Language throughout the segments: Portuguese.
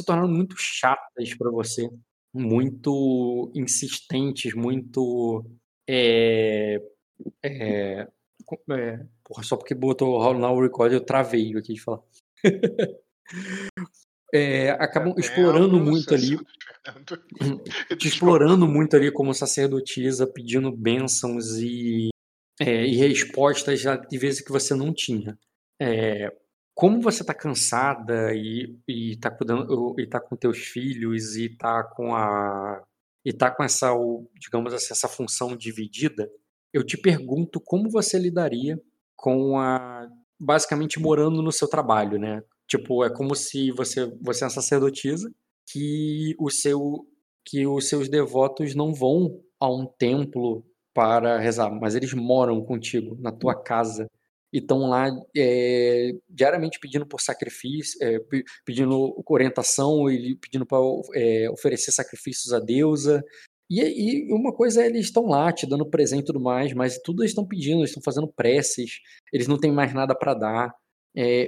se tornaram muito chatas para você, muito insistentes, muito. É, é, é, porra, só porque botou o Now Record eu travei aqui de falar. é, acabam explorando muito ali. te explorando muito ali como sacerdotisa, pedindo bênçãos e, é, e respostas de vezes que você não tinha. É, como você está cansada e, e tá cuidando e tá com teus filhos e tá com a e tá com essa digamos assim essa função dividida eu te pergunto como você lidaria com a basicamente morando no seu trabalho né? Tipo é como se você você é uma sacerdotisa que o seu que os seus devotos não vão a um templo para rezar mas eles moram contigo na tua casa e estão lá é, diariamente pedindo por sacrifício, é, pedindo orientação e pedindo para é, oferecer sacrifícios a deusa. E, e, uma coisa é eles estão lá te dando presente e tudo mais, mas tudo eles estão pedindo, eles estão fazendo preces, eles não têm mais nada para dar.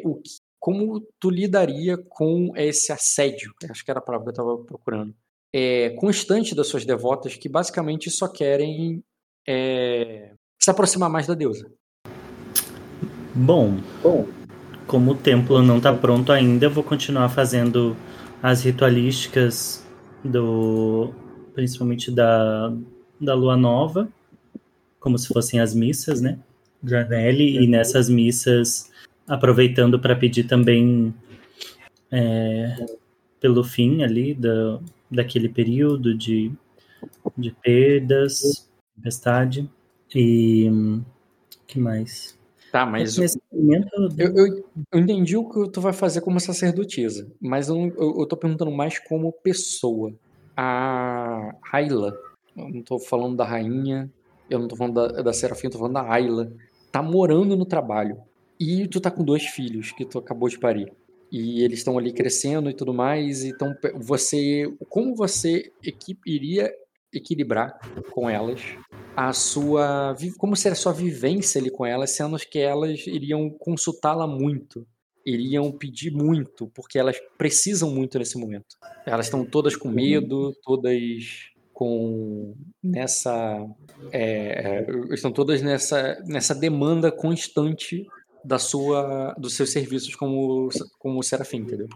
o que, como tu lidaria com esse assédio? Acho que era a palavra que eu estava procurando. É, constante das suas devotas que basicamente só querem é, se aproximar mais da deusa. Bom, Bom, como o templo não está pronto ainda, eu vou continuar fazendo as ritualísticas do principalmente da, da lua nova, como se fossem as missas, né? Granelli, e nessas missas aproveitando para pedir também é, pelo fim ali da, daquele período de, de perdas, tempestade e que mais? Tá, mas nesse momento eu, eu, eu, entendi o que tu vai fazer como sacerdotisa, mas eu, eu, eu tô perguntando mais como pessoa. A Ayla, eu não tô falando da rainha, eu não tô falando da, da Serafim, eu tô falando da Ayla, tá morando no trabalho. E tu tá com dois filhos que tu acabou de parir. E eles estão ali crescendo e tudo mais. Então, você. Como você iria equilibrar com elas a sua como seria a sua vivência ali com elas, sendo que elas iriam consultá-la muito, iriam pedir muito, porque elas precisam muito nesse momento. Elas estão todas com medo, todas com nessa é, é estão todas nessa nessa demanda constante da sua dos seus serviços como como serafim, entendeu?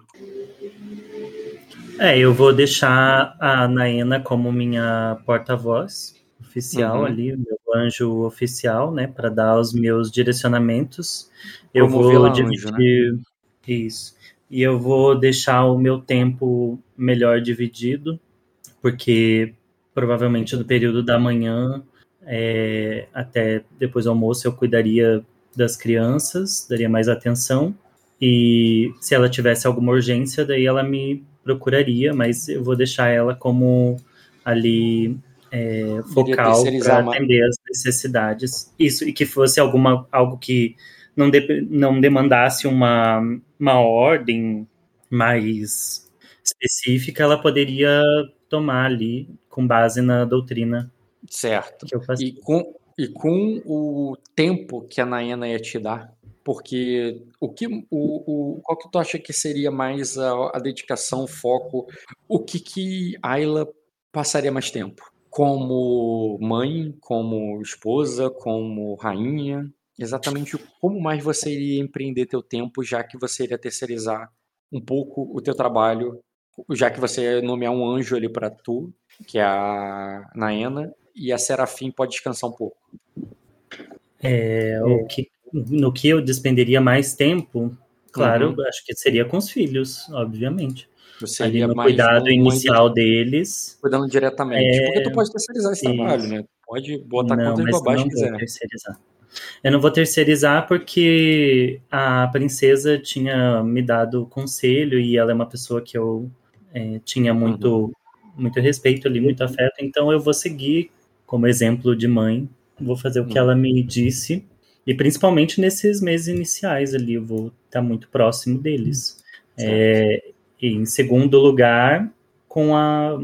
É, eu vou deixar a Naena como minha porta-voz oficial uhum. ali, meu anjo oficial, né, para dar os meus direcionamentos. Eu vou dividir anjo, né? isso. E eu vou deixar o meu tempo melhor dividido, porque provavelmente no período da manhã é, até depois do almoço eu cuidaria das crianças, daria mais atenção. E se ela tivesse alguma urgência, daí ela me procuraria, mas eu vou deixar ela como ali é, focal para atender as necessidades. Isso, e que fosse alguma, algo que não, de, não demandasse uma, uma ordem mais específica, ela poderia tomar ali com base na doutrina. Certo. E com, e com o tempo que a Naena ia te dar, porque o que o, o qual que tu acha que seria mais a, a dedicação, o foco, o que que Ayla passaria mais tempo? Como mãe, como esposa, como rainha, exatamente como mais você iria empreender teu tempo, já que você iria terceirizar um pouco o teu trabalho, já que você ia nomear um anjo ali para tu, que é a Naena, e a Serafim pode descansar um pouco. É, o que no que eu despenderia mais tempo, claro, uhum. acho que seria com os filhos, obviamente. Você Ali no cuidado inicial deles. Cuidando diretamente. É... Porque tu pode terceirizar esse trabalho, né? Pode botar não, quantas bobagens quiser. Terceirizar. Eu não vou terceirizar porque a princesa tinha me dado conselho e ela é uma pessoa que eu é, tinha muito, uhum. muito respeito ali, muito afeto. Então eu vou seguir como exemplo de mãe. Vou fazer o que uhum. ela me disse e principalmente nesses meses iniciais ali, eu vou estar muito próximo deles. É, e em segundo lugar, com, a,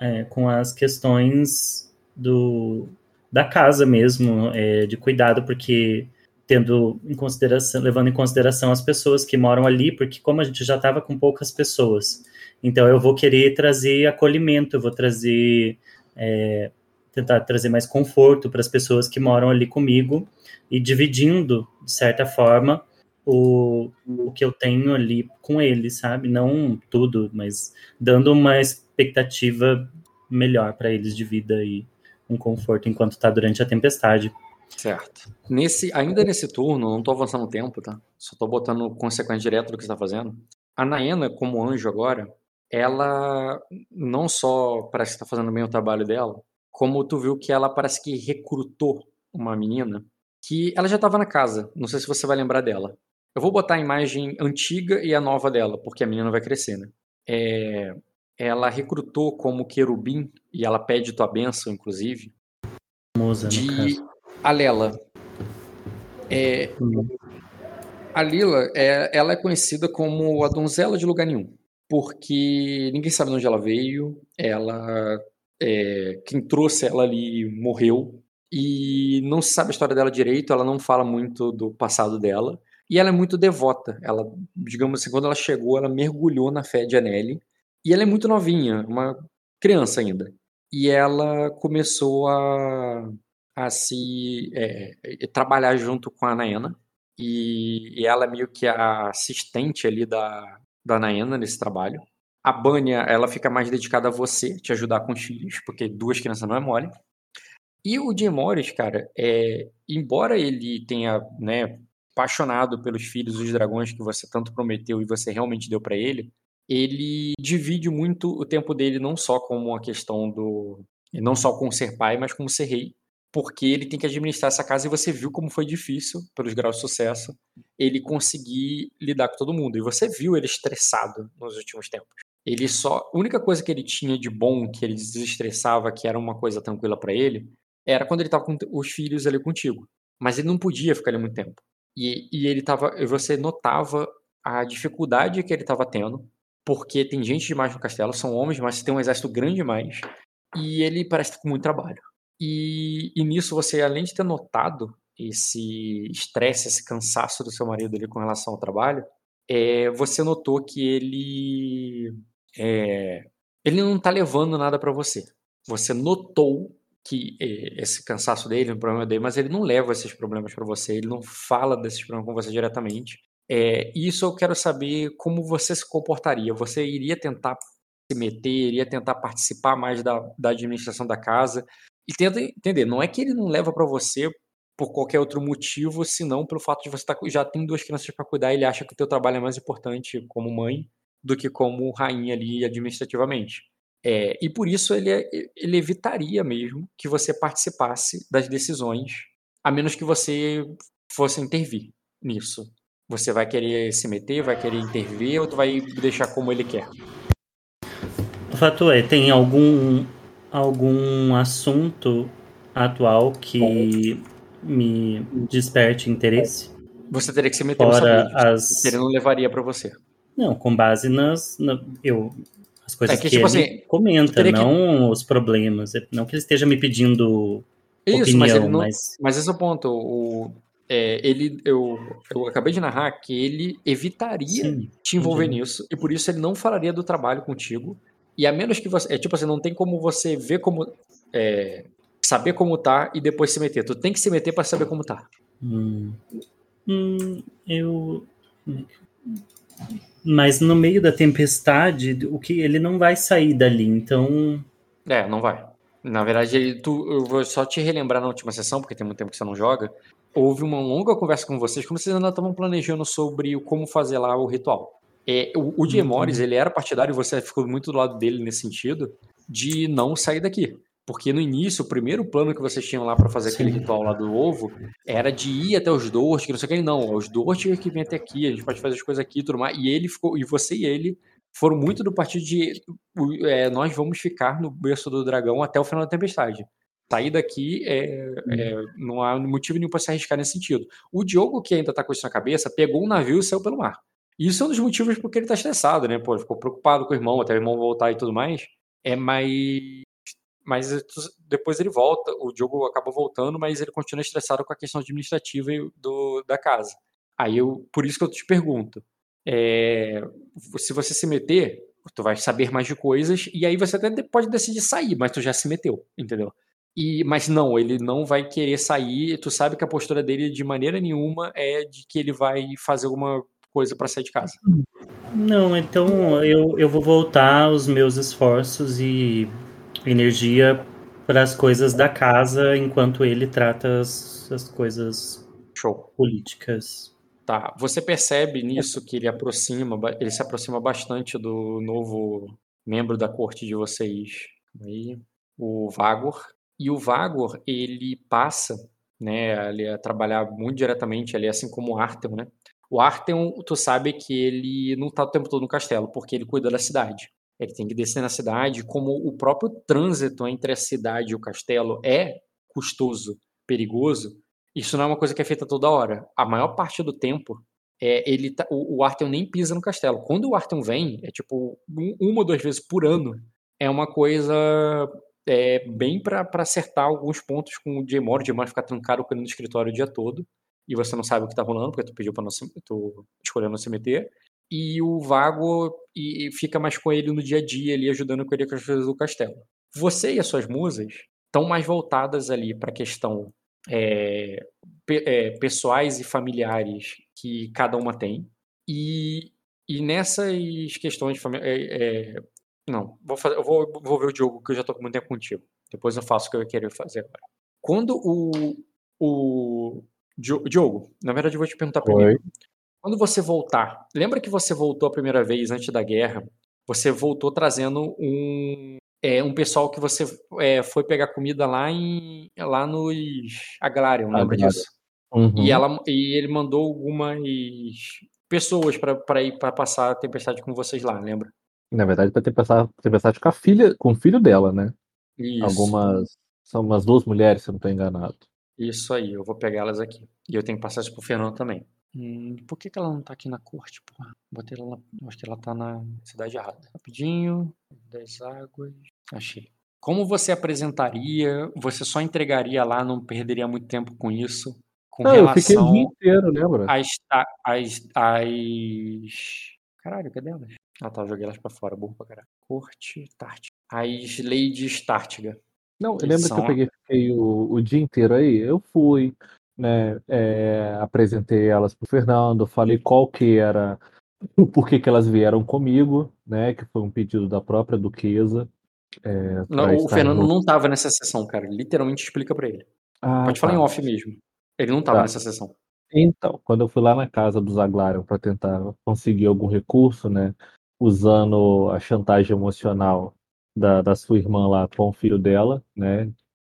é, com as questões do, da casa mesmo, é, de cuidado, porque tendo em consideração, levando em consideração as pessoas que moram ali, porque como a gente já estava com poucas pessoas, então eu vou querer trazer acolhimento, eu vou trazer é, tentar trazer mais conforto para as pessoas que moram ali comigo e dividindo, de certa forma, o, o que eu tenho ali com eles, sabe? Não tudo, mas dando uma expectativa melhor para eles de vida e um conforto enquanto está durante a tempestade. Certo. Nesse, ainda nesse turno, não estou avançando o tempo, tá? Só estou botando consequência direta do que está fazendo. A Naena, como anjo agora, ela não só parece que está fazendo bem o trabalho dela, como tu viu que ela parece que recrutou uma menina que ela já estava na casa. Não sei se você vai lembrar dela. Eu vou botar a imagem antiga e a nova dela, porque a menina vai crescer, né? É, ela recrutou como querubim, e ela pede tua benção, inclusive, Moza, de Alela. É, hum. A Lila, é, ela é conhecida como a donzela de lugar nenhum, porque ninguém sabe de onde ela veio, ela é, quem trouxe ela ali morreu e não se sabe a história dela direito, ela não fala muito do passado dela e ela é muito devota. Ela, digamos assim, quando ela chegou, ela mergulhou na fé de Anneli e ela é muito novinha, uma criança ainda. E ela começou a, a se é, trabalhar junto com a Naena e, e ela é meio que a assistente ali da, da Naena nesse trabalho. A Bânia, ela fica mais dedicada a você, te ajudar com os filhos, porque duas crianças não é mole. E o Jim Morris, cara, é, embora ele tenha, né, apaixonado pelos filhos dos dragões que você tanto prometeu e você realmente deu para ele, ele divide muito o tempo dele não só como uma questão do não só com ser pai, mas como ser rei, porque ele tem que administrar essa casa e você viu como foi difícil, pelos graus de sucesso, ele conseguir lidar com todo mundo. E você viu ele estressado nos últimos tempos. Ele só. A única coisa que ele tinha de bom, que ele desestressava, que era uma coisa tranquila para ele, era quando ele tava com os filhos ali contigo. Mas ele não podia ficar ali muito tempo. E, e ele tava. Você notava a dificuldade que ele tava tendo, porque tem gente demais no castelo, são homens, mas tem um exército grande demais. E ele parece ter com muito trabalho. E, e nisso você, além de ter notado esse estresse, esse cansaço do seu marido ali com relação ao trabalho, é, você notou que ele é, ele não está levando nada para você. Você notou que é, esse cansaço dele, o problema dele, mas ele não leva esses problemas para você, ele não fala desses problemas com você diretamente. É, isso eu quero saber como você se comportaria. Você iria tentar se meter, iria tentar participar mais da, da administração da casa e tenta entender. Não é que ele não leva para você por qualquer outro motivo, senão pelo fato de você tá, já tem duas crianças para cuidar, ele acha que o teu trabalho é mais importante como mãe do que como rainha ali administrativamente. É, e por isso ele, é, ele evitaria mesmo que você participasse das decisões, a menos que você fosse intervir nisso. Você vai querer se meter, vai querer intervir ou tu vai deixar como ele quer? O fato é, tem algum, algum assunto atual que Bom. me desperte interesse? Você teria que se meter Fora no as... Ele não levaria para você. Não, com base nas. Na, eu, as coisas é que, que tipo ele assim, comenta, não que... os problemas. Não que ele esteja me pedindo Isso, opinião, mas, não, mas... mas esse é o ponto. O, é, ele, eu, eu acabei de narrar que ele evitaria Sim, te envolver entendi. nisso e por isso ele não falaria do trabalho contigo. E a menos que você. É tipo assim, não tem como você ver como. É, saber como tá e depois se meter. Tu tem que se meter para saber como tá. Hum. Hum, eu. Mas no meio da tempestade, o que ele não vai sair dali, então. É, não vai. Na verdade, ele, tu, eu vou só te relembrar na última sessão, porque tem muito tempo que você não joga. Houve uma longa conversa com vocês, como vocês ainda estavam planejando sobre como fazer lá o ritual. É, o, o Jim uhum. Morris, ele era partidário, e você ficou muito do lado dele nesse sentido, de não sair daqui. Porque no início, o primeiro plano que vocês tinham lá para fazer Sim. aquele ritual lá do ovo era de ir até os Dort, que não sei o que. Não, os Dort que vem até aqui, a gente pode fazer as coisas aqui e tudo mais. E ele ficou, e você e ele foram muito do partido de é, nós vamos ficar no berço do dragão até o final da tempestade. Sair daqui é, é, uhum. não há motivo nenhum para se arriscar nesse sentido. O Diogo, que ainda tá com isso na cabeça, pegou um navio e saiu pelo mar. Isso é um dos motivos porque ele tá estressado, né? Pô, ficou preocupado com o irmão, até o irmão voltar e tudo mais. É mais mas depois ele volta, o Diogo acaba voltando, mas ele continua estressado com a questão administrativa do, da casa. Aí eu, por isso que eu te pergunto, é, se você se meter, tu vai saber mais de coisas e aí você até pode decidir sair, mas tu já se meteu, entendeu? E, mas não, ele não vai querer sair. Tu sabe que a postura dele de maneira nenhuma é de que ele vai fazer alguma coisa para sair de casa. Não, então eu, eu vou voltar os meus esforços e energia para as coisas da casa enquanto ele trata as, as coisas Show. políticas. Tá. Você percebe nisso que ele aproxima, ele se aproxima bastante do novo membro da corte de vocês, aí, o Vagor. E o Vagor, ele passa, né, ali a trabalhar muito diretamente ali, assim como o Artem, né? O Artem, tu sabe que ele não tá o tempo todo no castelo, porque ele cuida da cidade. Ele tem que descer na cidade, como o próprio trânsito entre a cidade e o castelo é custoso, perigoso, isso não é uma coisa que é feita toda hora. A maior parte do tempo, é, ele tá, o, o Arthur nem pisa no castelo. Quando o Arthur vem, é tipo um, uma ou duas vezes por ano. É uma coisa é, bem para acertar alguns pontos com o J-Mor. O J-Mor ficar trancado no escritório o dia todo. E você não sabe o que tá rolando, porque tu pediu pra não se, tu escolheu não se meter. E o Vago e, fica mais com ele no dia a dia, ali, ajudando com ele com as coisas do castelo. Você e as suas musas estão mais voltadas ali para a questão é, é, pessoais e familiares que cada uma tem. E, e nessas questões. É, é, não, vou fazer, eu vou, vou ver o Diogo, que eu já estou com muito tempo contigo. Depois eu faço o que eu queria fazer agora. Quando o. o Diogo, na verdade eu vou te perguntar primeiro. Quando você voltar, lembra que você voltou a primeira vez antes da guerra? Você voltou trazendo um, é um pessoal que você é, foi pegar comida lá em lá nos Agrarium, lembra disso? Uhum. E ela e ele mandou algumas pessoas para ir para passar a tempestade com vocês lá, lembra? Na verdade, para a tempestade com a filha, com o filho dela, né? Isso. Algumas são umas duas mulheres, se eu não estou enganado. Isso aí, eu vou pegar elas aqui. E eu tenho que passar isso pro Fernando também. Hum, por que, que ela não tá aqui na corte, porra? Botei ela na, acho que ela tá na cidade errada. Rapidinho. Das águas. Achei. Como você apresentaria? Você só entregaria lá, não perderia muito tempo com isso? Com não, relação eu fiquei o dia inteiro, lembra? As, as, as... Caralho, cadê elas? Ah tá, joguei elas pra fora, burro pra caralho. Corte, Tártiga. As Ladies Tártiga. Não, são... que eu peguei fiquei o, o dia inteiro aí? Eu fui, né, é, apresentei elas pro Fernando, falei qual que era, o porquê que elas vieram comigo, né, que foi um pedido da própria duquesa. É, não, o Fernando no... não estava nessa sessão, cara. Literalmente explica para ele. Ah, Pode tá. falar em off mesmo. Ele não estava tá. nessa sessão. Então, quando eu fui lá na casa dos Aglarion para tentar conseguir algum recurso, né, usando a chantagem emocional da, da sua irmã lá com o filho dela, né,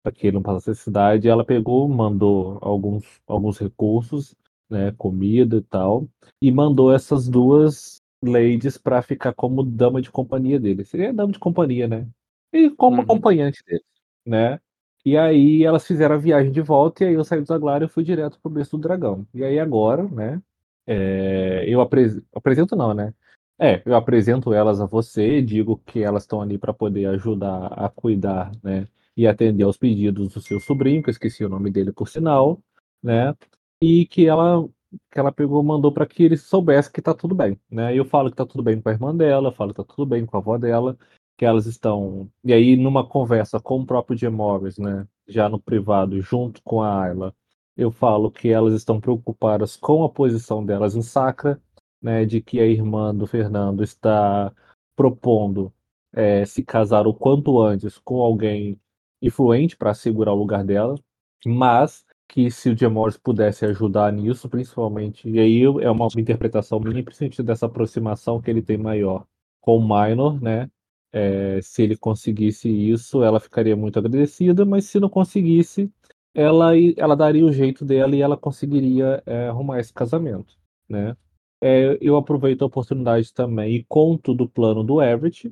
para que ele não passasse necessidade, ela pegou, mandou alguns, alguns recursos, né, comida e tal, e mandou essas duas ladies para ficar como dama de companhia dele. Seria dama de companhia, né? E como uhum. acompanhante dele, né? E aí elas fizeram a viagem de volta e aí eu saí do Zaglário e fui direto pro berço do dragão. E aí agora, né? É, eu apres... apresento não, né? É, eu apresento elas a você, digo que elas estão ali para poder ajudar a cuidar, né? E atender aos pedidos do seu sobrinho, que eu esqueci o nome dele por sinal, né? E que ela que ela pegou mandou para que ele soubesse que tá tudo bem, né? Eu falo que tá tudo bem com a irmã dela, falo que tá tudo bem com a avó dela, que elas estão. E aí, numa conversa com o próprio Jim Morris, né, já no privado, junto com a Ayla, eu falo que elas estão preocupadas com a posição delas em Sacra, né, de que a irmã do Fernando está propondo é, se casar o quanto antes com alguém influente para segurar o lugar dela, mas que se o Jim Morris pudesse ajudar nisso, principalmente, e aí é uma interpretação minha, principalmente dessa aproximação que ele tem maior com o Minor, né, é, se ele conseguisse isso, ela ficaria muito agradecida, mas se não conseguisse, ela, ela daria o jeito dela e ela conseguiria é, arrumar esse casamento, né? É, eu aproveito a oportunidade também e conto do plano do Everett,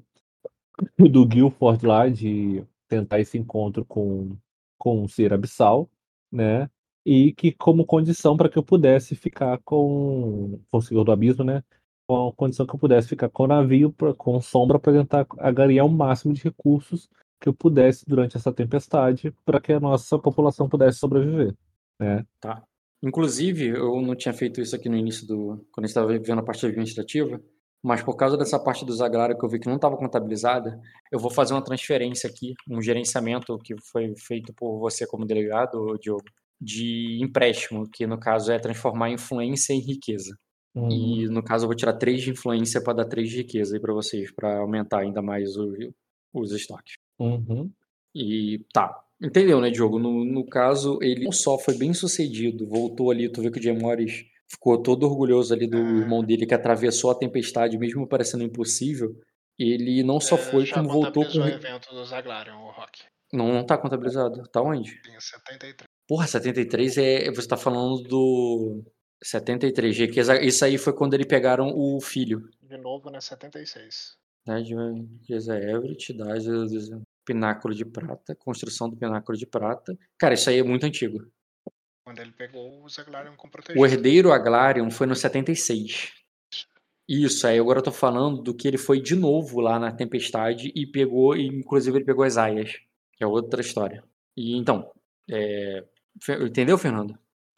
do Guilford lá, de tentar esse encontro com, com o Ser Abissal, né? E que como condição para que eu pudesse ficar com, com o Senhor do Abismo, né? com a condição que eu pudesse ficar com o navio, pra, com sombra, para tentar agariar o máximo de recursos que eu pudesse durante essa tempestade para que a nossa população pudesse sobreviver. Né? Tá. Inclusive, eu não tinha feito isso aqui no início do. quando gente estava vendo a parte administrativa, mas por causa dessa parte do Zaglara que eu vi que não estava contabilizada, eu vou fazer uma transferência aqui, um gerenciamento que foi feito por você como delegado, Diogo, de empréstimo, que no caso é transformar influência em riqueza. Uhum. E no caso eu vou tirar três de influência para dar três de riqueza aí para vocês, para aumentar ainda mais o, os estoques. Uhum. E tá, entendeu, né, Diogo? No, no caso, ele não só foi bem sucedido, voltou ali, tu vê que o Morris ficou todo orgulhoso ali do ah. irmão dele que atravessou a tempestade, mesmo parecendo impossível. Ele não só é, foi, como voltou com. o evento do o Rock. Não, não tá contabilizado. Tá onde? Tem 73. Porra, 73 é. Você tá falando do. 73, G, que isso aí foi quando eles pegaram o filho. De novo, né? 76. Idade de Everett, idade do Pináculo de Prata, construção do Pináculo de Prata. Cara, isso aí é muito antigo. Quando ele pegou o Aglarion com protegido. O herdeiro Aglarion foi no 76. Isso, aí agora eu tô falando do que ele foi de novo lá na Tempestade e pegou, e inclusive ele pegou as aias, que é outra história. E então, é... entendeu, Fernando?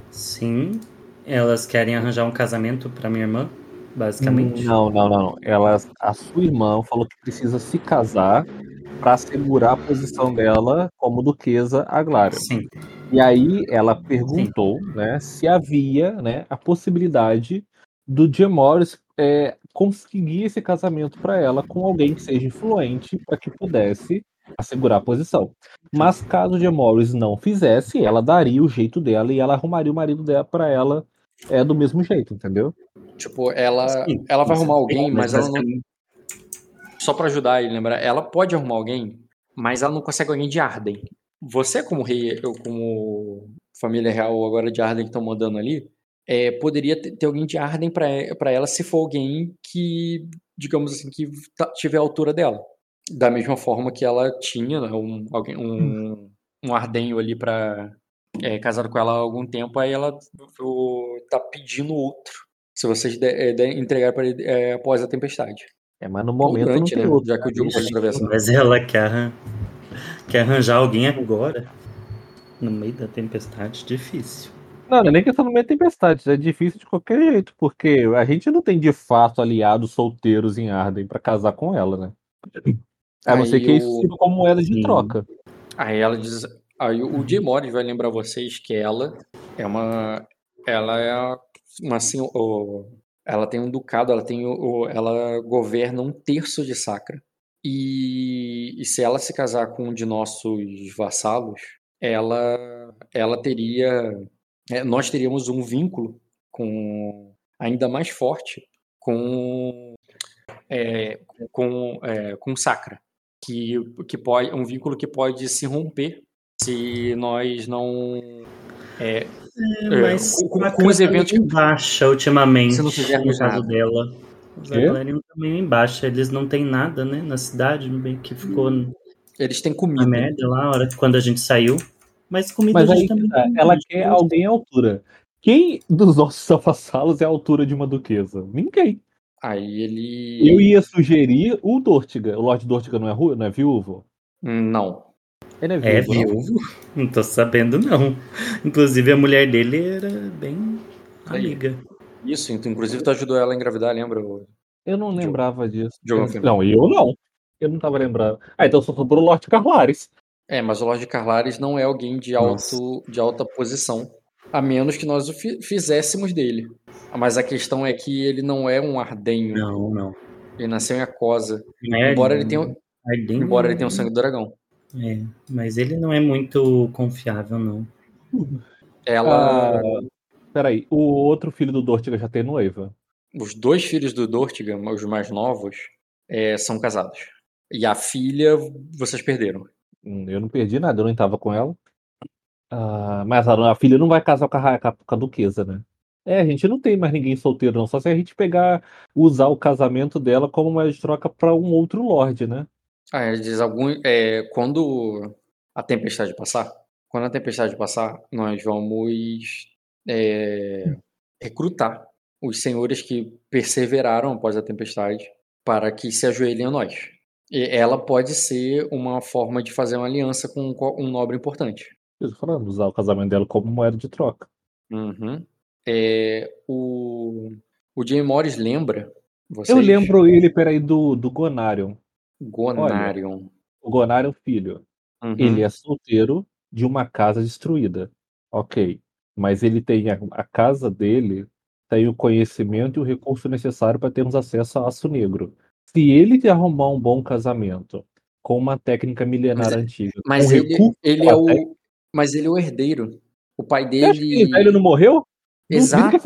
Sim, elas querem arranjar um casamento para minha irmã, basicamente. Não, não, não. Elas, a sua irmã falou que precisa se casar para assegurar a posição dela como duquesa Aglarion. Sim. E aí ela perguntou né, se havia né, a possibilidade do Jim Morris é, conseguir esse casamento para ela com alguém que seja influente para que pudesse assegurar a posição. Mas caso o Jim Morris não fizesse, ela daria o jeito dela e ela arrumaria o marido dela para ela é do mesmo jeito, entendeu? Tipo, ela, Sim, ela vai arrumar alguém, mas ela não. Só para ajudar ele lembrar, ela pode arrumar alguém, mas ela não consegue alguém de Arden. Você, como rei, eu como família real agora de Arden que estão mandando ali, é, poderia ter, alguém de Arden para ela se for alguém que, digamos assim, que tá, tiver a altura dela. Da mesma forma que ela tinha né, um, alguém, um, um Ardenho ali para é, casado com ela há algum tempo, aí ela tá pedindo outro. Se vocês de, de, entregar para ele é, após a tempestade. É, mas no momento durante, não né? Outro, já que o Diogo pode atravessar. Mas ela quer, quer arranjar alguém agora, no meio da tempestade, difícil. Não, não é nem questão no meio da tempestade, é difícil de qualquer jeito, porque a gente não tem de fato aliados solteiros em Arden para casar com ela, né? A não ser que isso sirva como moeda de troca. Aí ela diz. Aí o Jay Morris vai lembrar vocês que ela é uma. Ela é uma assim, ela tem um ducado, ela tem o, ela governa um terço de Sacra. E, e, se ela se casar com um de nossos vassalos, ela ela teria é, nós teríamos um vínculo com ainda mais forte com é, com é, com Sacra, que que pode um vínculo que pode se romper se nós não é, é, é, mas com, com os eventos que baixa ultimamente se não fizer no caso dela. Os também em baixa, eles não têm nada, né, na cidade, bem que ficou eles têm comida. A média lá, a hora quando a gente saiu. Mas comida mas a gente também tem. Ela quer alguém à altura. Quem dos nossos avassalos é a altura de uma duquesa? Ninguém. Aí ele. Eu ia sugerir o Dortiga. O Lord Dortiga não é, não é viúvo? Não. Ele é, é viúvo. É viúvo? Não? não tô sabendo, não. Inclusive, a mulher dele era bem amiga. Isso, inclusive tu ajudou ela a engravidar, lembra? Eu não lembrava disso. não, eu não. Eu não tava lembrando. Ah, então só sobrou o Lorde Carlares. É, mas o Lorde Carlares não é alguém de, alto, de alta posição. A menos que nós o fizéssemos dele. Mas a questão é que ele não é um ardenho. Não, não. Ele nasceu em Acosa. É, embora ele tenha. Embora ele tenha o sangue do dragão. É, mas ele não é muito confiável, não. Ela. Ah, peraí, o outro filho do Dortiga já tem noiva? Os dois filhos do Dortiga, os mais novos, é, são casados. E a filha, vocês perderam. Hum, eu não perdi nada, eu não estava com ela. Ah, mas a, a, filha não vai casar com a, com a duquesa, né? É, a gente não tem mais ninguém solteiro, não. Só se a gente pegar, usar o casamento dela como uma de troca para um outro lord, né? Ah, ele diz algum, é, quando a tempestade passar, quando a tempestade passar, nós vamos é, recrutar os senhores que perseveraram após a tempestade para que se ajoelhem a nós. ela pode ser uma forma de fazer uma aliança com um nobre importante. Eu falando, usar o casamento dela como moeda de troca. Uhum. É, o, o Jay Morris lembra. Vocês? Eu lembro ele, peraí, do, do Gonarion. Gonarion. Olha, o Gonarion filho. Uhum. Ele é solteiro de uma casa destruída. Ok. Mas ele tem a, a casa dele, tem o conhecimento e o recurso necessário para termos acesso a aço negro. Se ele arrumar um bom casamento com uma técnica milenar mas, é, antiga, mas ele, ele é o, técnica... mas ele é o herdeiro. O pai dele. Você velho não morreu? Exato.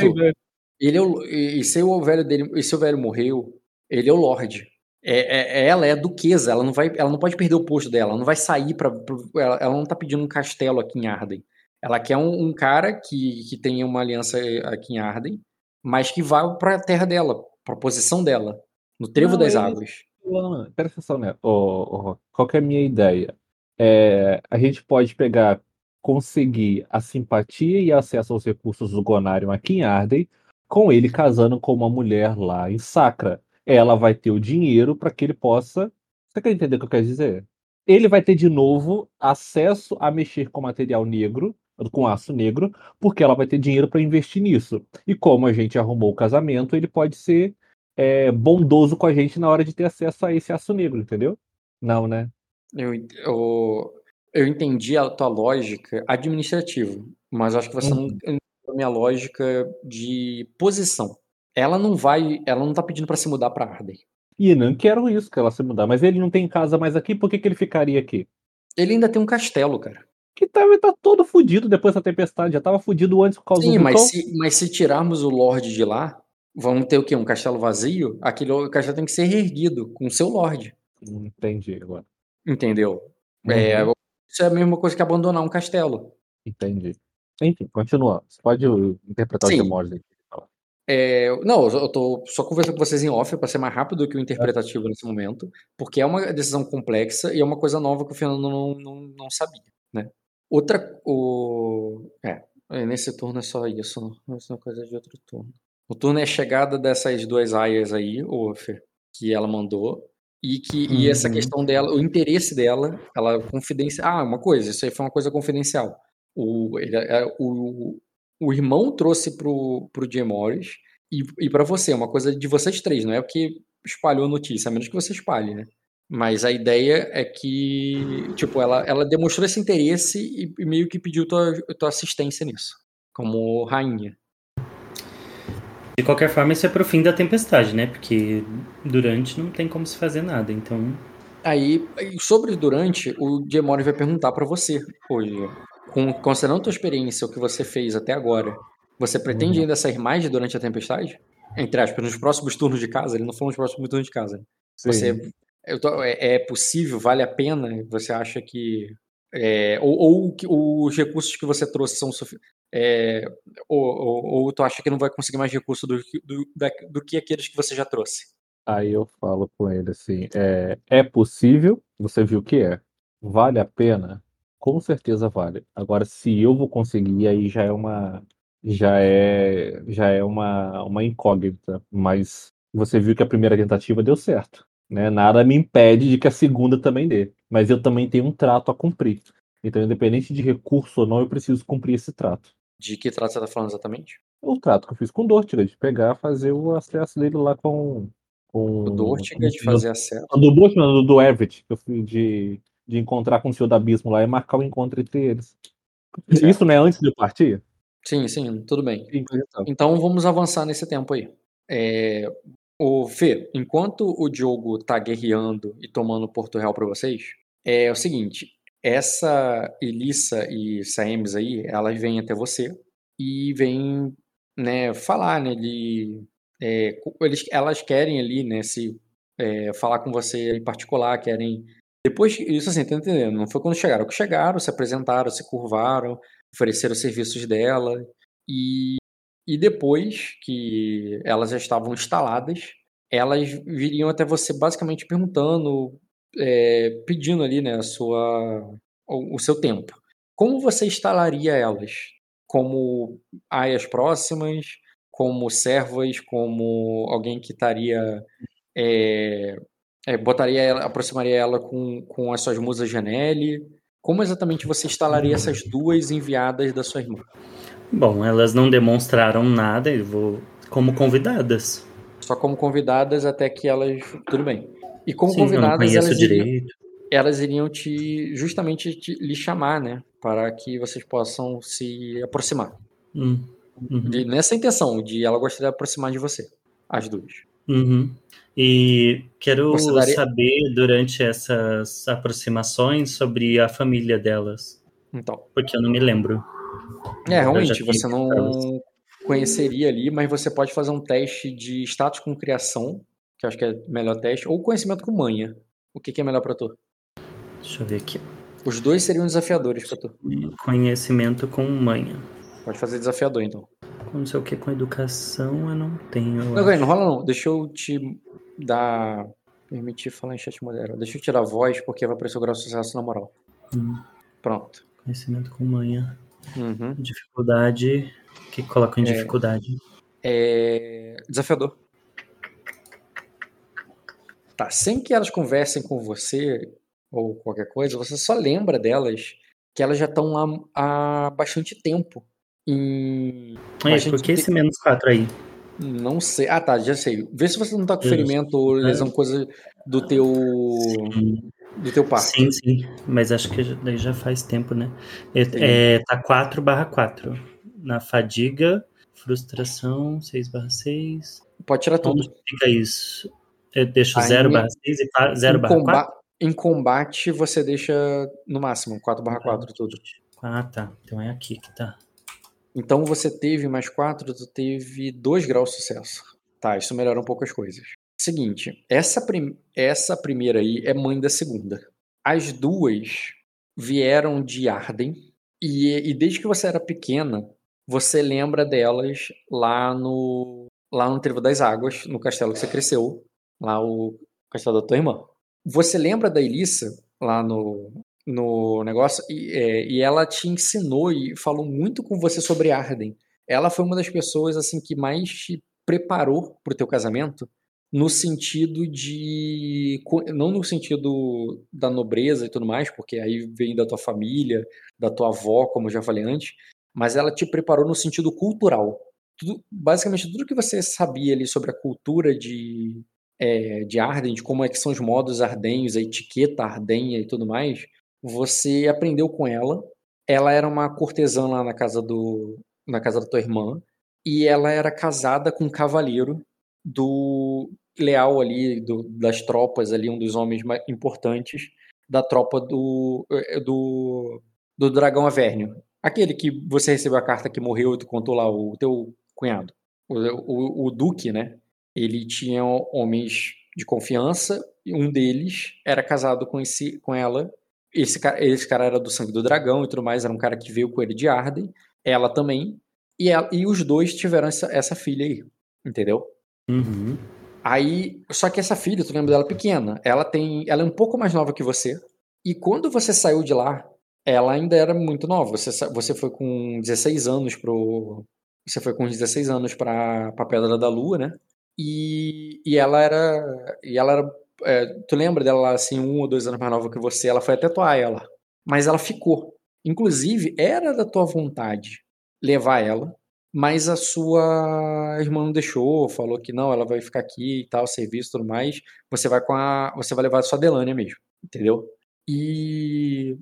Ele é o, e se o velho dele, e se o velho morreu, ele é o Lorde. É, é, ela é a duquesa, ela não vai, ela não pode perder o posto dela, ela não vai sair para, ela, ela, não tá pedindo um castelo aqui em Arden. Ela quer um, um, cara que, que tenha uma aliança aqui em Arden, mas que vá para a terra dela, para a posição dela, no trevo não, das águas. Presta atenção, né? Oh, oh, qual é a minha ideia? É, a gente pode pegar, conseguir a simpatia e acesso aos recursos do Gonarion aqui em Arden, com ele casando com uma mulher lá em Sacra ela vai ter o dinheiro para que ele possa. Você quer entender o que eu quero dizer? Ele vai ter de novo acesso a mexer com material negro, com aço negro, porque ela vai ter dinheiro para investir nisso. E como a gente arrumou o casamento, ele pode ser é, bondoso com a gente na hora de ter acesso a esse aço negro, entendeu? Não, né? Eu, eu, eu entendi a tua lógica administrativa, mas acho que você uhum. não entendeu a minha lógica de posição. Ela não vai, ela não tá pedindo para se mudar para Arden. E não quero isso que ela se mudar, mas ele não tem casa mais aqui, por que, que ele ficaria aqui? Ele ainda tem um castelo, cara. Que tá, tá todo fudido depois da tempestade, já tava fudido antes por causa Sim, do mas se, mas se tirarmos o Lorde de lá, vamos ter o quê? Um castelo vazio? Aquele castelo tem que ser reerguido com o seu Lorde. Entendi agora. Entendeu? Uhum. É, isso é a mesma coisa que abandonar um castelo. Entendi. Enfim, continua. Você pode interpretar Sim. o aqui. É, não, eu tô só conversando com vocês em off para ser mais rápido que o interpretativo nesse momento, porque é uma decisão complexa e é uma coisa nova que o Fernando não, não, não sabia, né? Outra, o... É, é, nesse turno é só isso, não, isso é coisa de outro turno. O turno é a chegada dessas duas aias aí, o que ela mandou, e que e essa uhum. questão dela, o interesse dela, ela confidência. Ah, uma coisa, isso aí foi uma coisa confidencial. O, ele, é, o, o irmão trouxe pro, pro Jay Morris e, e para você, uma coisa de vocês três, não é porque espalhou a notícia, a menos que você espalhe, né? Mas a ideia é que, tipo, ela, ela demonstrou esse interesse e, e meio que pediu tua, tua assistência nisso, como rainha. De qualquer forma, isso é pro fim da tempestade, né? Porque durante não tem como se fazer nada, então. Aí, sobre durante, o Gemori vai perguntar para você hoje com, considerando a tua experiência, o que você fez até agora, você pretende uhum. ainda sair mais durante a tempestade? Entre aspas, nos próximos turnos de casa? Ele não falou nos próximos turnos de casa. Você, tô, é, é, possível? Vale a pena? Você acha que. É, ou, ou os recursos que você trouxe são suficientes? É, ou, ou, ou, tu acha que não vai conseguir mais recursos do, do, da, do que aqueles que você já trouxe? Aí eu falo com ele assim: é, é possível, você viu que é. Vale a pena? Com certeza vale. Agora, se eu vou conseguir, aí já é uma já é já é uma, uma incógnita, mas você viu que a primeira tentativa deu certo, né? Nada me impede de que a segunda também dê, mas eu também tenho um trato a cumprir. Então, independente de recurso ou não, eu preciso cumprir esse trato. De que trato você está falando exatamente? O trato que eu fiz com o Dortiga, de pegar, fazer o acesso dele lá com. com o Dortiga de fazer acesso? Do Dortiga, do, do Everett, que eu fui de de encontrar com o Senhor do Abismo lá e marcar o encontro entre eles. Certo. Isso não é antes de eu partir? Sim, sim, tudo bem. Então. então vamos avançar nesse tempo aí. É, o Fê, enquanto o Diogo tá guerreando e tomando Porto Real para vocês, é o seguinte: essa Elissa e Saemes aí, elas vêm até você e vêm né, falar, né, de, é, eles, elas querem ali, né, se é, falar com você em particular, querem depois, isso assim, tá entendendo? Não foi quando chegaram. Que chegaram, se apresentaram, se curvaram, ofereceram os serviços dela. E, e depois que elas já estavam instaladas, elas viriam até você basicamente perguntando, é, pedindo ali, né, a sua, o, o seu tempo. Como você instalaria elas? Como aias próximas, como servas, como alguém que estaria é, É, botaria ela, aproximaria ela com, com as suas musas Janelle. Como exatamente você instalaria essas duas enviadas da sua irmã? Bom, elas não demonstraram nada, eu vou como convidadas. Só como convidadas até que elas. Tudo bem. E como Sim, convidadas, elas iriam, elas iriam te justamente te, lhe chamar, né? Para que vocês possam se aproximar. Hum, uhum. De, nessa intenção, de ela gostaria de aproximar de você. As duas. Uhum. E quero daria... saber durante essas aproximações sobre a família delas. Então. Porque eu não me lembro. É, realmente, você não conheceria ali, mas você pode fazer um teste de status com criação, que eu acho que é o melhor teste, ou conhecimento com manha. O que, que é melhor para tu? Deixa eu ver aqui. Os dois seriam desafiadores para tu. Conhecimento com manha. Pode fazer desafiador, então. Não sei o que com educação eu não tenho. Eu não, não rola não. Deixa eu te dar. Permitir falar em chat moderado. Deixa eu tirar a voz, porque vai aparecer o grau de sucesso na moral. Hum. Pronto. Conhecimento com manha. Uhum. Dificuldade. O que coloca em é, dificuldade? É. Desafiador. Tá, sem que elas conversem com você ou qualquer coisa, você só lembra delas que elas já estão lá há bastante tempo. Em... É, por que esse menos 4 aí? Não sei. Ah, tá, já sei. Vê se você não tá com ferimento ou lesão, coisa do teu. Sim. Do teu parto. Sim, sim. Mas acho que daí já faz tempo, né? É, é, tá 4 barra 4. Na fadiga, frustração, 6 barra 6. Pode tirar tudo. Como fica isso? Eu deixo 0 barra 6 e 0 barra 4? Em combate, você deixa no máximo 4 barra 4 tudo. Ah, tá. Então é aqui que tá. Então você teve mais 4, tu teve 2 graus de sucesso. Tá, isso melhora um pouco as coisas. Seguinte, essa, prim essa primeira aí é mãe da segunda. As duas vieram de Arden e, e desde que você era pequena, você lembra delas lá no lá no Trevo das Águas, no castelo que você cresceu, lá o castelo da tua irmã. Você lembra da Elissa lá no, no negócio e, é, e ela te ensinou e falou muito com você sobre Arden. Ela foi uma das pessoas assim que mais te preparou para o teu casamento no sentido de não no sentido da nobreza e tudo mais, porque aí vem da tua família, da tua avó, como eu já falei antes, mas ela te preparou no sentido cultural. Tudo, basicamente tudo que você sabia ali sobre a cultura de é, de Arden, de como é que são os modos ardenhos, a etiqueta ardenha e tudo mais, você aprendeu com ela. Ela era uma cortesã lá na casa do na casa da tua irmã e ela era casada com um cavaleiro do leal ali do, das tropas ali, um dos homens mais importantes da tropa do eh, do, do dragão Avernio. Aquele que você recebeu a carta que morreu e tu contou lá, o teu cunhado. O, o, o duque, né? ele tinha homens de confiança e um deles era casado com, esse, com ela. Esse cara, esse cara era do sangue do dragão e tudo mais, era um cara que veio com ele de Arden, ela também, e, ela, e os dois tiveram essa, essa filha aí, entendeu? Uhum. Aí, só que essa filha, tu lembra dela pequena, ela tem, ela é um pouco mais nova que você, e quando você saiu de lá, ela ainda era muito nova, você, você foi com 16 anos pro, você foi com 16 anos para a Pedra da Lua, né? E, e ela era. E ela era. É, tu lembra dela assim, um ou dois anos mais nova que você? Ela foi até tua ela. Mas ela ficou. Inclusive, era da tua vontade levar ela, mas a sua irmã não deixou, falou que não, ela vai ficar aqui e tal, serviço e tudo mais. Você vai com a. Você vai levar a sua Delânia mesmo, entendeu? E.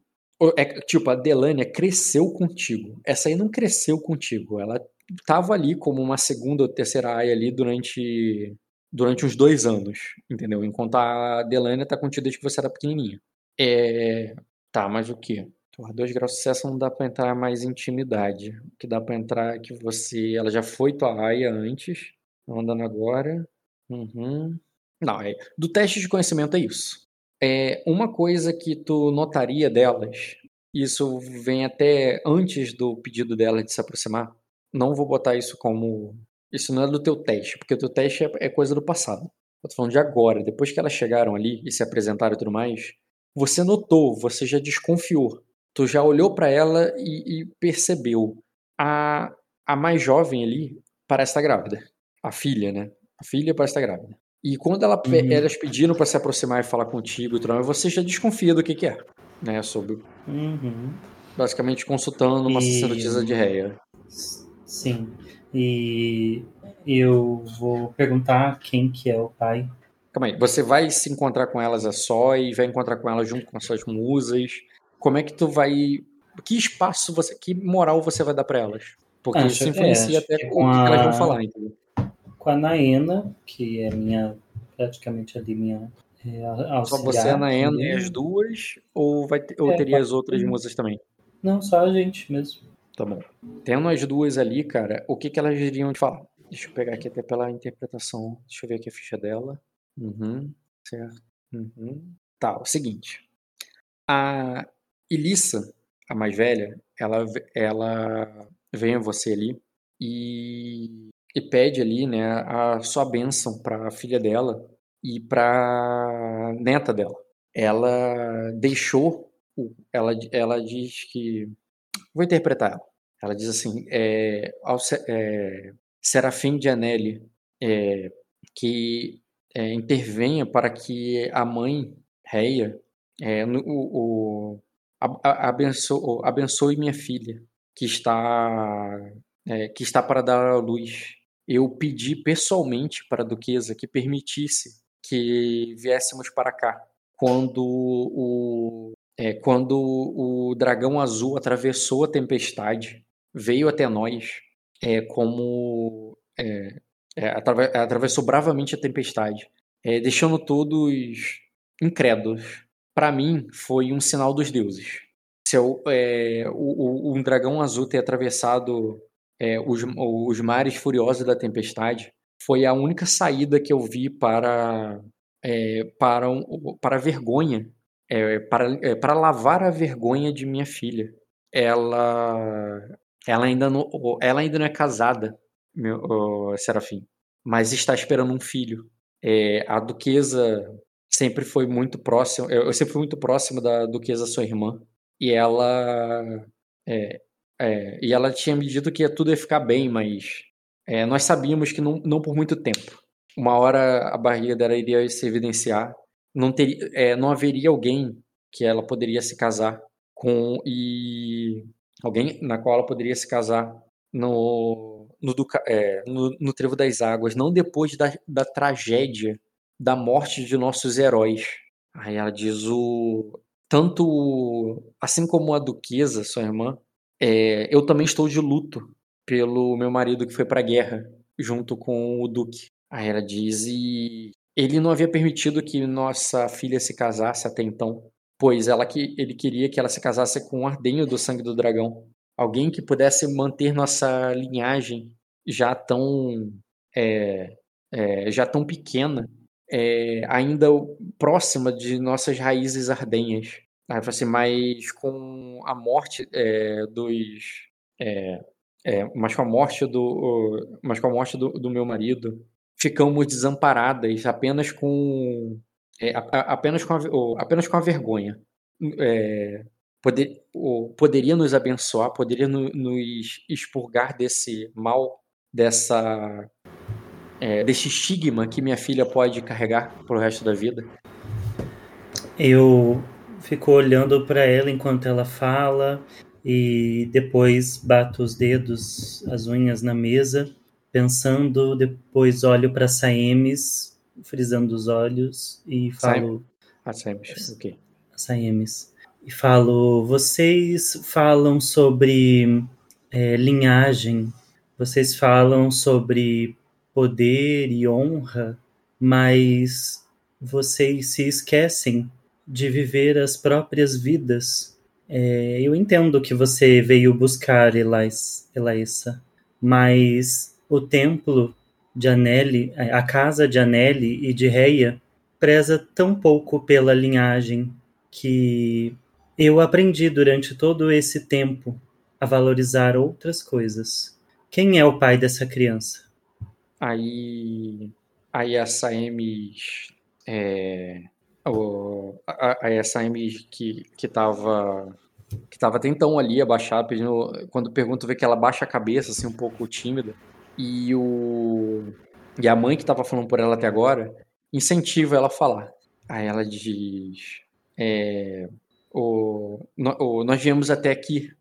É, tipo, a Delânia cresceu contigo. Essa aí não cresceu contigo. Ela estava ali como uma segunda ou terceira aia ali durante durante uns dois anos, entendeu? Enquanto a Delânia tá contigo desde que você era pequenininha. É... Tá, mas o que? Dois graus de sucesso não dá para entrar mais intimidade. O que dá para entrar é que você... Ela já foi tua aia antes, andando agora. Uhum. Não, é... do teste de conhecimento é isso. É uma coisa que tu notaria delas, isso vem até antes do pedido dela de se aproximar, não vou botar isso como. Isso não é do teu teste, porque o teu teste é, é coisa do passado. Eu tô falando de agora, depois que elas chegaram ali e se apresentaram e tudo mais, você notou, você já desconfiou. Tu já olhou para ela e, e, percebeu. A, a mais jovem ali parece estar grávida. A filha, né? A filha parece estar grávida. E quando ela, uhum. elas pediram para se aproximar e falar contigo, você já desconfia do que, que é, né? Sobre. Uhum. Basicamente consultando uma e... sacerdotisa de réia. Sim. E eu vou perguntar quem que é o pai. Calma aí, você vai se encontrar com elas a só e vai encontrar com elas junto com as suas musas. Como é que tu vai. Que espaço você. Que moral você vai dar para elas? Porque acho, isso influencia é, até o que a... elas vão falar, entendeu? Com a Naena, que é minha. praticamente ali minha. É, auxiliar, só você, a Naena e as duas? Ou, vai ter, ou é, teria as outras musas também? Não, só a gente mesmo. Tá bom. Tendo as duas ali, cara, o que, que elas iriam te falar? Deixa eu pegar aqui até pela interpretação. Deixa eu ver aqui a ficha dela. Uhum, certo. Uhum. Tá, o seguinte. A Elissa, a mais velha, ela, ela vem a você ali e, e pede ali, né, a sua bênção para a filha dela e para neta dela. Ela deixou, ela, ela diz que, vou interpretar ela. Ela diz assim, é, ao, é, Serafim de Anelli, é, que é, intervenha para que a mãe, Reia, é, o, o, abençoe, abençoe minha filha, que está, é, que está para dar à luz. Eu pedi pessoalmente para a duquesa que permitisse que viéssemos para cá quando o, é, quando o dragão azul atravessou a tempestade, veio até nós é, como é, é, atravessou bravamente a tempestade, é, deixando todos incrédulos. Para mim, foi um sinal dos deuses. Se eu, é, o, o, um dragão azul ter atravessado é, os, os mares furiosos da tempestade foi a única saída que eu vi para é, para, um, para a vergonha, para, para lavar a vergonha de minha filha. Ela, ela, ainda, não, ela ainda não é casada, meu, Serafim, mas está esperando um filho. É, a duquesa sempre foi muito próxima, eu sempre fui muito próximo da duquesa sua irmã, e ela é, é, e ela tinha me dito que tudo ia ficar bem, mas é, nós sabíamos que não, não por muito tempo. Uma hora a barriga dela iria se evidenciar, não teria, é, não haveria alguém que ela poderia se casar com e alguém na qual ela poderia se casar no no, é, no, no Trevo das Águas, não depois da, da tragédia da morte de nossos heróis. Aí ela diz o tanto assim como a duquesa, sua irmã, é, eu também estou de luto pelo meu marido que foi para a guerra junto com o duque. Aí ela diz e ele não havia permitido que nossa filha se casasse até então, pois ela que ele queria que ela se casasse com o ardenho do sangue do dragão, alguém que pudesse manter nossa linhagem já tão é, é, já tão pequena, é, ainda próxima de nossas raízes ardenhas. Aí assim, mas com a morte é, dos. É, é, mas com a morte do. Mas com a morte do, do meu marido, ficamos desamparadas apenas com. É, apenas, com a, apenas com a vergonha. É, poder, poderia nos abençoar, poderia no, nos expurgar desse mal, dessa. É, desse estigma que minha filha pode carregar pro resto da vida? Eu fico olhando para ela enquanto ela fala e depois bato os dedos, as unhas na mesa, pensando, depois olho para Saemes, frisando os olhos e falo a Saemes, ok. Saemes. E falo, vocês falam sobre é, linhagem, vocês falam sobre poder e honra, mas vocês se esquecem de viver as próprias vidas. É, eu entendo que você veio buscar, Elais, Elaissa, mas o templo de Aneli, a casa de Aneli e de Reia, preza tão pouco pela linhagem que eu aprendi durante todo esse tempo a valorizar outras coisas. Quem é o pai dessa criança? Aí, aí a Saemes é, o, a, a que, que tava que tava tentando ali abaixar, pedindo, quando pergunto vê que ela baixa a cabeça, assim, um pouco tímida. E o e a mãe que tava falando por ela até agora, incentiva ela a falar. Aí ela diz: é, o, o, Nós viemos até aqui,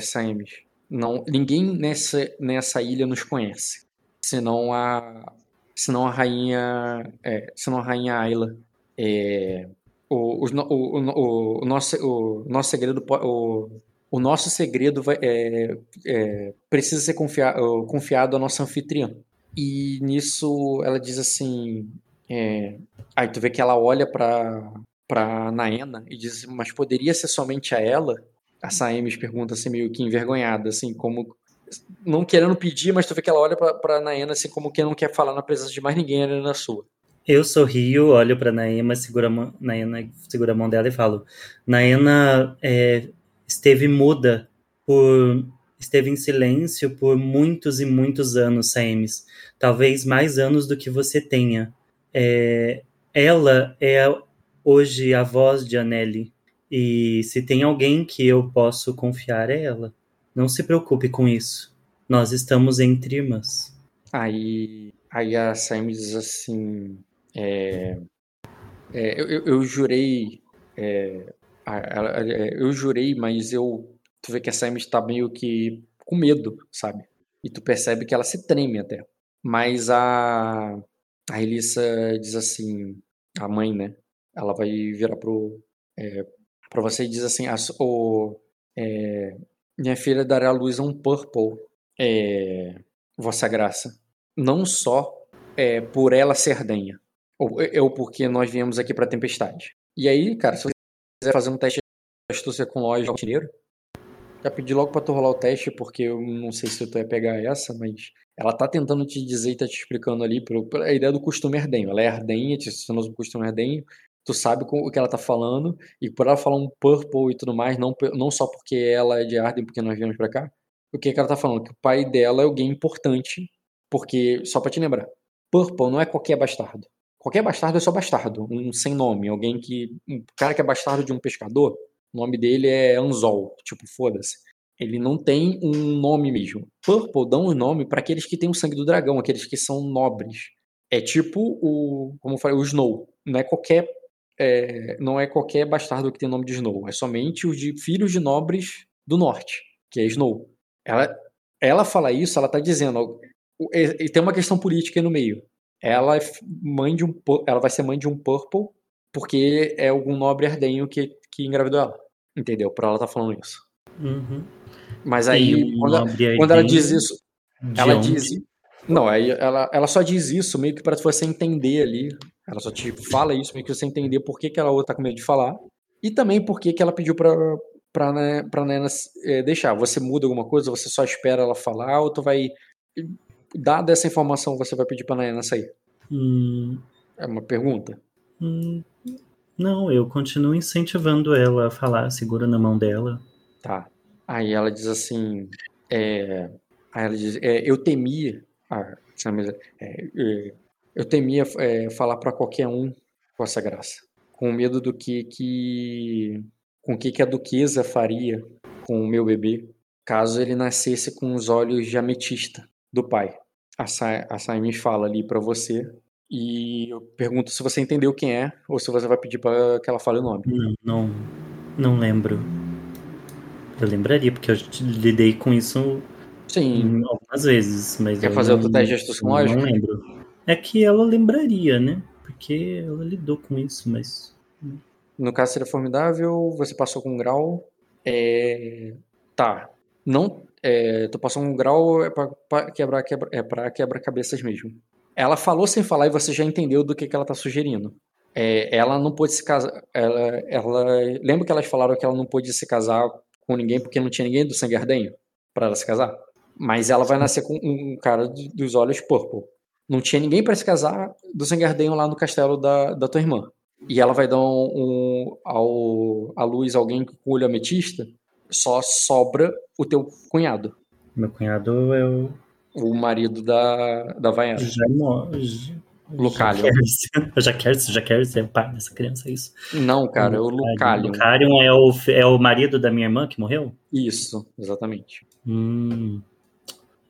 é. Não, ninguém nessa, nessa ilha nos conhece, senão a, senão a rainha, é, senão a rainha Ayla. É, o, o, o, o, nosso, o nosso segredo o, o nosso segredo vai, é, é, precisa ser confiado, confiado à nossa anfitriã. E nisso ela diz assim. É, aí tu vê que ela olha pra, pra Naena e diz mas poderia ser somente a ela? A Saemes pergunta assim, meio que envergonhada, assim, como. Não querendo pedir, mas tu vê que ela olha pra Naena assim, como que não quer falar na presença de mais ninguém ali na sua. Eu sorrio, olho pra Naena, segura a mão, Naena segura a mão dela e falo: Naena é, esteve muda por esteve em silêncio por muitos e muitos anos, Saemes. Talvez mais anos do que você tenha. É, ela é hoje a voz de Anneli. E se tem alguém que eu posso confiar, é ela. Não se preocupe com isso. Nós estamos entre irmãs. Aí, aí a Saemes diz assim: é, é, eu, eu, eu, jurei. É, é, eu jurei, mas eu tu vê que a Sam está meio que com medo, sabe? E tu percebe que ela se treme até. Mas a, a Elissa diz assim, a mãe, né? Ela vai virar pro, é, pra você e diz assim, a, o, é, minha filha dará à luz a um purple, é, vossa graça. Não só é, por ela ser denha, ou, ou porque nós viemos aqui pra tempestade. E aí, cara, se quiser fazer um teste de astúcia com loja rotineiro, já pedi logo pra tu rolar o teste, porque eu não sei se tu ia pegar essa, mas ela tá tentando te dizer e tá te explicando ali pro, a ideia do costume herdenho. Ela é herdenha, te ensinou o costume herdenho, tu sabe o que ela tá falando, e por ela falar um purple e tudo mais, não, não só porque ela é de Arden, porque nós viemos pra cá, o que, que ela tá falando? Que o pai dela é alguém importante, porque, só pra te lembrar, purple não é qualquer bastardo. Qualquer bastardo é só bastardo, um sem nome, alguém que. Um cara que é bastardo de um pescador, o nome dele é Anzol, tipo, foda-se. Ele não tem um nome mesmo. Purple dão um nome para aqueles que têm o sangue do dragão, aqueles que são nobres. É tipo o, como eu falei, o Snow. Não é qualquer é, não é qualquer bastardo que tem o nome de Snow, é somente os de filhos de nobres do norte, que é Snow. Ela, ela fala isso, ela tá dizendo, e tem uma questão política aí no meio. Ela é mãe de um, ela vai ser mãe de um Purple porque é algum nobre ardenho que que engravidou ela. Entendeu? Por ela tá falando isso. Uhum. Mas aí, quando, ela, quando ela diz isso, ela onde? diz. Não, aí ela, ela só diz isso meio que para você entender ali. Ela só te fala isso meio que você entender por que, que ela tá com medo de falar. E também por que, que ela pediu pra, pra, né, pra Nena é, deixar. Você muda alguma coisa, você só espera ela falar, ou tu vai. Dada essa informação, você vai pedir pra Nena sair? Hum. É uma pergunta. Hum, não, eu continuo incentivando ela a falar, segura na mão dela. Tá. Aí ela diz assim. É... Aí ela diz: é, Eu temia. Ah, é, é, eu temia é, falar para qualquer um com essa graça. Com medo do que, que. Com o que, que a duquesa faria com o meu bebê caso ele nascesse com os olhos de ametista do pai. A, Sa a Simon fala ali para você e eu pergunto se você entendeu quem é ou se você vai pedir para que ela fale o nome. Não, não, não lembro. Eu lembraria, porque eu lidei com isso Sim. algumas vezes. Mas Quer fazer não, outro teste de astúcia com lógica? Não lembro. É que ela lembraria, né? Porque ela lidou com isso, mas. No caso seria formidável, você passou com um grau. É... Tá. Não. É... Tu passou um grau é pra, quebrar, quebra... é pra quebra-cabeças mesmo. Ela falou sem falar e você já entendeu do que, que ela está sugerindo. É, ela não pôde se casar. Ela, ela, lembra que elas falaram que ela não pôde se casar com ninguém porque não tinha ninguém do sangue ardenho para ela se casar? Mas ela vai nascer com um cara dos olhos purple. Não tinha ninguém para se casar do sangue ardenho lá no castelo da, da tua irmã. E ela vai dar um, um ao, à luz alguém com olho ametista, só sobra o teu cunhado. Meu cunhado é o o marido da, da Vaiana. Já, Lucalion. Já quer, já quer ser pai dessa criança, é isso? Não, cara, é o Lucalion. Lucalion é o, é o marido da minha irmã que morreu? Isso, exatamente. Hum,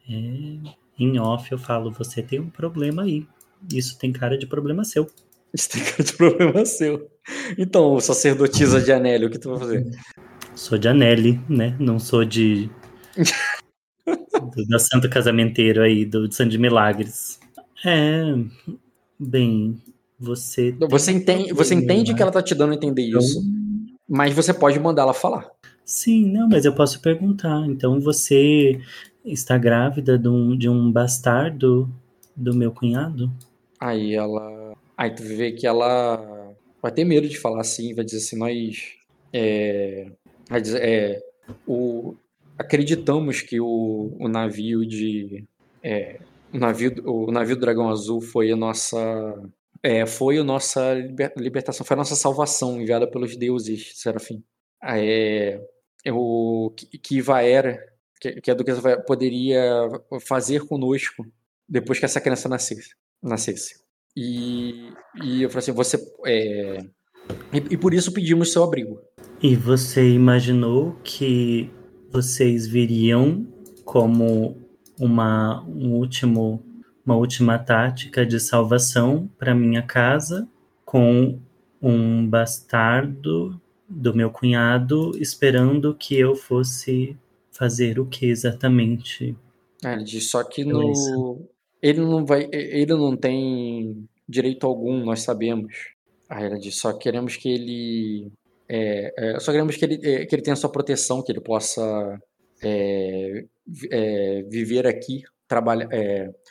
é, em off eu falo, você tem um problema aí. Isso tem cara de problema seu. Isso tem cara de problema seu. Então, sacerdotisa de Anélio, o que tu vai fazer? Sou de Anelli, né? Não sou de. da Santo Casamenteiro aí, do Santo de Milagres. É. Bem, você. Você entende, você entende que ela tá te dando a entender então... isso, mas você pode mandar ela falar. Sim, não, mas eu posso perguntar. Então você está grávida de um, de um bastardo do meu cunhado? Aí ela. Aí tu vê que ela vai ter medo de falar assim, vai dizer assim, nós. É, é, o, acreditamos que o, o navio de. É, o navio, o navio do Dragão Azul foi a nossa. É, foi a nossa libertação, foi a nossa salvação enviada pelos deuses, Serafim. É, é o que Vaera, que, que a duquesa poderia fazer conosco depois que essa criança nascesse. nascesse. E, e eu falei assim, você... É, e, e por isso pedimos seu abrigo. E você imaginou que vocês viriam como uma, um último, uma última tática de salvação para minha casa com um bastardo do meu cunhado esperando que eu fosse fazer o que exatamente? É, ele diz só que no... ele não vai, ele não tem direito algum, nós sabemos. Aí ela diz, só queremos que ele é, é, só queremos que ele, é, que ele tenha sua proteção, que ele possa é, é, viver aqui, trabalhar,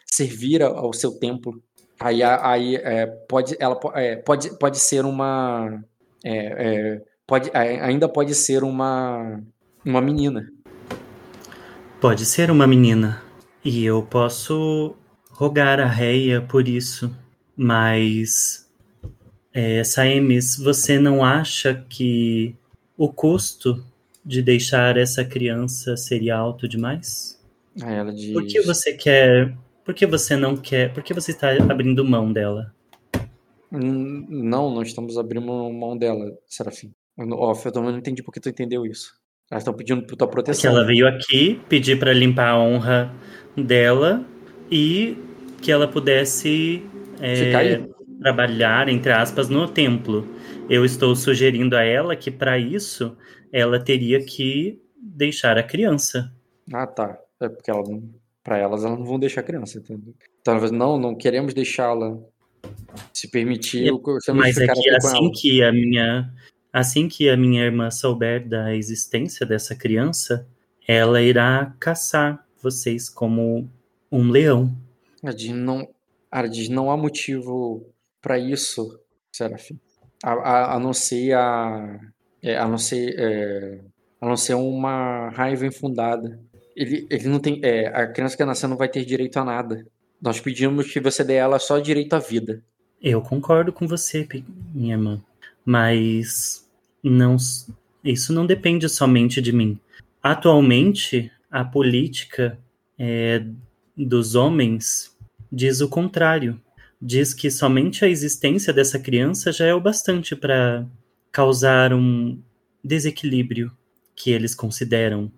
servir ao seu templo. Aí, aí pode, ela pode, pode ser uma pode, ainda pode ser uma, uma menina. Pode ser uma menina. E eu posso rogar a Reia por isso. Mas, é, Saemis, você não acha que o custo de deixar essa criança seria alto demais? ela diz... Por que você quer. Por que você não quer. Por que você está abrindo mão dela? Não, não estamos abrindo mão dela, Serafim. Ó, eu não entendi porque tu entendeu isso. Elas estão pedindo tua proteção. Que ela veio aqui pedir para limpar a honra dela e que ela pudesse é, trabalhar, entre aspas, no templo. Eu estou sugerindo a ela que para isso ela teria que deixar a criança. Ah, tá. É porque ela, para elas elas não vão deixar a criança, entendeu? Então, não, não queremos deixá-la se permitir. É, mas é que assim que a minha Assim que a minha irmã souber da existência dessa criança, ela irá caçar vocês como um leão. Ardis, não, Ardis, não há motivo para isso, Serafim. A, a, a, não ser a, é, a não ser é, a não ser uma raiva infundada. Ele, ele não tem, é, a criança que nascer não vai ter direito a nada. Nós pedimos que você dê ela só direito à vida. Eu concordo com você, minha irmã. Mas não, isso não depende somente de mim. Atualmente, a política é, dos homens diz o contrário. Diz que somente a existência dessa criança já é o bastante para causar um desequilíbrio que eles consideram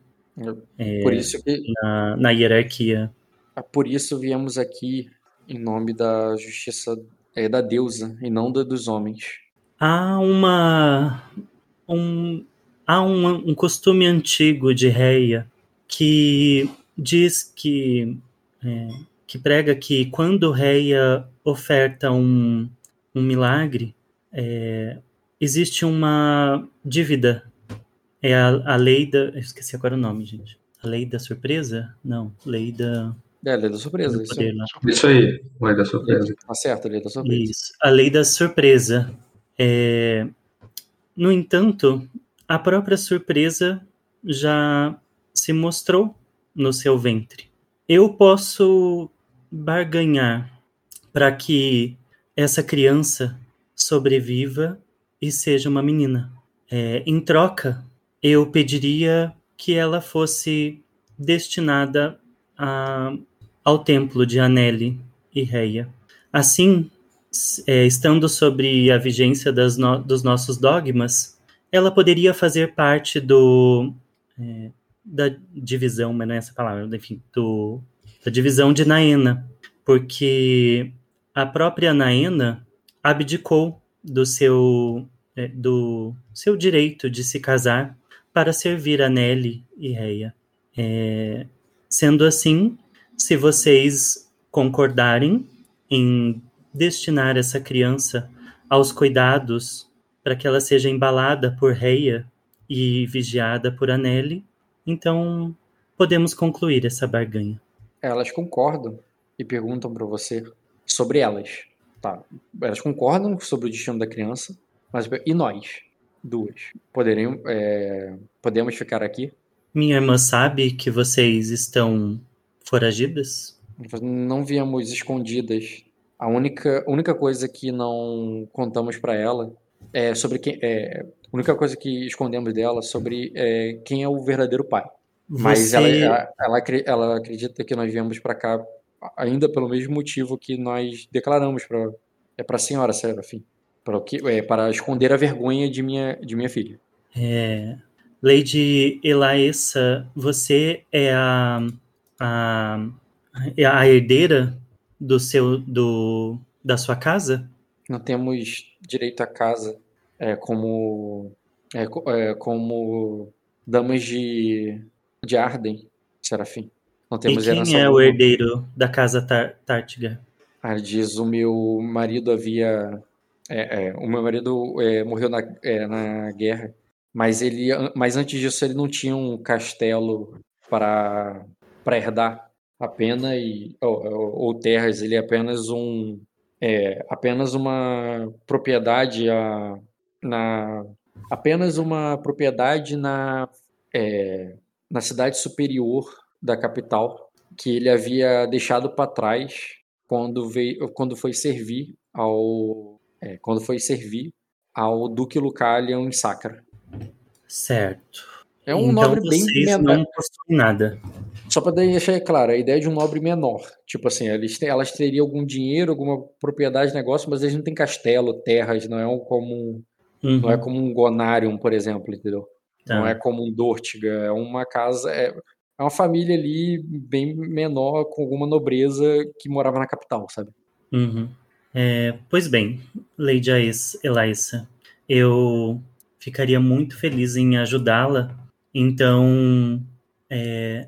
é, por isso que, na, na hierarquia. Ah, por isso viemos aqui em nome da justiça é, da deusa e não da dos homens. Há uma um, há um, um costume antigo de Reia que diz que, é, que prega que quando Reia oferta um, um milagre, é, existe uma dívida. É a, a lei da. Eu esqueci agora o nome, gente. A lei da surpresa? Não, lei da. É, a lei da surpresa. Isso, poder, isso aí, lei da surpresa. Tá certo, a lei da surpresa. Isso, a lei da surpresa. É, no entanto, a própria surpresa já se mostrou no seu ventre. Eu posso barganhar para que essa criança sobreviva e seja uma menina. É, em troca, eu pediria que ela fosse destinada a, ao templo de Aneli e Reia. Assim, é, estando sobre a vigência no, dos nossos dogmas, ela poderia fazer parte do é, da divisão, mas não é essa palavra, enfim, do, da divisão de Naena, porque a própria Naena abdicou do seu, é, do seu direito de se casar para servir a Nelly e Reia. É, sendo assim, se vocês concordarem em destinar essa criança aos cuidados para que ela seja embalada por Reia e vigiada por Anelli, então podemos concluir essa barganha. Elas concordam e perguntam para você sobre elas. Tá. Elas concordam sobre o destino da criança, mas e nós? Duas. Poderemos, é, podemos ficar aqui? Minha irmã sabe que vocês estão foragidas? Não viemos escondidas. A única, única coisa que não contamos para ela é sobre quem. É, a única coisa que escondemos dela sobre é, quem é o verdadeiro pai. Mas ela, ela, ela, ela acredita que nós viemos para cá ainda pelo mesmo motivo que nós declaramos para é para a senhora Serafim, para que é para esconder a vergonha de minha de minha filha. É, Lady Elaessa, você é a, a é a herdeira do seu do da sua casa? Não temos direito à casa é, como é, é, como damas de de Arden, Serafim. Não temos e quem é o herdeiro da casa Tártiga? Ah, diz o meu marido havia é, é, o meu marido é, morreu na, é, na guerra, mas ele, mas antes disso ele não tinha um castelo para para herdar apenas e ou, ou, terras, ele é apenas um é, apenas uma propriedade a, na apenas uma propriedade na é, na cidade superior da capital que ele havia deixado para trás quando veio quando foi servir ao é, quando foi servir ao duque Lucalion em Sacra. Certo. É um então nobre bem menor. não possuem nada. Só para deixar claro, a ideia de um nobre menor. Tipo assim, eles, elas teriam algum dinheiro, alguma propriedade, negócio, mas eles não têm castelo, terras, não é um, como uhum. não é como um Gonarium, por exemplo, entendeu? Tá. Não é como um Dortiga, é uma casa, é, é uma família ali bem menor, com alguma nobreza que morava na capital, sabe? Uhum. É, pois bem, Lady Elaissa, eu ficaria muito feliz em ajudá-la, então é,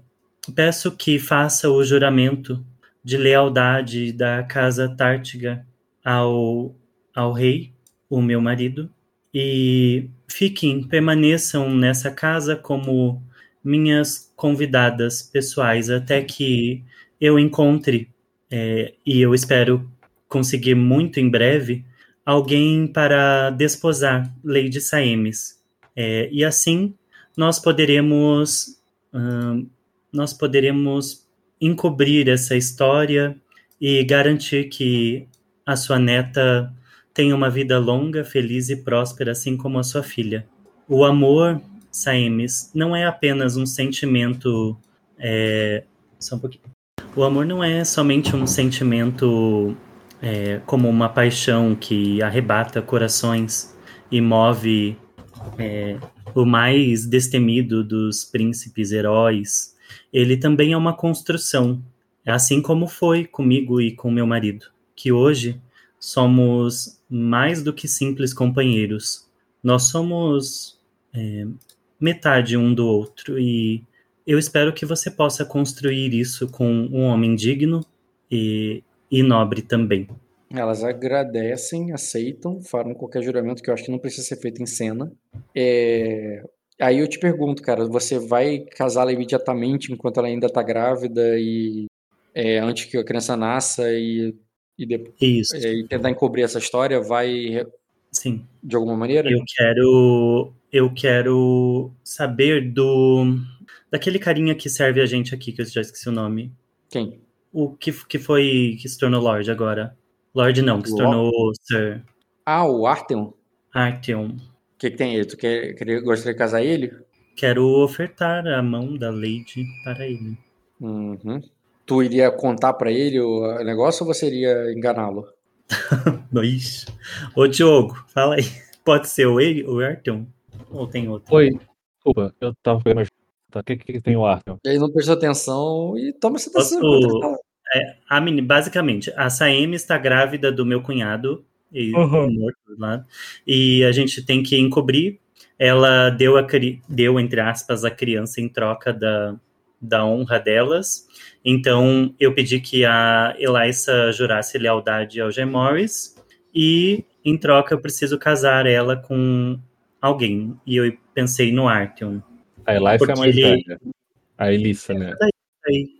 peço que faça o juramento de lealdade da casa Tártiga ao, ao rei, o meu marido, e fiquem, permaneçam nessa casa como minhas convidadas pessoais até que eu encontre, é, e eu espero conseguir muito em breve, alguém para desposar Lady Saemes. É, e assim nós poderemos hum, nós poderemos encobrir essa história e garantir que a sua neta tenha uma vida longa, feliz e próspera, assim como a sua filha. O amor, Saemes, não é apenas um sentimento. É... Só um pouquinho. O amor não é somente um sentimento é, como uma paixão que arrebata corações e move é, o mais destemido dos príncipes heróis. Ele também é uma construção, assim como foi comigo e com meu marido, que hoje somos mais do que simples companheiros. Nós somos é, metade um do outro e eu espero que você possa construir isso com um homem digno e, e nobre também. Elas agradecem, aceitam, falam qualquer juramento que eu acho que não precisa ser feito em cena. É... Aí eu te pergunto, cara, você vai casá-la imediatamente enquanto ela ainda está grávida e é, antes que a criança nasça e e, depois, é, e tentar encobrir essa história vai sim. de alguma maneira? Eu quero eu quero saber do daquele carinha que serve a gente aqui que eu já esqueci o nome. Quem? O que que foi que se tornou Lorde agora? Lorde não que se tornou Sir. Ah o Arteon? Arteon. O que, que tem ele tu quer, quer gostaria de casar ele? Quero ofertar a mão da Lady para ele. Uhum tu iria contar para ele o negócio ou você iria enganá-lo? Ixi. Ô, Diogo, fala aí. Pode ser o, o Artyom? Ou tem outro? Oi, desculpa, eu tava pegando o que, que tem o Artyom? Ele não prestou atenção e toma essa decisão. É, a basicamente, a Saemi está grávida do meu cunhado e uhum. morto lá. E a gente tem que encobrir. Ela deu, a, deu, entre aspas, a criança em troca da, da honra delas. Então, eu pedi que a Eliza jurasse lealdade ao G. Morris. E, em troca, eu preciso casar ela com alguém. E eu pensei no Artyom. A Eliza é mais ele... velha. A Elissa, né?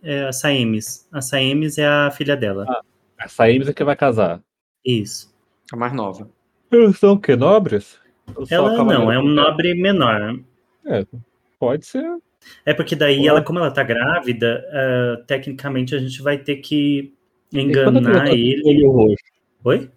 É a Saemis. A Saemis é a filha dela. Ah, a Saemis é que vai casar. Isso. A mais nova. Eles são o quê? Nobres? Ela não, é um nobre menor. É, pode ser. É porque daí, ela, como ela tá grávida, uh, tecnicamente a gente vai ter que enganar ele. ele Oi?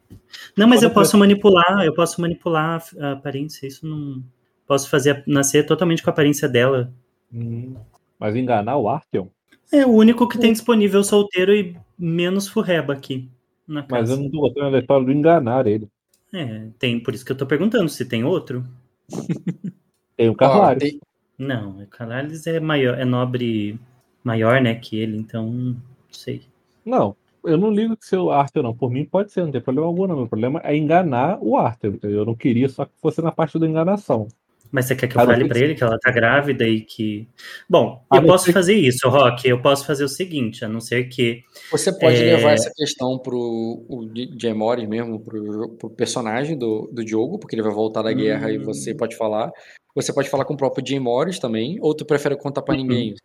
Não, mas eu posso manipular, eu posso manipular a aparência, isso não. Posso fazer nascer totalmente com a aparência dela. Hum, mas enganar o Artheon? É o único que tem disponível solteiro e menos furreba aqui. Mas eu não tô gostando da história do enganar ele. É, tem, por isso que eu tô perguntando se tem outro. tem o Carlares. tem... Não, o Carlares é maior, é nobre maior, né, que ele, então não sei. Não, eu não ligo que seu Arthur, não. Por mim pode ser, não tem problema algum, não. Meu problema é enganar o Arthur. Eu não queria só que fosse na parte da enganação. Mas você quer que eu fale para ele que ela tá grávida e que. Bom, eu posso fazer isso, Rock. Eu posso fazer o seguinte, a não ser que. Você pode é... levar essa questão pro o Jay Morris mesmo, pro, pro personagem do, do Diogo, porque ele vai voltar da guerra hum. e você pode falar. Você pode falar com o próprio Jay Morris também, ou tu prefere contar para ninguém?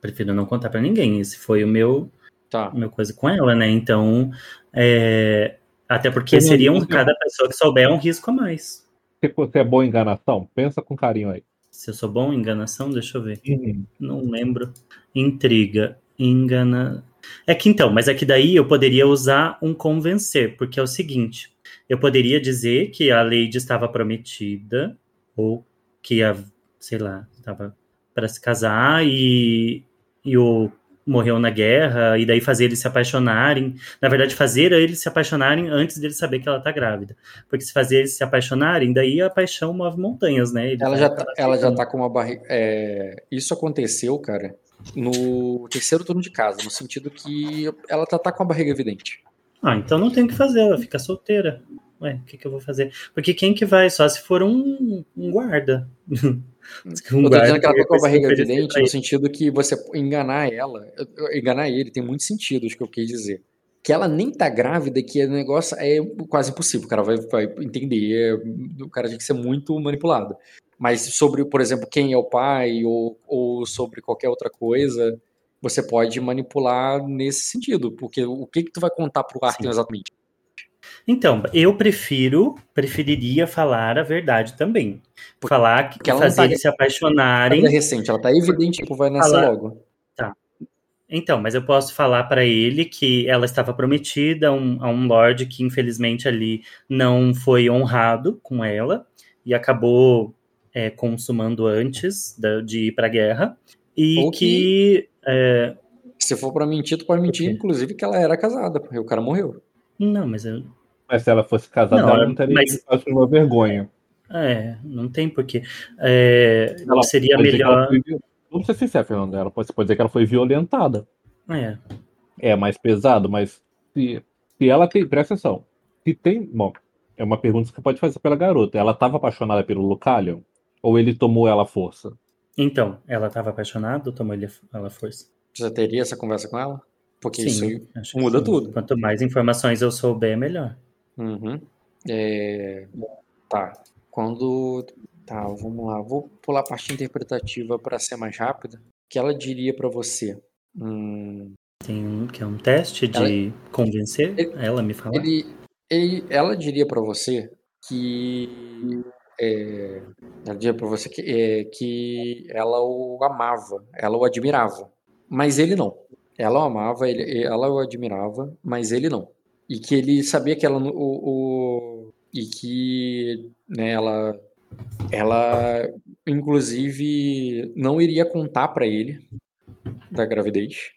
Prefiro não contar para ninguém. Esse foi o meu, tá. meu coisa com ela, né? Então, é... até porque seria um, cada pessoa que souber é um risco a mais você é bom em enganação? Pensa com carinho aí. Se eu sou bom em enganação, deixa eu ver. Uhum. Não lembro. Intriga, engana. É que então, mas é que daí eu poderia usar um convencer, porque é o seguinte: eu poderia dizer que a Lady estava prometida, ou que a, sei lá, estava para se casar e, e o morreu na guerra, e daí fazer eles se apaixonarem. Na verdade, fazer eles se apaixonarem antes dele saber que ela tá grávida. Porque se fazer eles se apaixonarem, daí a paixão move montanhas, né? Ele ela já, tá, ela já tá com uma barriga. É... Isso aconteceu, cara, no terceiro turno de casa, no sentido que ela tá, tá com a barriga evidente. Ah, então não tem o que fazer, ela fica solteira. Ué, o que, que eu vou fazer? Porque quem que vai? Só se for um, um guarda. Um eu tô dizendo que ela tá com a barriga evidente no sentido que você enganar ela, enganar ele tem muitos sentidos que eu quis dizer. Que ela nem tá grávida, que o negócio é quase impossível, o cara vai, vai entender, o cara tem que ser muito manipulado. Mas sobre, por exemplo, quem é o pai ou, ou sobre qualquer outra coisa, você pode manipular nesse sentido, porque o que que tu vai contar pro Arthur exatamente? Então, eu prefiro, preferiria falar a verdade também. Falar que ela fazer tá, eles se apaixonarem. É recente, ela tá evidente que vai nascer falar, logo. Tá. Então, mas eu posso falar para ele que ela estava prometida a um, a um lord que infelizmente ali não foi honrado com ela e acabou é, consumando antes da, de ir para a guerra e Ou que, que é... se for para mentir, tu pode mentir, inclusive que ela era casada, porque o cara morreu. Não, mas eu mas se ela fosse casada, não, ela não teria mas... uma vergonha. É, não tem porquê. É, ela seria melhor. Vamos ser sinceros, Fernando. Ela pode, pode dizer que ela foi violentada. É. É mais pesado, mas se, se ela tem. Presta atenção. Se tem. Bom, é uma pergunta que você pode fazer pela garota. Ela estava apaixonada pelo Lucalion? Ou ele tomou ela à força? Então, ela estava apaixonada ou tomou ele, ela à força? Você teria essa conversa com ela? Porque sim, isso muda tudo. Quanto mais informações eu souber, melhor. Uhum. É... Tá. Quando. Tá, vamos lá. Vou pular a parte interpretativa para ser mais rápida. O que ela diria para você? Hum... Tem um que é um teste de ela... convencer ele, ela me falar. Ele, ele, ela diria para você que é, ela diria para você que, é, que ela o amava, ela o admirava, mas ele não. Ela o amava, ele, ela o admirava, mas ele não e que ele sabia que ela o, o e que né, ela ela inclusive não iria contar para ele da gravidez,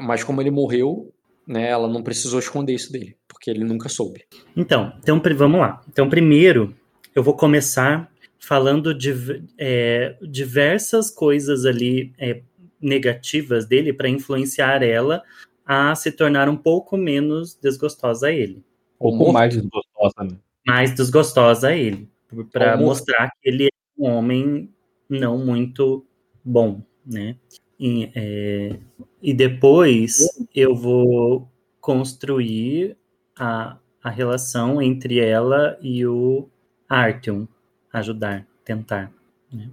mas como ele morreu, né, ela não precisou esconder isso dele, porque ele nunca soube. Então, então vamos lá. Então primeiro eu vou começar falando de é, diversas coisas ali é, negativas dele para influenciar ela a se tornar um pouco menos desgostosa a ele. Um pouco mais desgostosa, né? mais desgostosa a ele, para mostrar que ele é um homem não muito bom, né? E, é, e depois eu vou construir a, a relação entre ela e o Artyom, ajudar, tentar.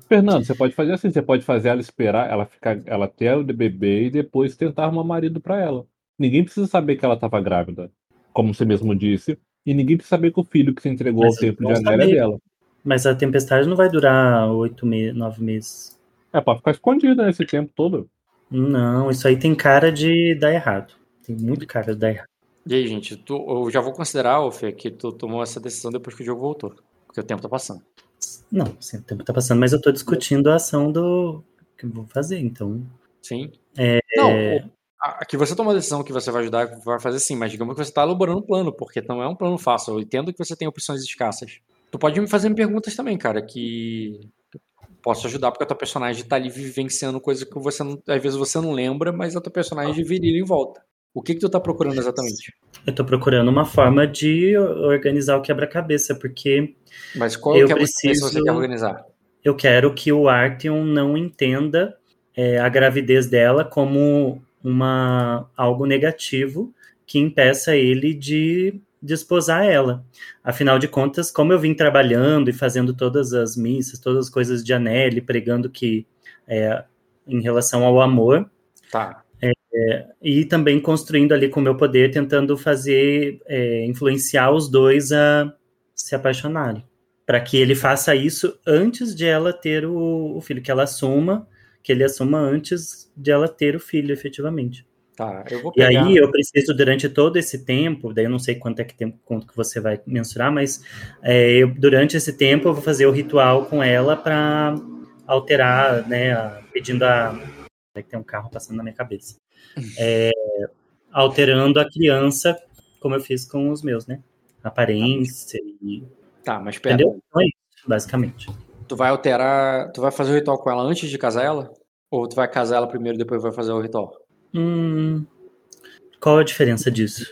Fernando, você pode fazer assim, você pode fazer ela esperar, ela ficar, ela ter o bebê e depois tentar arrumar marido para ela. Ninguém precisa saber que ela estava grávida, como você mesmo disse, e ninguém precisa saber que o filho que você entregou Mas ao tempo de Anélia é dela. Mas a tempestade não vai durar oito meses, nove meses. É, pode ficar escondida nesse tempo todo. Não, isso aí tem cara de dar errado. Tem muito cara de dar errado. E aí, gente, tu, eu já vou considerar, Fê, que tu tomou essa decisão depois que o jogo voltou. Porque o tempo tá passando. Não, o tempo tá passando, mas eu tô discutindo a ação do que eu vou fazer, então. Sim. É... Não, que você toma a decisão que você vai ajudar, vai fazer sim, mas digamos que você tá elaborando um plano, porque não é um plano fácil. Eu entendo que você tem opções escassas. Tu pode me fazer perguntas também, cara, que posso ajudar, porque a tua personagem tá ali vivenciando coisas que você não, às vezes você não lembra, mas a tua personagem virilha em volta. O que que tu tá procurando exatamente? Eu tô procurando uma forma de organizar o quebra-cabeça, porque Mas qual eu quebra-cabeça preciso... você quer organizar? Eu quero que o Artyom não entenda é, a gravidez dela como uma algo negativo que impeça ele de desposar ela. Afinal de contas, como eu vim trabalhando e fazendo todas as missas, todas as coisas de Anelli, pregando que é, em relação ao amor, tá. É, e também construindo ali com o meu poder, tentando fazer, é, influenciar os dois a se apaixonarem. Para que ele faça isso antes de ela ter o, o filho, que ela assuma, que ele assuma antes de ela ter o filho, efetivamente. Tá, eu vou pegar... E aí eu preciso, durante todo esse tempo, daí eu não sei quanto é que tempo quanto que você vai mensurar, mas é, eu, durante esse tempo eu vou fazer o ritual com ela para alterar, né, a, pedindo a... É que tem um carro passando na minha cabeça. É, alterando a criança, como eu fiz com os meus, né? Aparência e... Tá, mas pera. Entendeu? Então é isso, basicamente. Tu vai alterar... Tu vai fazer o ritual com ela antes de casar ela? Ou tu vai casar ela primeiro e depois vai fazer o ritual? Hum, qual a diferença disso?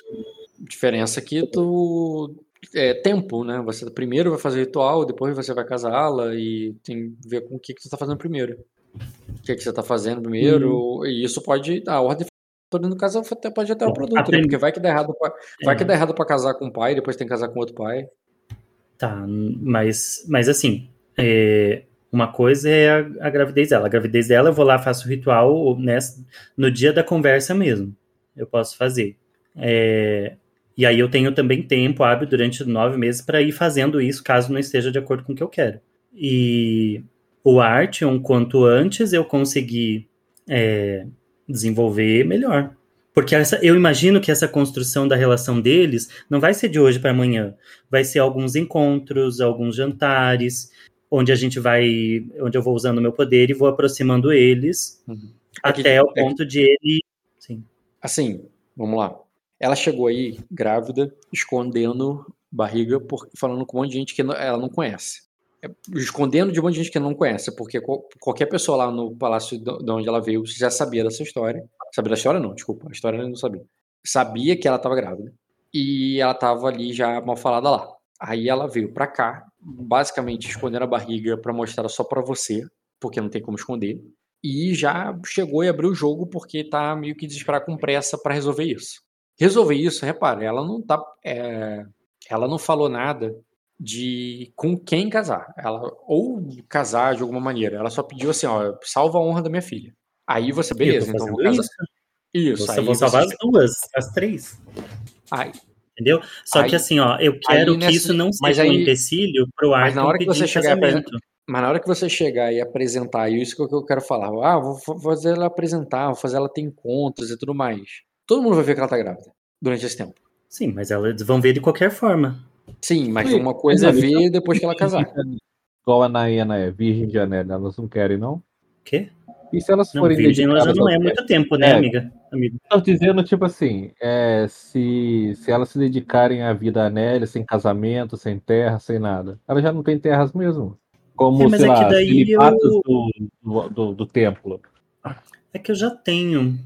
Diferença que tu é tempo, né? Você primeiro vai fazer ritual, depois você vai casá-la e tem que ver com o que, que você está fazendo primeiro. O que, que você está fazendo primeiro, hum. e isso pode. A ordem no caso até pode até o produto, né? Porque vai que dá errado pra, vai que é. dá errado para casar com o pai, depois tem que casar com outro pai. Tá, mas, mas assim, é, uma coisa é a, a, gravidez dela. A gravidez dela, eu vou lá, faço o ritual né, no dia da conversa mesmo. Eu posso fazer. É, e aí eu tenho também tempo hábil durante nove meses para ir fazendo isso, caso não esteja de acordo com o que eu quero. E o Artyom, quanto antes eu conseguir é, desenvolver, melhor. Porque essa, eu imagino que essa construção da relação deles não vai ser de hoje para amanhã. Vai ser alguns encontros, alguns jantares, onde a gente vai, onde eu vou usando o meu poder e vou aproximando eles uhum. até Aqui, o ponto é, de ele. Sim. Assim, vamos lá. Ela chegou aí grávida, escondendo barriga, por, falando com um monte de gente que ela não conhece. É, escondendo de um monte de gente que não conhece, porque qualquer pessoa lá no palácio de onde ela veio já sabia dessa história. Sabia da história, não, desculpa, a história não sabia. Sabia que ela estava grávida. E ela estava ali já mal falada lá. Aí ela veio para cá basicamente escondendo a barriga para mostrar só para você, porque não tem como esconder. E já chegou e abriu o jogo porque tá meio que desesperada com pressa para resolver isso. Resolver isso, repara, ela não tá. É, ela não falou nada de com quem casar. Ela ou casar de alguma maneira. Ela só pediu assim, ó, salva a honra da minha filha. Aí você, beleza, então vou casar. Isso, você aí vou salvar você... as duas, as três. Aí, entendeu? Só aí, que assim, ó, eu quero que isso não seja aí, um empecilho pro ar. Mas na hora que você chegar mas na hora que você chegar e apresentar, e isso que eu quero falar, ah, vou fazer ela apresentar, vou fazer ela ter encontros e tudo mais. Todo mundo vai ver que ela tá grávida durante esse tempo. Sim, mas elas vão ver de qualquer forma. Sim, mas Sim, uma coisa é ver depois que ela casar. Igual a Nayana é virgem de Anélia, elas não querem, não? Quê? E se elas forem não, virgem, ela já não é muito tempo, né, é, amiga? Amigo. Estou dizendo, tipo assim, é, se, se elas se dedicarem à vida Anélia, sem casamento, sem terra, sem nada, elas já não têm terras mesmo. Como, é, sei é lá, eu... do, do, do, do templo. É que eu já tenho.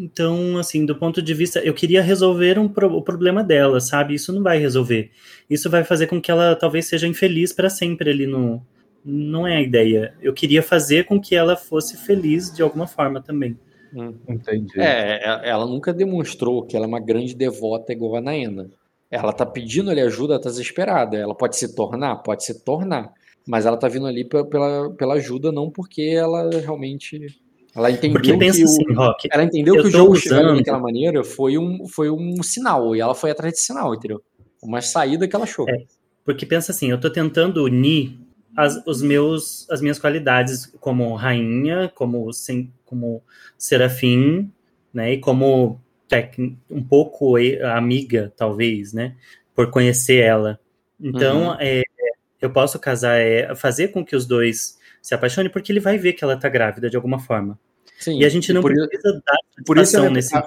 Então, assim, do ponto de vista, eu queria resolver um pro, o problema dela, sabe? Isso não vai resolver. Isso vai fazer com que ela talvez seja infeliz para sempre ali no. Não é a ideia. Eu queria fazer com que ela fosse feliz de alguma forma também. Hum, entendi. É, é ela nunca demonstrou que ela é uma grande devota igual a Naena. Ela tá pedindo ali ajuda, tá desesperada. Ela pode se tornar? Pode se tornar. Mas ela tá vindo ali pela, pela ajuda, não porque ela realmente ela entendeu Porque pensa que assim, o, Rock, ela entendeu que o jogo usando... chegando daquela maneira foi um, foi um sinal, e ela foi atrás desse sinal, entendeu? Uma saída que ela achou. É, porque pensa assim, eu tô tentando unir as, os meus, as minhas qualidades como rainha, como, sem, como serafim, né, e como tec, um pouco amiga, talvez, né, por conhecer ela. Então, uhum. é, eu posso casar, é, fazer com que os dois se apaixonem, porque ele vai ver que ela tá grávida de alguma forma. Sim, e a gente não precisa isso, dar por isso é, nesse.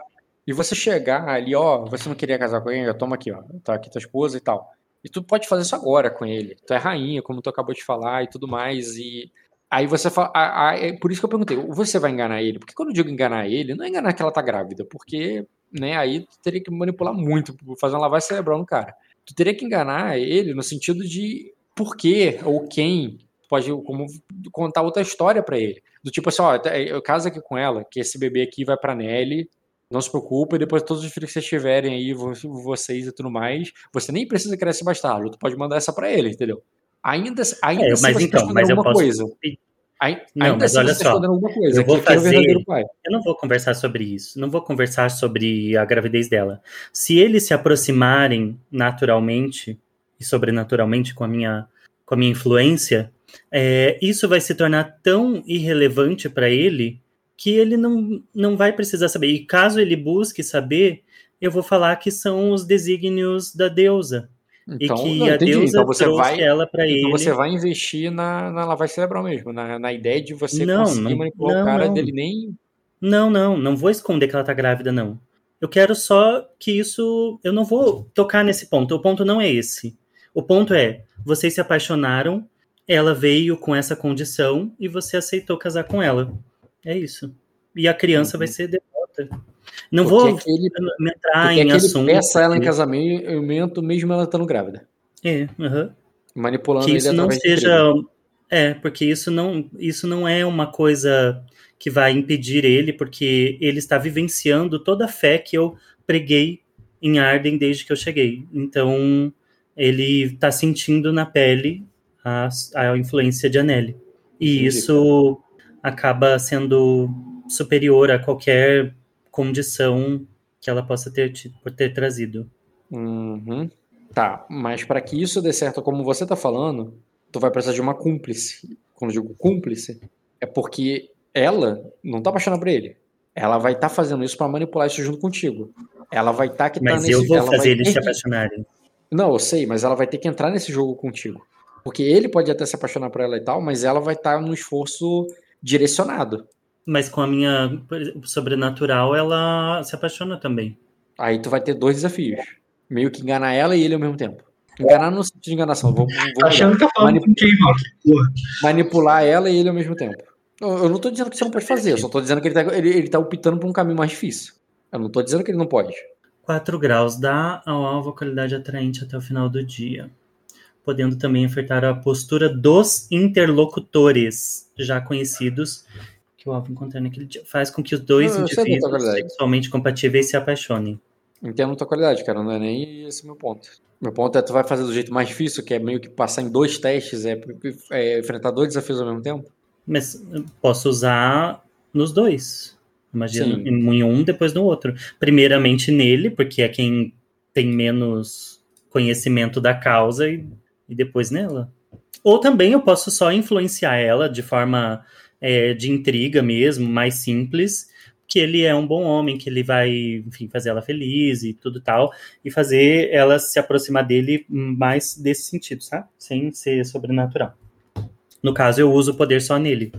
E você chegar ali, ó, você não queria casar com ele, toma aqui, ó, tá aqui tua esposa e tal. E tu pode fazer isso agora com ele. Tu é rainha, como tu acabou de falar e tudo mais. E aí você fala. A, a, é por isso que eu perguntei, você vai enganar ele? Porque quando eu digo enganar ele, não é enganar que ela tá grávida, porque, né, aí tu teria que manipular muito, fazer uma lavagem cerebral no cara. Tu teria que enganar ele no sentido de por quê ou quem pode como contar outra história para ele. Do tipo assim, ó, eu caso aqui com ela, que esse bebê aqui vai pra Nelly, não se preocupe, depois todos os filhos que vocês tiverem aí, vocês e tudo mais, você nem precisa criar esse bastardo, tu pode mandar essa para ele, entendeu? Ainda, ainda é, mas então, mas eu posso... coisa. Ainda não, mas assim olha só, coisa, eu vou fazer, eu não vou conversar sobre isso, não vou conversar sobre a gravidez dela. Se eles se aproximarem naturalmente e sobrenaturalmente com a minha com a minha influência, é, isso vai se tornar tão irrelevante para ele que ele não, não vai precisar saber. E caso ele busque saber, eu vou falar que são os desígnios da deusa. Então, e que não, a deusa então você trouxe vai, ela para então ele. você vai investir na, na lavagem cerebral mesmo, na, na ideia de você não, conseguir não, manipular não, o cara dele nem. Não, não, não vou esconder que ela tá grávida, não. Eu quero só que isso. Eu não vou tocar nesse ponto. O ponto não é esse. O ponto é: vocês se apaixonaram, ela veio com essa condição e você aceitou casar com ela. É isso. E a criança vai uhum. ser devota. Não porque vou aquele, entrar em assunto. peça ela em casamento mesmo ela estando grávida. É, uhum. manipulando que isso não seja é porque isso não isso não é uma coisa que vai impedir ele porque ele está vivenciando toda a fé que eu preguei em Arden desde que eu cheguei então ele está sentindo na pele a, a influência de Anelli. E Entendi. isso acaba sendo superior a qualquer condição que ela possa ter, por ter trazido. Uhum. Tá, mas para que isso dê certo, como você tá falando, tu vai precisar de uma cúmplice. Quando eu digo cúmplice, é porque ela não tá apaixonada por ele. Ela vai estar tá fazendo isso para manipular isso junto contigo. Ela vai estar tá que mas tá nesse... Mas eu vou fazer eles se apaixonarem. Não, eu sei, mas ela vai ter que entrar nesse jogo contigo. Porque ele pode até se apaixonar por ela e tal, mas ela vai estar num esforço direcionado. Mas com a minha sobrenatural, ela se apaixona também. Aí tu vai ter dois desafios. Meio que enganar ela e ele ao mesmo tempo. Enganar no sentido de enganação. Vou, vou Achando que tá falando Manip... Manipular ela e ele ao mesmo tempo. Eu não tô dizendo que você não pode fazer, eu só tô dizendo que ele tá, ele, ele tá optando por um caminho mais difícil. Eu não tô dizendo que ele não pode. 4 graus. Dá ao alvo qualidade atraente até o final do dia. Podendo também afetar a postura dos interlocutores já conhecidos que o alvo encontra naquele dia. Faz com que os dois não, indivíduos sexualmente compatíveis se apaixonem. Entendo a tua qualidade, cara. Não é nem esse meu ponto. Meu ponto é tu vai fazer do jeito mais difícil, que é meio que passar em dois testes, é, é enfrentar dois desafios ao mesmo tempo. Mas posso usar nos dois. Imagina Sim. em um, depois no outro. Primeiramente nele, porque é quem tem menos conhecimento da causa, e, e depois nela. Ou também eu posso só influenciar ela de forma é, de intriga mesmo, mais simples, que ele é um bom homem, que ele vai, enfim, fazer ela feliz e tudo tal, e fazer ela se aproximar dele mais desse sentido, sabe? Sem ser sobrenatural. No caso, eu uso o poder só nele.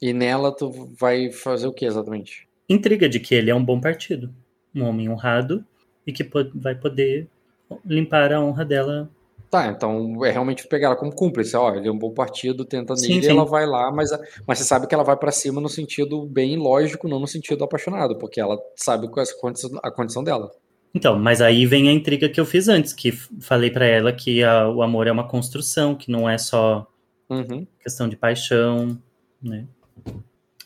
E nela tu vai fazer o que exatamente? intriga de que ele é um bom partido, um homem honrado e que vai poder limpar a honra dela Tá, então é realmente pegar ela como cúmplice. Ó, ele é um bom partido, tenta sim, nele, sim. ela vai lá, mas, mas você sabe que ela vai para cima no sentido bem lógico, não no sentido apaixonado, porque ela sabe qual é a condição, a condição dela. Então, mas aí vem a intriga que eu fiz antes, que falei para ela que a, o amor é uma construção, que não é só uhum. questão de paixão, né?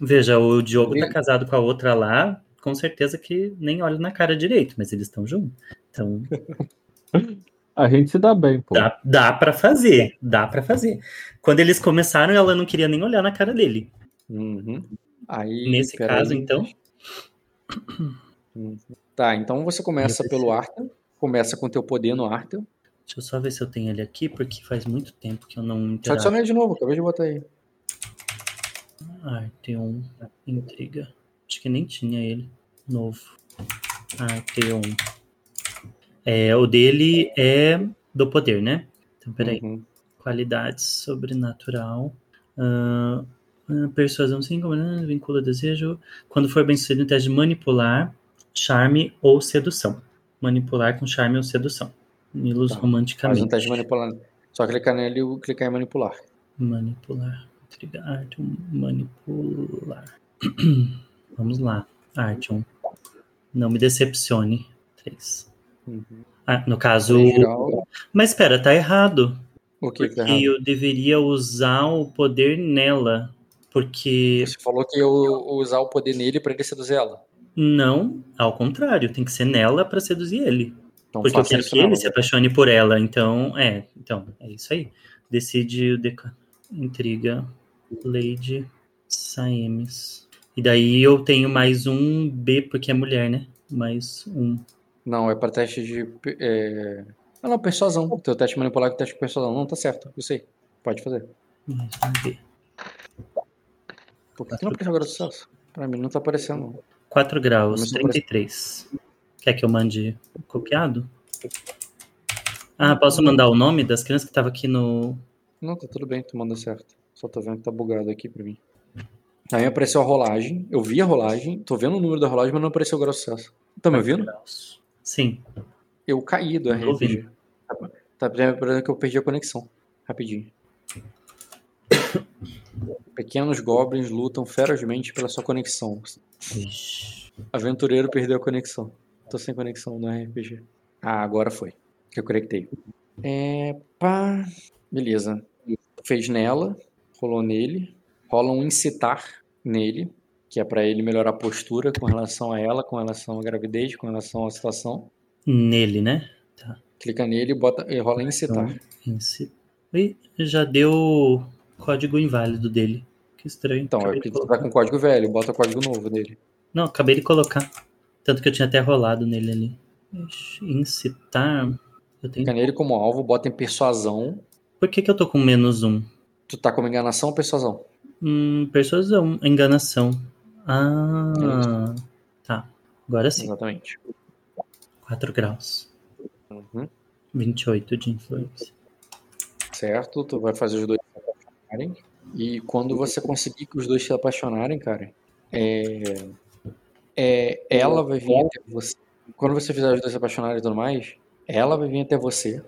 Veja, o Diogo tá casado com a outra lá, com certeza que nem olha na cara direito, mas eles estão juntos. Então. A gente se dá bem, pô. Dá, dá para fazer, dá para fazer. Quando eles começaram, ela não queria nem olhar na cara dele. Uhum. Aí, Nesse caso, aí. então. Uhum. Tá, então você começa pelo Arthur. Começa com teu poder no Arthur. Deixa eu só ver se eu tenho ele aqui, porque faz muito tempo que eu não interajo. Só adiciona ele de novo, acabei de botar aí. Arteon, intriga. Acho que nem tinha ele. Novo. Arteon. É, o dele é do poder, né? Então, peraí. Uhum. Qualidades sobrenatural. Uh, persuasão 5, vincula desejo. Quando for bem sucedido, teste de manipular, charme ou sedução. Manipular com charme ou sedução. Milos tá. romanticamente. Um teste de manipular. Só clicar nele e clicar em manipular. Manipular. Artium, manipular. Vamos lá. Artium. Não me decepcione. 3. Uhum. Ah, no caso. Mas espera, tá errado. O que, porque tá errado? eu deveria usar o poder nela. Porque. Você falou que eu usar o poder nele para ele seduzir ela. Não, ao contrário, tem que ser nela para seduzir ele. Então, porque eu quero que ele se apaixone por ela. Então, é, então, é isso aí. Decide o deca... intriga Lady Saemes. E daí eu tenho mais um B, porque é mulher, né? Mais um. Não, é para teste de. É... Ah, não, persuasão. O teu teste manipular com teste de persuasão. Não, tá certo. Isso aí. Pode fazer. Um B. Por que, que não apareceu agora do sucesso? Pra mim não tá aparecendo. 4 graus, 33. Quer que eu mande copiado? Ah, posso mandar o nome das crianças que tava aqui no. Não, tá tudo bem, tu manda certo. Só tô vendo que tá bugado aqui pra mim. Aí apareceu a rolagem. Eu vi a rolagem. Tô vendo o número da rolagem, mas não apareceu o grau de sucesso. Tá me ouvindo? Sim. Eu caí do RPG. Tá lembrando que eu perdi a conexão. Rapidinho. Pequenos goblins lutam ferozmente pela sua conexão. Aventureiro perdeu a conexão. Tô sem conexão no RPG. Ah, agora foi. Que eu conectei. É. Pá. Beleza. Fez nela rolou nele, rola um incitar nele, que é para ele melhorar a postura com relação a ela, com relação à gravidez, com relação à situação. Nele, né? Tá. Clica nele e bota, e rola incitar. Então, incit... E já deu código inválido dele. Que estranho. Então, é porque tu tá com código velho, bota código novo dele. Não, acabei de colocar. Tanto que eu tinha até rolado nele ali. Incitar. Eu tenho... Clica nele como alvo, bota em persuasão. Por que, que eu tô com menos um? Tu tá como enganação ou persuasão? Hum, persuasão, enganação. Ah, tá. Agora sim. Exatamente. 4 graus. Uhum. 28 de influência. Certo, tu vai fazer os dois se apaixonarem. E quando você conseguir que os dois se apaixonarem, cara, é, é, ela vai vir até você. Quando você fizer os dois se apaixonarem e tudo mais, ela vai vir até você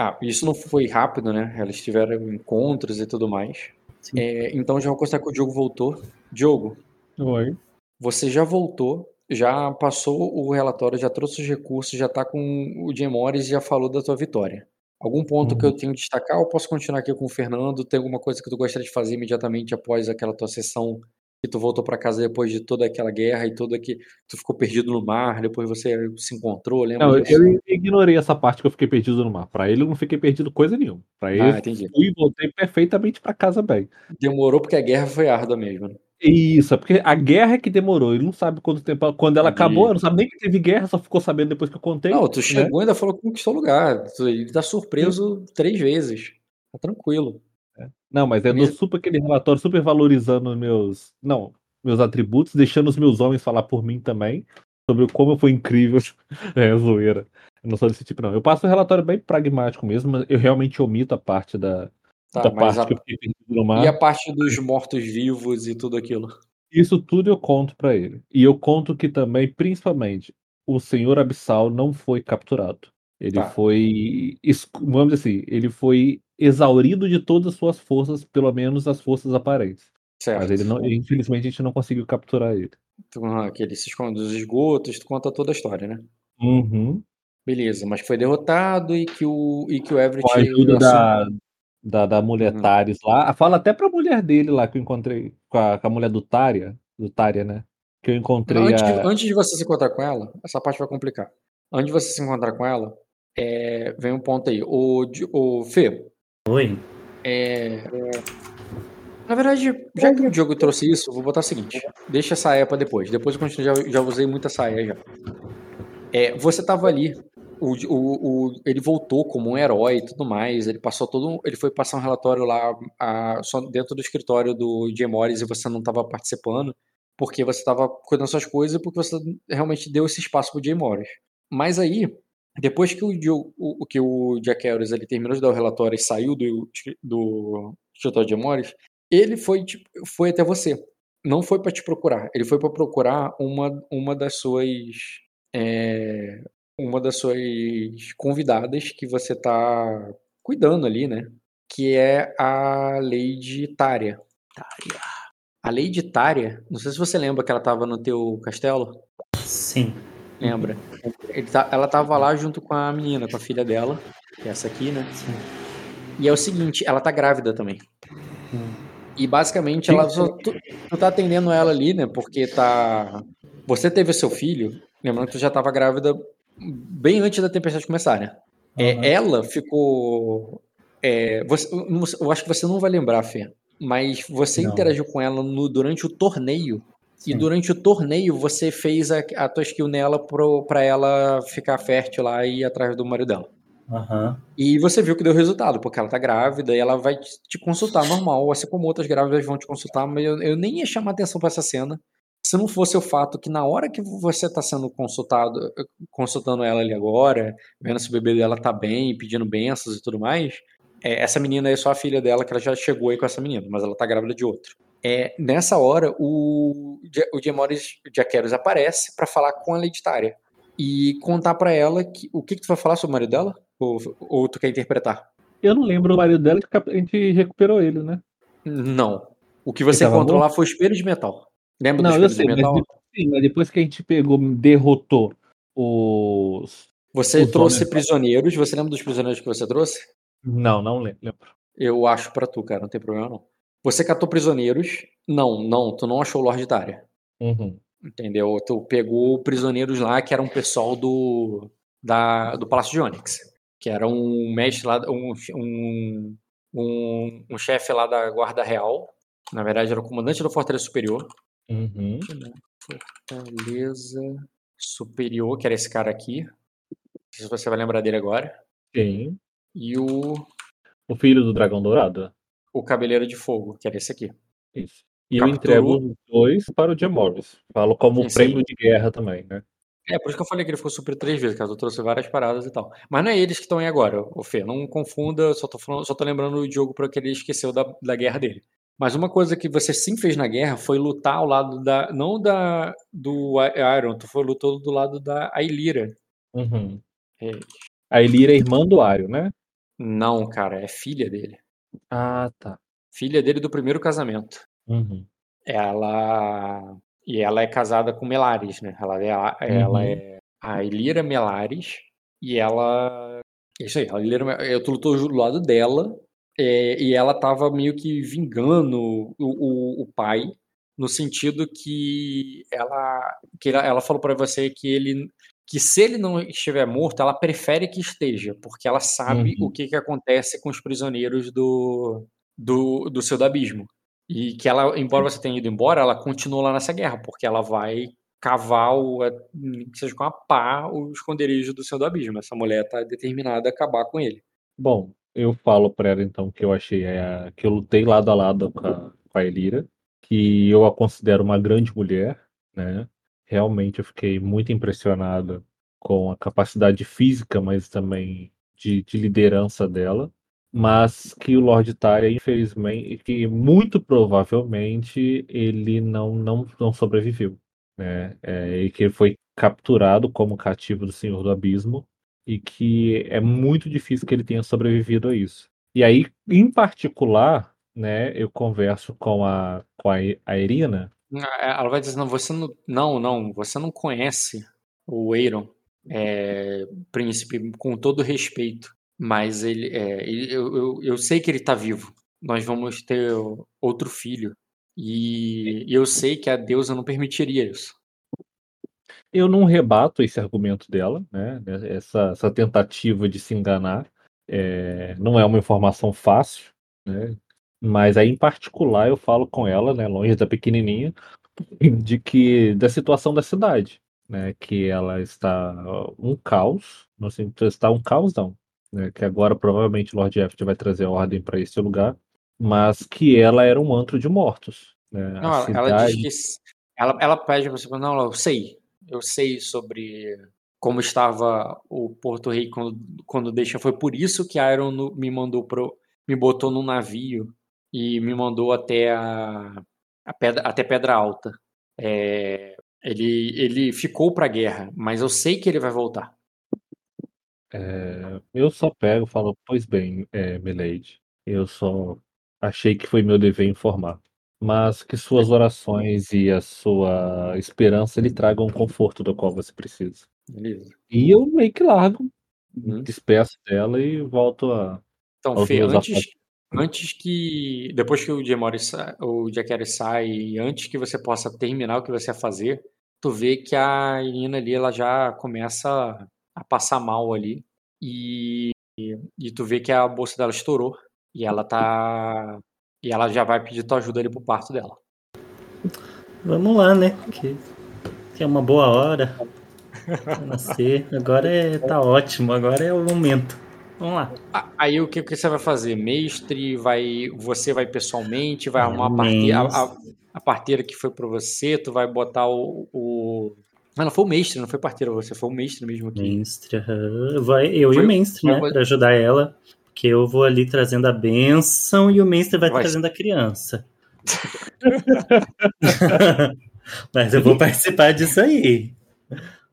ah, isso não foi rápido, né? Eles tiveram encontros e tudo mais. É, então já vou constar que o Diogo voltou. Diogo. Oi. Você já voltou, já passou o relatório, já trouxe os recursos, já tá com o Jim Morris e já falou da tua vitória. Algum ponto uhum. que eu tenho que destacar ou posso continuar aqui com o Fernando? Tem alguma coisa que tu gostaria de fazer imediatamente após aquela tua sessão que tu voltou para casa depois de toda aquela guerra e tudo que tu ficou perdido no mar, depois você se encontrou, lembra? Não, eu ignorei essa parte que eu fiquei perdido no mar. Para ele eu não fiquei perdido coisa nenhuma. Para ele ah, entendi. fui e voltei perfeitamente para casa bem. Demorou porque a guerra foi árdua mesmo. Né? Isso, é porque a guerra é que demorou. Ele não sabe quanto tempo. Quando ela acabou, não sabe nem que teve guerra, só ficou sabendo depois que eu contei. Não, tu né? chegou e ainda falou que conquistou o lugar. Ele tá surpreso Sim. três vezes. Tá tranquilo. É. Não, mas é no super aquele relatório super valorizando meus. Não, meus atributos, deixando os meus homens falar por mim também, sobre como foi incrível. é, zoeira. Eu não sou desse tipo, não. Eu passo um relatório bem pragmático mesmo, eu realmente omito a parte da, tá, da parte a... que eu fiquei perdido no mar. E a parte dos mortos-vivos e tudo aquilo? Isso tudo eu conto para ele. E eu conto que também, principalmente, o senhor Abissal não foi capturado. Ele tá. foi, vamos dizer assim, ele foi exaurido de todas as suas forças, pelo menos as forças aparentes. Certo. Mas ele não, infelizmente a gente não conseguiu capturar ele. Então, que ele se esconde dos esgotos, tu conta toda a história, né? Uhum. Beleza, mas foi derrotado e que o, e que o Everett. Com a ajuda da, da, da mulher uhum. Tares lá. Fala até pra mulher dele lá que eu encontrei, com a, com a mulher do Tária, do Tária, né? Que eu encontrei. Não, antes, a... antes de você se encontrar com ela, essa parte vai complicar. Antes de você se encontrar com ela, é, vem um ponto aí. O, o Fê. Oi. É, na verdade, já que o Diogo trouxe isso, vou botar o seguinte: deixa a saia pra depois. Depois eu continuo, já, já usei muita saia já. É, você tava ali, o, o, o, ele voltou como um herói e tudo mais. Ele passou todo. Ele foi passar um relatório lá a, só dentro do escritório do Jay Morris e você não estava participando, porque você estava cuidando suas coisas e porque você realmente deu esse espaço pro Jay Morris. Mas aí, depois que o, o, que o Jack Harris ele terminou de dar o relatório e saiu do, do escritório de Morris, ele foi, tipo, foi até você. Não foi para te procurar. Ele foi para procurar uma, uma das suas. É, uma das suas convidadas que você tá cuidando ali, né? Que é a Lady Tária. Tária. A Lady Tária, não sei se você lembra que ela tava no teu castelo. Sim. Lembra? Tá, ela tava lá junto com a menina, com a filha dela, que é essa aqui, né? Sim. E é o seguinte, ela tá grávida também. Hum. E basicamente ela só, tu, tu tá atendendo ela ali, né? Porque tá. Você teve seu filho, lembrando que tu já tava grávida bem antes da tempestade começar, né? Uhum. É, ela ficou. É, você, eu acho que você não vai lembrar, Fê, mas você não. interagiu com ela no, durante o torneio. Sim. E durante o torneio você fez a, a tua skill nela pro, pra ela ficar fértil lá e ir atrás do marido dela. Uhum. E você viu que deu resultado, porque ela tá grávida e ela vai te consultar normal, assim como outras grávidas vão te consultar, mas eu, eu nem ia chamar atenção para essa cena se não fosse o fato que na hora que você está sendo consultado, consultando ela ali agora, vendo se o bebê dela tá bem, pedindo bênçãos e tudo mais, é, essa menina é só a filha dela, que ela já chegou aí com essa menina, mas ela tá grávida de outro. É, nessa hora, o, o Diamoris Jaqueros aparece para falar com a Leditária e contar para ela que, o que, que tu vai falar sobre o marido dela? Ou, ou tu quer interpretar? Eu não lembro o marido dela, que a gente recuperou ele, né? Não. O que você encontrou lá foi o espelho de metal. Lembra não, eu sei? Mas, sim, mas depois que a gente pegou, derrotou os. Você os trouxe homens... prisioneiros. Você lembra dos prisioneiros que você trouxe? Não, não lembro. Eu acho para tu, cara, não tem problema não. Você catou prisioneiros? Não, não, tu não achou o Lorde Daria. Uhum. Entendeu? Tu pegou prisioneiros lá que eram um pessoal do, da, do Palácio de Onyx. Que era um mestre lá, um, um, um, um chefe lá da Guarda Real. Na verdade, era o comandante da Fortaleza Superior. Uhum. Fortaleza Superior, que era esse cara aqui. Não sei se você vai lembrar dele agora. Sim. E o. O filho do Dragão Dourado? O Cabeleiro de Fogo, que era esse aqui. Isso. E Capturou... eu entrego os dois para o Jim Morris. Falo como sim, prêmio de guerra também, né? É, por isso que eu falei que ele ficou super três vezes, caso eu trouxe várias paradas e tal. Mas não é eles que estão aí agora, o Fê. Não confunda, só tô, falando, só tô lembrando o Diogo porque ele esqueceu da, da guerra dele. Mas uma coisa que você sim fez na guerra foi lutar ao lado da. Não da do Iron, tu foi lutou do lado da Ailira. Uhum. É. A Ailira é irmã do Iron, né? Não, cara, é filha dele. Ah, tá. Filha dele do primeiro casamento. Uhum. Ela. E ela é casada com Melares, né? Ela é, ela uhum. é a Ilira Melares. E ela. Isso aí, a Ilira, eu lutou do lado dela é, e ela estava meio que vingando o, o, o, pai, no sentido que ela, que ela, ela falou para você que ele que se ele não estiver morto, ela prefere que esteja, porque ela sabe uhum. o que, que acontece com os prisioneiros do, do, do seu do abismo. E que ela, embora você tenha ido embora, ela continua lá nessa guerra, porque ela vai cavar, o, seja com a pá, o esconderijo do seu do abismo. Essa mulher está determinada a acabar com ele. Bom, eu falo pra ela então que eu achei é, que eu lutei lado a lado com a, com a Elira, que eu a considero uma grande mulher, né? Realmente eu fiquei muito impressionado com a capacidade física, mas também de, de liderança dela. Mas que o Lord Tária, infelizmente, que muito provavelmente ele não, não, não sobreviveu. Né? É, e que foi capturado como cativo do Senhor do Abismo e que é muito difícil que ele tenha sobrevivido a isso. E aí, em particular, né, eu converso com a, com a, Irina. Ah, ela vai dizer, não, você não, não, não, você não conhece o Eiron, é, príncipe, com todo respeito, mas ele, é, ele eu, eu, eu, sei que ele está vivo. Nós vamos ter outro filho. E eu sei que a deusa não permitiria isso. Eu não rebato esse argumento dela, né? Essa, essa tentativa de se enganar. É, não é uma informação fácil, né? Mas aí, em particular, eu falo com ela, né, longe da pequenininha, de que da situação da cidade, né, que ela está um caos, não sei, está um caos não, né, que agora provavelmente Lord Efford vai trazer a ordem para esse lugar, mas que ela era um antro de mortos. Né, não, cidade... ela diz que ela, ela pede para você, não, eu sei, eu sei sobre como estava o Porto Rei quando, quando deixa. Foi por isso que a Iron me mandou pro, me botou num navio e me mandou até a, a pedra, até Pedra Alta. É, ele, ele ficou para a guerra, mas eu sei que ele vai voltar. É, eu só pego e falo, pois bem, é, Milady, eu só achei que foi meu dever informar. Mas que suas orações e a sua esperança lhe tragam o conforto do qual você precisa. Beleza. E eu meio que largo, uhum. despeço dela e volto a. Então, Fê, antes, antes que. Depois que o Jamori o Jaqueri sai e antes que você possa terminar o que você ia fazer, tu vê que a Irina ali ela já começa a passar mal ali. E, e tu vê que a bolsa dela estourou. E ela tá. E ela já vai pedir tua ajuda ali pro parto dela. Vamos lá, né? Que, que é uma boa hora. Nascer. Agora é, tá ótimo, agora é o momento. Vamos lá. Aí o que, que você vai fazer? Mestre, vai, você vai pessoalmente, vai arrumar a parteira, a, a, parteira que foi para você, tu vai botar o, o... Ah, não foi o mestre, não foi parteira você, foi o mestre mesmo aqui. Mestre, vai, eu foi, e o mestre, né, para ajudar ela, porque eu vou ali trazendo a benção e o mestre vai, vai. trazendo a criança. Mas eu vou participar disso aí.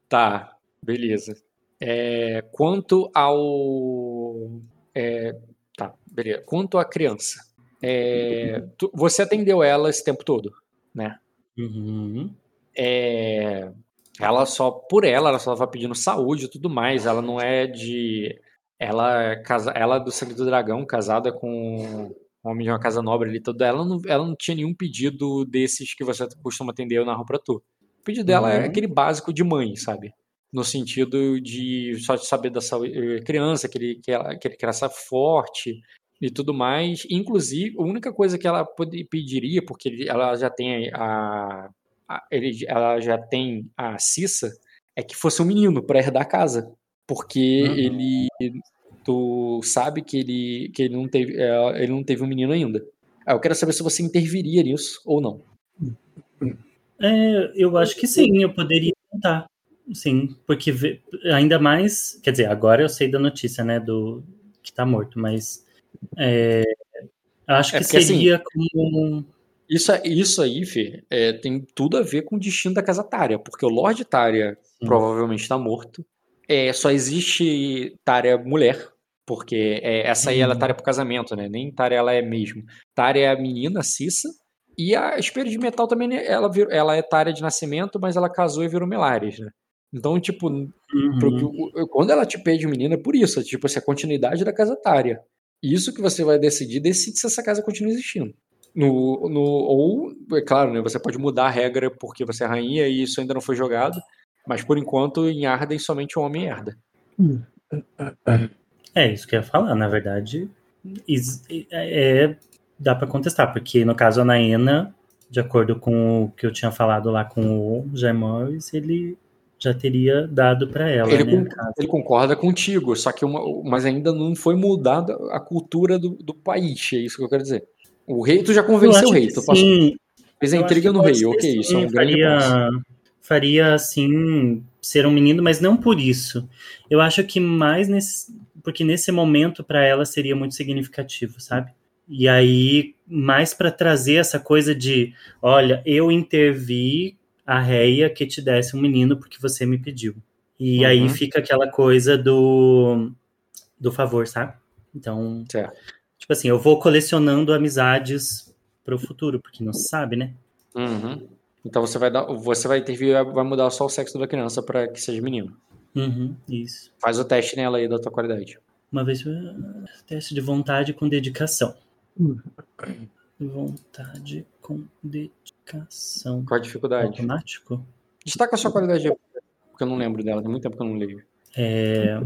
Tá, beleza. É, quanto ao. É, tá, beleza. Quanto à criança, é, tu, você atendeu ela esse tempo todo, né? Uhum. É, ela só, por ela, ela só estava pedindo saúde e tudo mais. Ela não é de. Ela é, casa, ela é do Sangue do Dragão, casada com um homem de uma casa nobre ali, toda. Ela não, ela não tinha nenhum pedido desses que você costuma atender eu narro pra tu. O pedido dela é uhum. é aquele básico de mãe, sabe? no sentido de só de saber da saúde, eh, criança, que ele, que, ela, que ele criança forte e tudo mais. Inclusive, a única coisa que ela pediria, porque ela já tem a, a ele, ela já tem a Cissa, é que fosse um menino para herdar a casa, porque uhum. ele tu sabe que ele que ele não teve é, ele não teve um menino ainda. Eu quero saber se você interviria nisso ou não. É, eu acho que sim, eu poderia tentar. Sim, porque ainda mais, quer dizer, agora eu sei da notícia, né, do que tá morto, mas é, acho é que assim, seria assim, como isso, isso aí, Fê, é, tem tudo a ver com o destino da casa Tária, porque o Lord Tária Sim. provavelmente está morto. É, só existe Tária mulher, porque é, essa aí ela é uhum. Tária pro casamento, né? Nem Tária ela é mesmo. Tária é a menina, Cissa, e a Espelho de Metal também, né, ela, ela é Tária de nascimento, mas ela casou e virou Melares, né? Então, tipo, uhum. quando ela te pede menina, é por isso, é, tipo, essa é a continuidade da casa tária. Isso que você vai decidir, decide se essa casa continua existindo. No, no, ou, é claro, né, você pode mudar a regra porque você é rainha e isso ainda não foi jogado, mas por enquanto em Arden somente o homem herda. É isso que eu ia falar, na verdade, é, dá para contestar, porque no caso a Naena, de acordo com o que eu tinha falado lá com o Jay Morris, ele já teria dado para ela. Ele, né, ele, concorda contigo, só que uma, mas ainda não foi mudada a cultura do, do, país, é isso que eu quero dizer. O rei, tu já convenceu o rei, tu passou, fez a intriga no rei, ok, isso é um grande Faria, assim, ser um menino, mas não por isso. Eu acho que mais nesse, porque nesse momento para ela seria muito significativo, sabe? E aí, mais para trazer essa coisa de, olha, eu intervi a réia que te desse um menino porque você me pediu. E uhum. aí fica aquela coisa do, do favor, sabe? Então, certo. tipo assim, eu vou colecionando amizades para o futuro, porque não se sabe, né? Uhum. Então você vai dar, você vai ter vai mudar só o sexo da criança para que seja menino. Uhum, isso. Faz o teste nela aí da tua qualidade. Uma vez teste de vontade com dedicação. Vontade com dedicação. Qual a dificuldade? Automático? Destaca a sua qualidade, porque eu não lembro dela, tem muito tempo que eu não leio. É...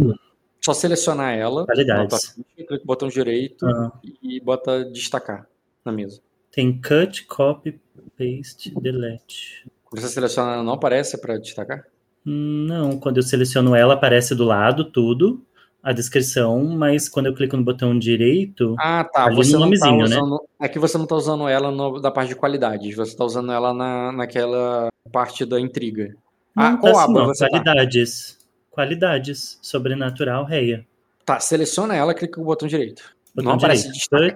Só selecionar ela, Qualidades. clica o botão direito uhum. e bota destacar na mesa. Tem cut, copy, paste, delete. Quando você seleciona não aparece para destacar? Não, quando eu seleciono ela aparece do lado tudo, a descrição, mas quando eu clico no botão direito, ah, tá. você no nomezinho, tá usando, né? É que você não está usando ela no, da parte de qualidade, você está usando ela na, naquela parte da intriga. Não, ah, qual tá aba assim, você tá? Qualidades. Tá? Qualidades. Sobrenatural, reia. Tá, seleciona ela, clica com o botão direito. Botão não aparece destacar,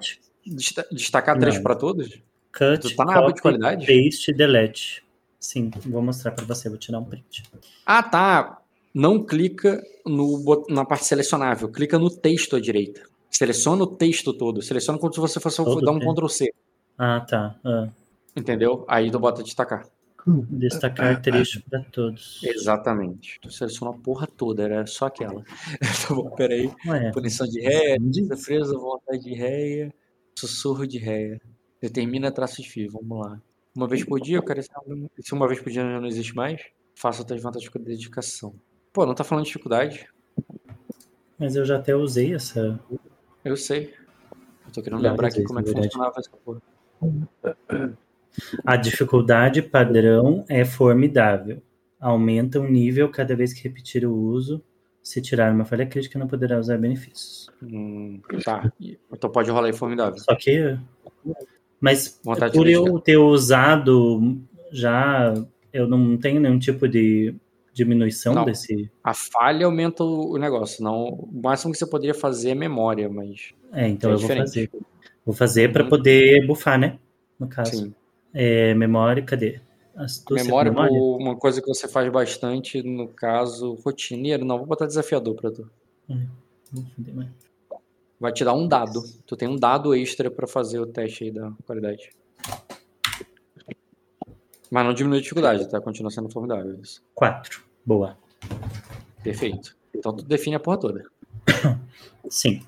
destacar três para todos? Cut, tu tá na copy, aba de qualidade? Paste, delete. Sim, vou mostrar para você, vou tirar um print. Ah, tá não clica no, na parte selecionável, clica no texto à direita. Seleciona o texto todo, seleciona como se você fosse todo dar um Ctrl C. Ah, tá. Ah. Entendeu? Aí tu bota destacar. Destacar trecho para todos. Exatamente. Tu selecionou a porra toda, era só aquela. tá bom, peraí. Ué. Punição de réia, defesa, vontade de réia, sussurro de réia. Determina traço de fio, vamos lá. Uma vez por dia, eu quero se uma vez por dia já não existe mais, faça outras vantagens com dedicação. Pô, não tá falando de dificuldade? Mas eu já até usei essa. Eu sei. Eu tô querendo lembrar aqui como é que funcionava essa porra. A dificuldade padrão é formidável. Aumenta o nível cada vez que repetir o uso. Se tirar uma falha crítica, não poderá usar benefícios. Hum, tá. Então pode rolar aí formidável. Só que. Mas Vontade por eu ter usado já, eu não tenho nenhum tipo de diminuição não, desse. A falha aumenta o negócio. Não, o máximo que você poderia fazer é memória, mas. É, então é eu diferente. vou fazer. Vou fazer para uhum. poder bufar, né? No caso. Sim. É, memória, cadê? Memória, memória? uma coisa que você faz bastante, no caso, rotineiro. Não, vou botar desafiador para tu. É, Vai te dar um dado. Tu tem um dado extra para fazer o teste aí da qualidade. Mas não diminui a dificuldade, tá? Continua sendo formidável isso. Quatro. Boa. Perfeito. Então tu define a porra toda. Sim.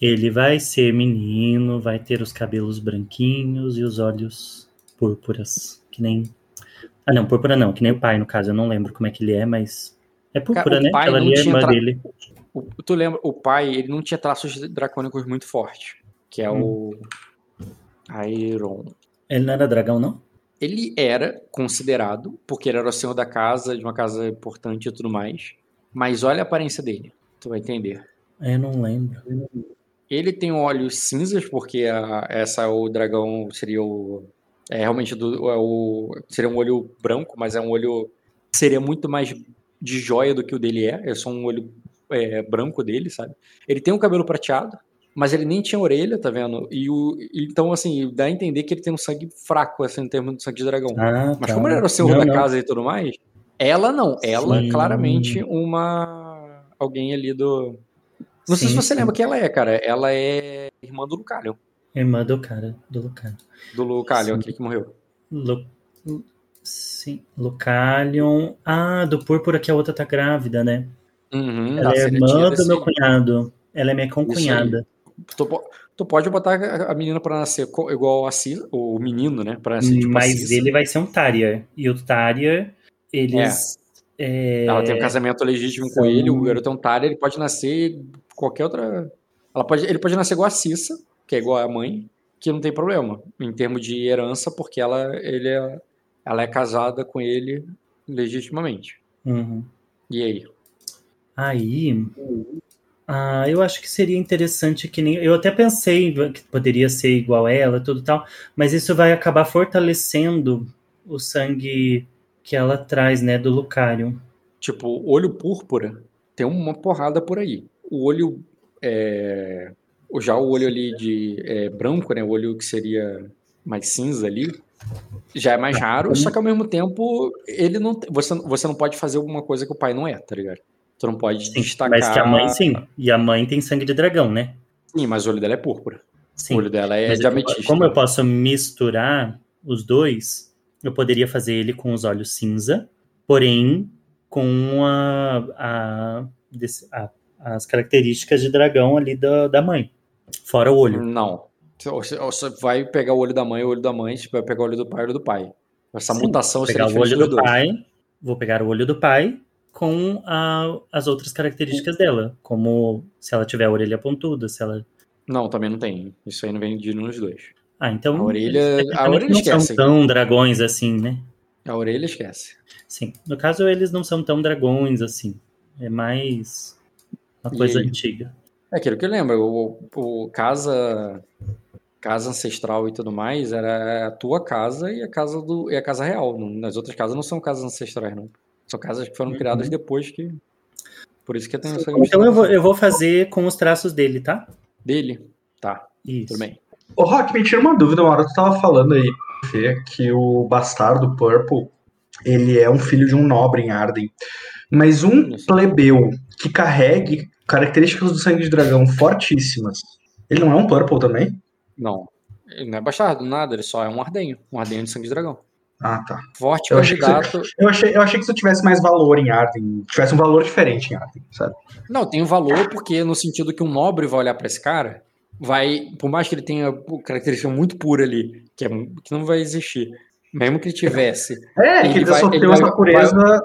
Ele vai ser menino, vai ter os cabelos branquinhos e os olhos púrpuras. Que nem. Ah, não, púrpura não, que nem o pai, no caso. Eu não lembro como é que ele é, mas. É púrpura, Cara, né? Aquela ali é irmã tra... dele. O, tu lembra, o pai, ele não tinha traços dracônicos muito fortes. Que é hum. o. Iron. Ele não era dragão, não? ele era considerado, porque ele era o senhor da casa, de uma casa importante e tudo mais. Mas olha a aparência dele, tu vai entender. Eu não lembro. Ele tem olhos cinzas, porque a, essa o dragão seria o. É realmente do, é o, seria um olho branco, mas é um olho. Seria muito mais de joia do que o dele é. É só um olho é, branco dele, sabe? Ele tem um cabelo prateado, mas ele nem tinha orelha, tá vendo? E o, então, assim, dá a entender que ele tem um sangue fraco, assim, em termos de sangue de dragão. Ah, mas tá. como ele era o senhor não, da não. casa e tudo mais, ela não. Ela, Sim. claramente, uma. Alguém ali do. Não Sim, sei se você lembra quem ela é, cara. Ela é irmã do Lucalion. Irmã do cara, do Lucalion. Do Lucalion, aquele que morreu. Lu... Sim, Lucalion. Ah, do Púrpura que a outra tá grávida, né? Uhum, ela é irmã do meu cunhado. Ela é minha concunhada. Tu, tu pode botar a menina para nascer igual a Cis, o menino, né? Pra nascer, tipo, Mas ele vai ser um Tarier. E o Tarier, eles. É. É... Ela tem um casamento legítimo São... com ele, o garoto é um Tarier, ele pode nascer qualquer outra. Ela pode, ele pode nascer igual a Cissa, que é igual a mãe, que não tem problema em termos de herança, porque ela, ele é, ela é casada com ele legitimamente. Uhum. E aí? Aí, ah, eu acho que seria interessante que nem. Eu até pensei que poderia ser igual a ela, tudo tal, mas isso vai acabar fortalecendo o sangue que ela traz, né, do Lucario. Tipo, olho púrpura tem uma porrada por aí. O olho. É... Já o olho ali de é, branco, né? O olho que seria mais cinza ali, Já é mais raro, só que ao mesmo tempo ele não você, você não pode fazer alguma coisa que o pai não é, tá ligado? Tu não pode sim, destacar. Mas que a mãe sim. E a mãe tem sangue de dragão, né? Sim, mas o olho dela é púrpura. Sim. O olho dela é mas de ametista. Como eu posso misturar os dois, eu poderia fazer ele com os olhos cinza, porém com a, a, a as características de dragão ali da, da mãe. Fora o olho. Não. Você, vai pegar o olho da mãe, o olho da mãe, você vai pegar o olho do pai, o olho do pai. Essa Sim, mutação pegar o olho do pai, vou pegar o olho do pai com a, as outras características dela, como se ela tiver a orelha pontuda, se ela Não, também não tem. Isso aí não vem de nos dois. Ah, então a orelha, a orelha não esquece. são tão dragões assim, né? A orelha esquece. Sim. No caso eles não são tão dragões assim. É mais uma coisa antiga. É aquilo que eu lembro, o, o casa casa ancestral e tudo mais era a tua casa e a casa do e a casa real. Nas outras casas não são casas ancestrais, não. São casas que foram uhum. criadas depois que. Por isso que tem essa. Então eu vou, eu vou fazer com os traços dele, tá? Dele? Tá. Isso. Tudo bem. Ô, Rock, me tira uma dúvida. Uma hora tu tava falando aí, que o bastardo Purple ele é um filho de um nobre em Arden. Mas um plebeu que carregue características do sangue de dragão fortíssimas, ele não é um purple também? Não. Ele não é bastardo, nada, ele só é um ardenho. Um ardenho de sangue de dragão. Ah, tá. Forte eu. Achei eu, achei, eu achei que isso tivesse mais valor em Arden, tivesse um valor diferente em Arden, sabe? Não, tem um valor porque no sentido que um nobre vai olhar para esse cara, vai, por mais que ele tenha característica muito pura ali, que, é, que não vai existir, mesmo que ele tivesse. É, ele que ele vai, só tem essa pureza vai,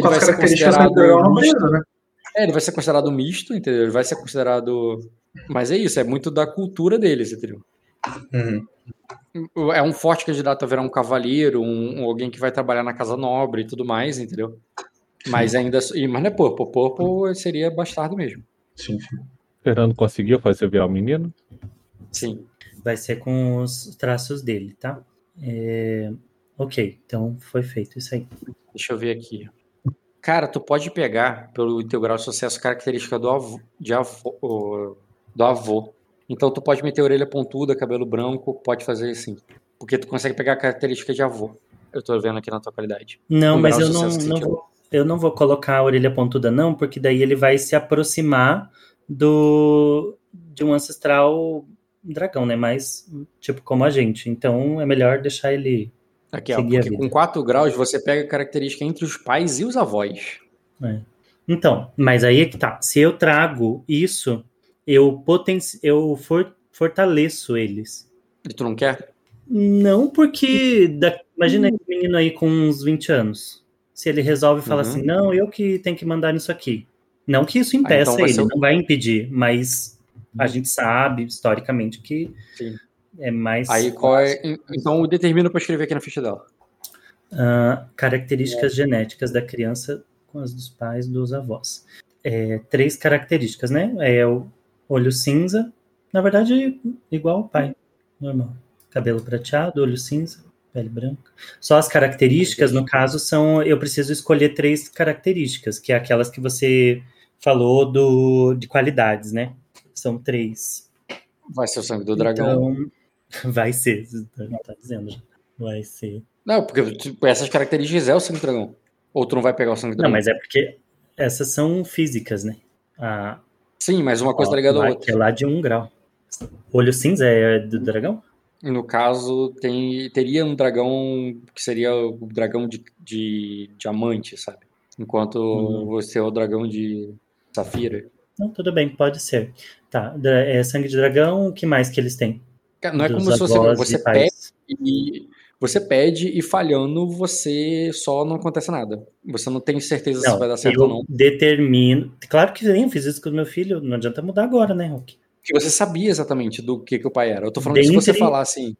com as características do dragão misto, né? É, ele vai ser considerado misto, entendeu? Ele vai ser considerado. Mas é isso, é muito da cultura deles, entendeu? Uhum. É um forte candidato a virar um cavaleiro, um, um, alguém que vai trabalhar na casa nobre e tudo mais, entendeu? Sim. Mas ainda. Mas não é Purple. Purple seria bastardo mesmo. Sim, sim. Fernando conseguiu fazer virar o menino? Sim. Vai ser com os traços dele, tá? É... Ok, então foi feito isso aí. Deixa eu ver aqui. Cara, tu pode pegar pelo teu grau de sucesso característica do avô, avô, do avô. Então tu pode meter orelha pontuda, cabelo branco, pode fazer assim. Porque tu consegue pegar a característica de avô. Eu tô vendo aqui na tua qualidade. Não, mas eu não, não vou, eu não vou colocar a orelha pontuda não, porque daí ele vai se aproximar do de um ancestral dragão, né? Mais tipo como a gente. Então é melhor deixar ele Aqui, ó, porque com 4 graus você pega a característica entre os pais e os avós. É. Então, mas aí é que tá. Se eu trago isso, eu, poten eu for fortaleço eles. E tu não quer? Não, porque da... imagina esse menino aí com uns 20 anos. Se ele resolve falar uhum. assim, não, eu que tenho que mandar nisso aqui. Não que isso impeça ah, então ele, não vai impedir, mas a gente sabe, historicamente, que Sim. É mais. Aí qual é. Então determina para escrever aqui na ficha dela. Uh, características é. genéticas da criança com as dos pais dos avós. É, três características, né? É o olho cinza, na verdade, igual ao pai, normal. Cabelo prateado, olho cinza, pele branca. Só as características, no caso, são. Eu preciso escolher três características, que é aquelas que você falou do, de qualidades, né? São três. Vai ser o sangue do dragão. Então, Vai ser, tá, tá dizendo já. Vai ser. Não, porque tipo, essas características é o sangue dragão. Ou tu não vai pegar o sangue dragão? Não, mas é porque essas são físicas, né? A, Sim, mas uma coisa tá ligada à outra. É lá de um grau. Olho cinza é do dragão? No caso, tem, teria um dragão que seria o dragão de, de diamante, sabe? Enquanto uhum. você é o dragão de safira. Não, tudo bem, pode ser. Tá, é sangue de dragão, o que mais que eles têm? Não é como se você, você pede e você pede e falhando você só não acontece nada. Você não tem certeza não, se vai dar certo ou não. Determino. Claro que eu fiz isso com o meu filho, não adianta mudar agora, né, Rock? Porque você sabia exatamente do que, que o pai era. Eu tô falando dentre... se você falar assim.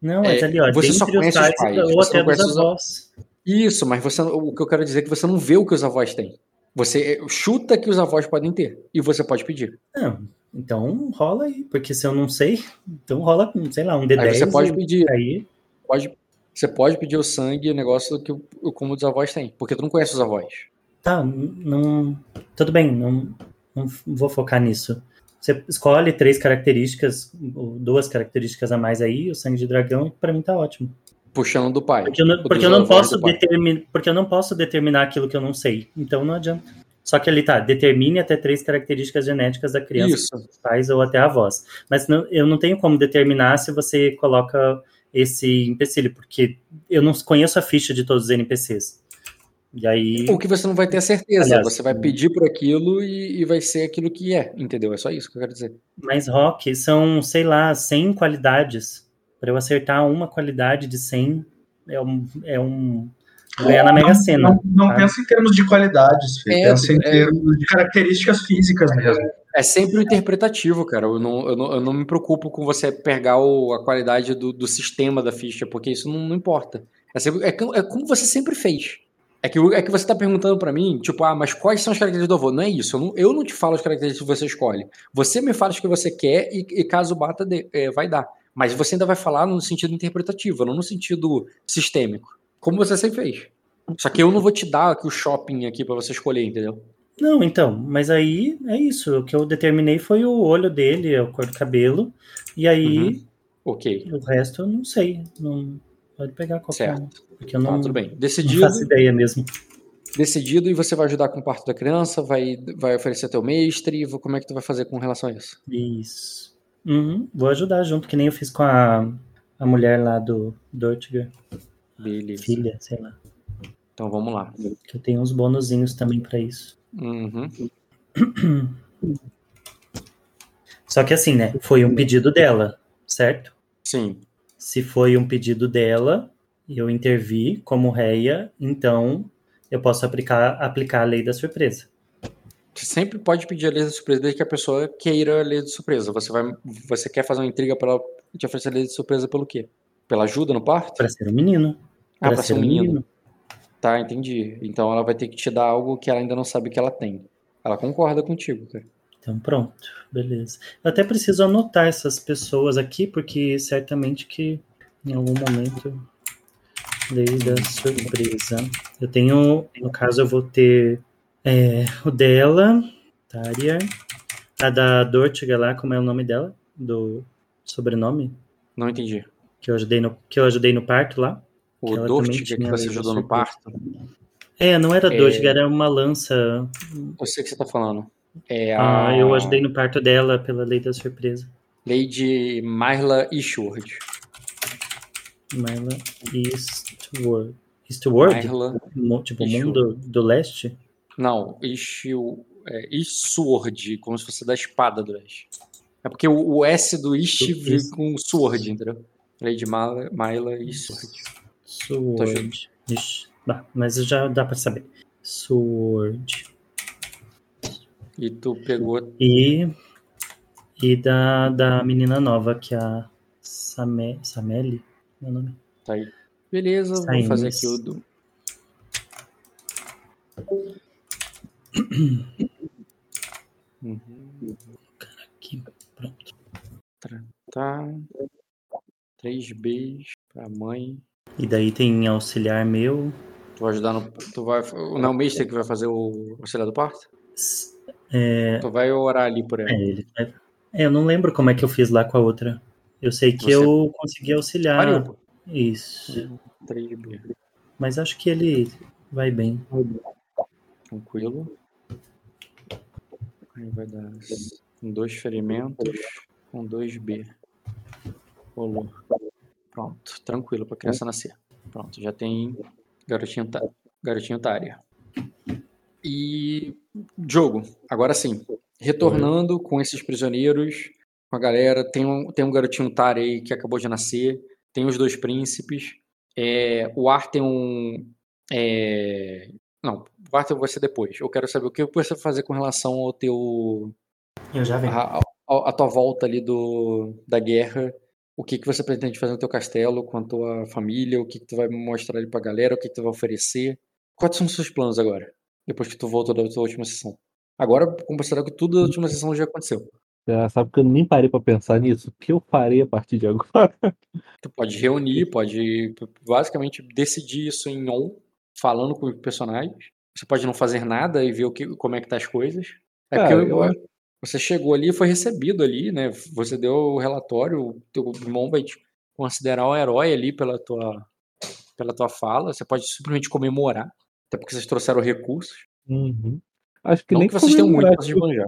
Não, mas é, ali, ó, você só conhece os pais, ou até dos avós. Isso, mas você, o que eu quero dizer é que você não vê o que os avós têm. Você chuta que os avós podem ter e você pode pedir. Não, então rola aí, porque se eu não sei, então rola, sei lá, um D10. Aí você pode pedir. Aí... Pode, você pode pedir o sangue, o negócio que o, como os avós têm, porque tu não conhece os avós. Tá, não. Tudo bem, não, não vou focar nisso. Você escolhe três características, duas características a mais aí, o sangue de dragão, e pra mim tá ótimo. Puxando do pai. Porque eu não, porque eu não posso determinar, porque eu não posso determinar aquilo que eu não sei. Então não adianta. Só que ali tá, determine até três características genéticas da criança, Isso. pais ou até avós. Mas não, eu não tenho como determinar se você coloca esse empecilho, porque eu não conheço a ficha de todos os NPCs. E aí. O que você não vai ter a certeza. Aliás, você vai pedir por aquilo e, e, vai ser aquilo que é, entendeu? É só isso que eu quero dizer. Mas, Rock, são, sei lá, 100 qualidades. Para eu acertar uma qualidade de 100, é um. É um ganhar na Mega Sena. Não, não, não pensa em termos de qualidades, Fê. É, pensa em é, termos de características físicas mesmo. É sempre interpretativo, cara. Eu não, eu não, eu não me preocupo com você pegar o, a qualidade do, do sistema da ficha, porque isso não, não importa. É, sempre, é, é como você sempre fez. É que, é que você está perguntando para mim, tipo, ah, mas quais são as características do avô? Não é isso. Eu não, eu não te falo as características que você escolhe. Você me fala as que você quer e, e caso bata, de, é, vai dar. Mas você ainda vai falar no sentido interpretativo, não no sentido sistêmico. Como você sempre fez. Só que eu não vou te dar aqui o shopping aqui para você escolher, entendeu? Não, então, mas aí é isso. O que eu determinei foi o olho dele, a cor do cabelo. E aí. Uhum. Ok. O resto eu não sei. Não, pode pegar qualquer certo. Porque eu não, tá, tudo bem. Decidido, não faço ideia mesmo. Decidido, e você vai ajudar com o parto da criança, vai, vai oferecer teu mestre, como é que tu vai fazer com relação a isso? Isso. Uhum, vou ajudar junto, que nem eu fiz com a, a mulher lá do Dortiger. Beleza. Filha, sei lá. Então vamos lá. Que eu tenho uns bonuzinhos também para isso. Uhum. Só que assim, né? Foi um pedido dela, certo? Sim. Se foi um pedido dela, eu intervi como réia, então eu posso aplicar, aplicar a lei da surpresa. Sempre pode pedir a lei da surpresa desde que a pessoa queira a lei de surpresa. Você, vai, você quer fazer uma intriga para te oferecer a lei de surpresa pelo quê? Pela ajuda no parto? Para ser um menino. Ah, para ser um menino. menino. Tá, entendi. Então ela vai ter que te dar algo que ela ainda não sabe que ela tem. Ela concorda contigo, cara. Então pronto, beleza. Eu até preciso anotar essas pessoas aqui, porque certamente que em algum momento Lei da surpresa. Eu tenho, no caso, eu vou ter é, o dela, Tária, a da Dortiga lá, como é o nome dela? Do sobrenome? Não entendi. Que eu ajudei no, que eu ajudei no parto lá. O Dortiga que você ajudou no parto? É, não era é... Dortiga, era uma lança. Eu sei o que você tá falando. É a... Ah, eu ajudei no parto dela pela lei da surpresa. Lady Marla Ishward. Marla Eastward. Eastward? Marla tipo, Eastward. mundo do leste? Não, Eastward, é, como se fosse da espada do leste. É porque o, o S do East vem com Sword, entendeu? Lady Marla, Marla Eastward. Sword. Bah, mas já dá pra saber. Sword. E tu pegou. E. E da, da menina nova, que é a Same, Sameli meu nome. Tá aí. Beleza, Saímos. vou fazer aqui o do. Uhum. Cara, aqui, pronto. Tá. 3Bs pra mãe. E daí tem auxiliar meu. Tu vai ajudar no. Tu vai. Não, o Mister que vai fazer o auxiliar do parto? É... Tu vai orar ali por ela. É, ele vai... é, eu não lembro como é que eu fiz lá com a outra. Eu sei que Você... eu consegui auxiliar. Pariu. Isso. 3B. Mas acho que ele vai bem. Tranquilo. Aí vai dar com dois ferimentos com 2B. Rolou. Pronto, tranquilo para criança nascer. Pronto, já tem garotinho, garotinho tária. E jogo, agora sim. Retornando com esses prisioneiros, com a galera. Tem um, tem um garotinho Tari aí que acabou de nascer. Tem os dois príncipes. É, o Ar tem um. É, não, o Arthur vai ser depois. Eu quero saber o que você vai fazer com relação ao teu. Eu já venho. A, a, a, tua volta ali do, da guerra. O que, que você pretende fazer no teu castelo com a tua família? O que, que tu vai mostrar ali pra galera? O que, que tu vai oferecer? Quais são os seus planos agora? Depois que tu voltou da tua última sessão. Agora, considerar que tudo da última sessão já aconteceu. Já sabe que eu nem parei para pensar nisso. O que eu farei a partir de agora? Tu pode reunir, pode basicamente decidir isso em on, falando com os personagens. Você pode não fazer nada e ver o que, como é que tá as coisas. É Cara, eu, eu, Você chegou ali e foi recebido ali, né? Você deu o relatório, o teu irmão vai te considerar um herói ali pela tua, pela tua fala. Você pode simplesmente comemorar, até porque vocês trouxeram recursos. Uhum. Acho que Não nem que vocês tenham muito pra se esbanjar.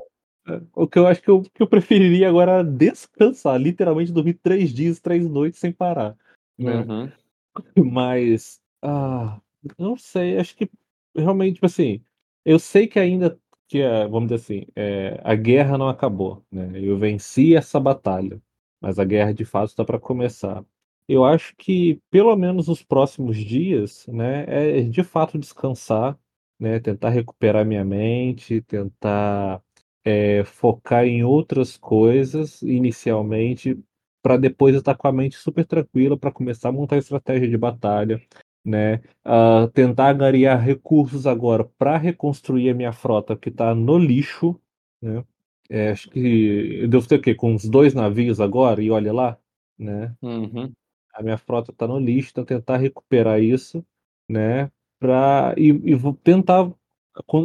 É, O que eu acho que eu, que eu preferiria agora era descansar, literalmente dormir três dias, três noites sem parar. Né? Uhum. Mas, ah, não sei, acho que realmente, tipo assim, eu sei que ainda que, vamos dizer assim, é, a guerra não acabou, né? Eu venci essa batalha, mas a guerra de fato está para começar. Eu acho que pelo menos os próximos dias, né, é de fato descansar, né, tentar recuperar minha mente, tentar é, focar em outras coisas inicialmente, para depois estar com a mente super tranquila para começar a montar estratégia de batalha, né? Ah, tentar angariar recursos agora para reconstruir a minha frota que está no lixo, né? É, acho que eu devo ter o quê? Com uns dois navios agora, e olha lá, né? Uhum. A minha frota está no lixo, então tentar recuperar isso, né? Pra, e, e vou tentar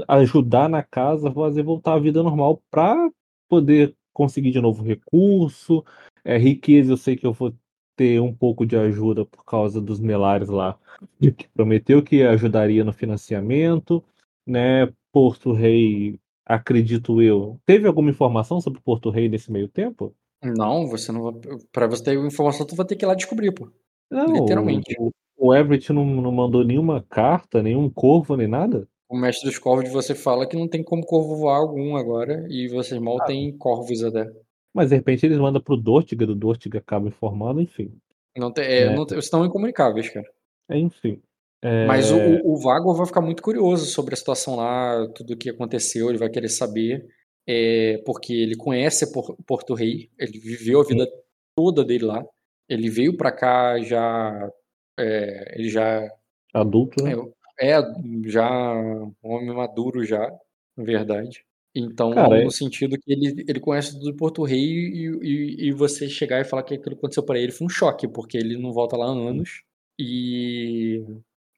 ajudar na casa, fazer voltar à vida normal para poder conseguir de novo recurso, é, riqueza. Eu sei que eu vou ter um pouco de ajuda por causa dos melares lá, que prometeu que ajudaria no financiamento, né? Porto Rei, acredito eu. Teve alguma informação sobre Porto Rei nesse meio tempo? Não, você não vai. Pra você ter informação, tu vai ter que ir lá descobrir, pô. Não, Literalmente. o, o Everett não, não mandou nenhuma carta, nenhum corvo, nem nada? O mestre dos corvos de você fala que não tem como corvo voar algum agora, e vocês mal têm corvos até. Mas de repente eles mandam pro Dortiga, do Dortiga acaba informando, enfim. Não tem, é, É. não vocês estão incomunicáveis, cara. Enfim. É, Mas o, o, Vago vai ficar muito curioso sobre a situação lá, tudo o que aconteceu, ele vai querer saber, é, porque ele conhece Por- Porto Rei, ele viveu a vida toda dele lá, ele veio pra cá já, é, ele já adulto, né? é, é já um homem maduro já, na verdade. Então, Cara, no é- sentido que ele, ele conhece tudo do Porto Rei e, e, e você chegar e falar que aquilo aconteceu pra ele foi um choque, porque ele não volta lá há anos e,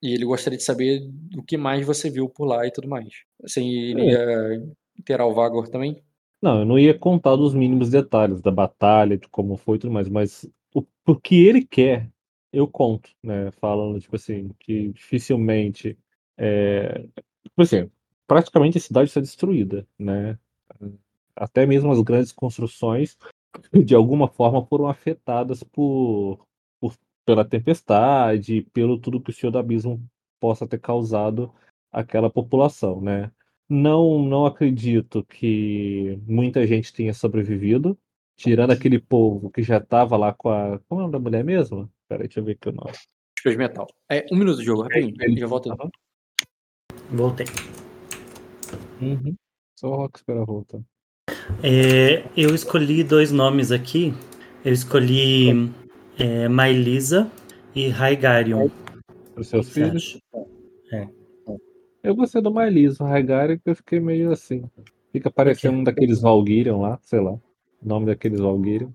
e ele gostaria de saber o que mais você viu por lá e tudo mais. Você iria inteirar o Vagor também? Não, eu não ia contar dos mínimos detalhes da batalha, de como foi e tudo mais, mas o, o que ele quer, eu conto, né? Falando, tipo assim, que dificilmente. É, tipo assim, praticamente a cidade está destruída, né? Até mesmo as grandes construções, de alguma forma, foram afetadas por, por pela tempestade, pelo tudo que o Senhor do Abismo possa ter causado àquela população, né? Não, não acredito que muita gente tenha sobrevivido, tirando aquele povo que já estava lá com a. Como é o nome da mulher mesmo? Peraí, deixa eu ver aqui o nome. Metal. É, um minuto de jogo, rapidinho. ele- Já volto. Aham. Voltei. Uhum. Só o Rock espera voltar. É, eu escolhi dois nomes aqui. Eu escolhi é, Maelisa e Raigarion. Para os seus filhos. acha? Eu gostei do Maelisa, o Raigari, que eu fiquei meio assim. Fica parecendo um daqueles Valgyrion lá, sei lá. O nome daqueles Valgyrion.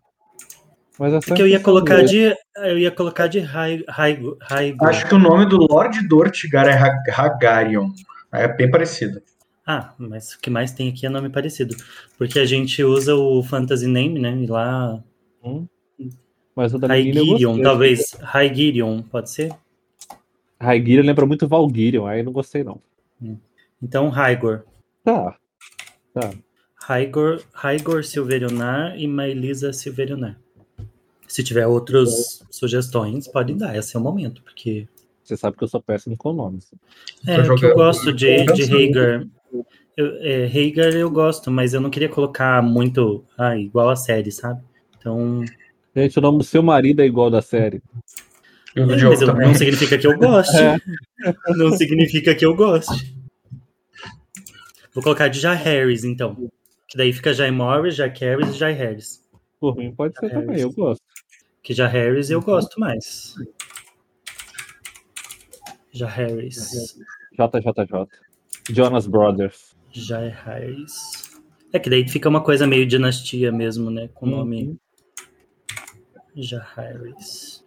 Mas essa Porque eu ia colocar de. Eu ia colocar de Rai- Raigo. Raigo. Acho que o nome do Lord Dortigar é Hag- Hagarion. É bem parecido. Ah, mas o que mais tem aqui é nome parecido. Porque a gente usa o Fantasy Name, né? E lá. Hum. Mas o da gostei. talvez. Raigirion, pode ser? Raigirion lembra muito Valgyrion, aí não gostei não. Então, Raigor. Tá. Tá. Raigor, Raigor Silverionar e Maelisa Silverionar. Se tiver outras sugestões, pode dar. Esse é o momento, porque. Você sabe que eu sou péssimo com nomes. É, que eu gosto de, de pensando. Eu, é, eu gosto, mas eu não queria colocar muito ah, igual a série, sabe? Então. Gente, o nome do seu marido é igual da série. É, mas eu- não significa que eu goste. É. Não significa que eu goste. Vou colocar de Jai Harris, então. Que daí fica Jai Morris, Jai Harris e Jai Harris. Por mim pode ser É, também, isso. eu gosto. Que Jai Harris eu gosto mais. Jai Harris. JJJ. Jonas Brothers. Jai Harris. É que daí fica uma coisa meio dinastia mesmo, né? Com o nome Uhum. Jai Harris.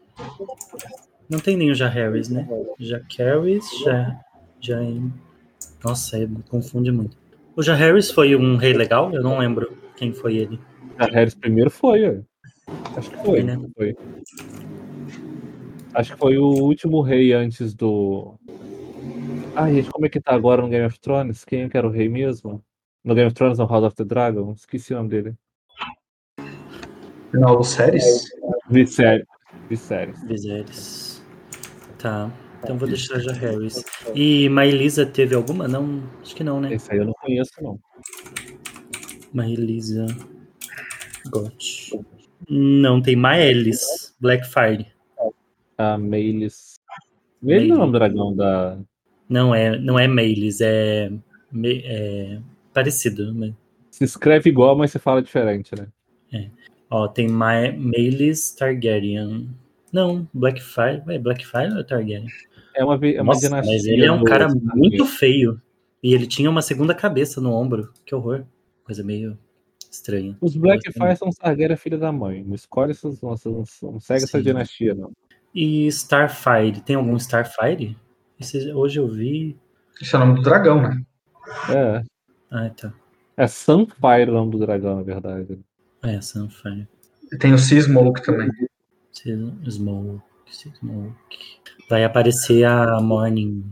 Não tem nenhum Jai Harris, né? Já Harris, já. já Nossa, é, confunde muito. O Jai Harris foi um rei legal? Eu não lembro. quem foi ele. A Harris primeiro foi, ó. Acho que foi, foi, né? Foi. Acho que foi o último rei antes do. Ah, gente, como é que tá agora no Game of Thrones? Quem é que era o rei mesmo? No Game of Thrones, no House of the Dragon? Esqueci o nome dele. No séries? Viserys. Viserys. Viserys. Tá. Então vou deixar já Harris. E Maelisa teve alguma? Não, acho que não, né? Esse aí eu não conheço, não. Maelisa. Got. Não, tem Maelis. Blackfire. A Maelis. Ele não é o dragão da. Não é, não é Maelis, é, é parecido. Mas... Se escreve igual, mas se fala diferente, né? É. Ó, tem Ma Maelis Targaryen. Não, Blackfire. É Blackfire ou é Targaryen? É uma, é uma Nossa, dinastia. Mas ele é um cara muito feio. E ele tinha uma segunda cabeça no ombro. Que horror. Coisa meio estranha. Os Blackfire são Targaryen filha da mãe. Não escolhe essas. Não, não segue Sim. essa dinastia, não. E Starfire. Tem algum Starfire? Esse, hoje eu vi. Esse é o nome do dragão, né? É. Ah, tá. É Sunfire o nome do dragão, na verdade. É, Sunfire. E tem o Sea Smoke também. Smoke, Smoke. Vai aparecer a Morning.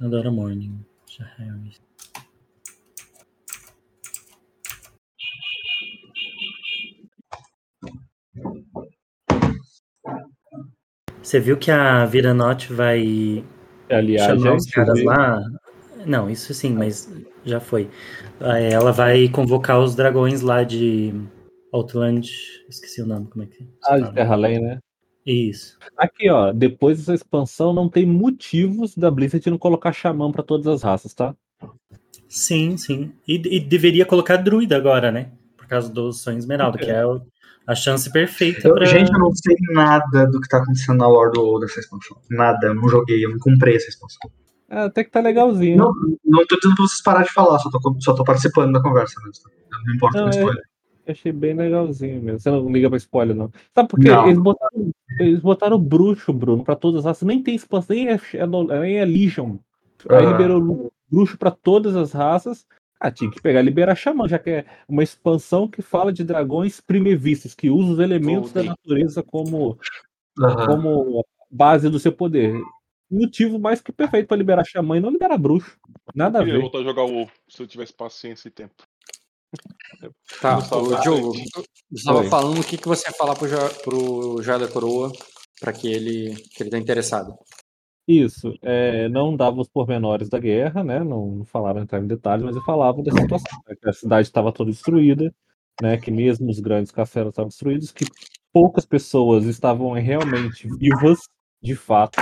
Adoro Morning. Você viu que a Viranote vai Aliás, chamar os caras lá? Não, isso sim, mas já foi. Ela vai convocar os dragões lá de Outland. Esqueci o nome, como é que é? Ah, de Terra Além, né? Isso. Aqui, ó, depois dessa expansão, não tem motivos da Blizzard não colocar xamã para todas as raças, tá? Sim, sim. E, e, deveria colocar druida agora, né? Por causa do Sonho Esmeralda, é. que é o, a chance perfeita eu, pra... Gente, eu não sei nada do que tá acontecendo na lore do, dessa expansão. Nada, eu não joguei, eu não comprei essa expansão. É, até que tá legalzinho. Não, não tô dizendo pra vocês parar de falar, só tô, só tô participando da conversa mesmo. Não importa não, o spoiler. É, achei bem legalzinho mesmo. Você não liga pra spoiler, não. Sabe por quê? Eles botaram, eles botaram bruxo, Bruno, pra todas as raças. Nem tem expansão, nem é, é, nem é Legion. Aí ah. liberou bruxo pra todas as raças. Ah, tinha que pegar liberar xamã, já que é uma expansão que fala de dragões primevistos, que usa os elementos da natureza como, uhum. como base do seu poder motivo mais que perfeito para liberar Xamã e não liberar bruxo. Nada a ver. Eu voltar a jogar o se eu tivesse paciência e tempo. Tá, o Diogo, você estava falando o que, que você ia falar pro, pro Joia da Coroa para que ele que ele tá interessado. Isso, é, não dava os pormenores da guerra, né? Não, falaram entrar em detalhes, mas eu falava da situação, né, que a cidade estava toda destruída, né? Que mesmo os grandes castelos estavam destruídos, que poucas pessoas estavam realmente vivas, de fato,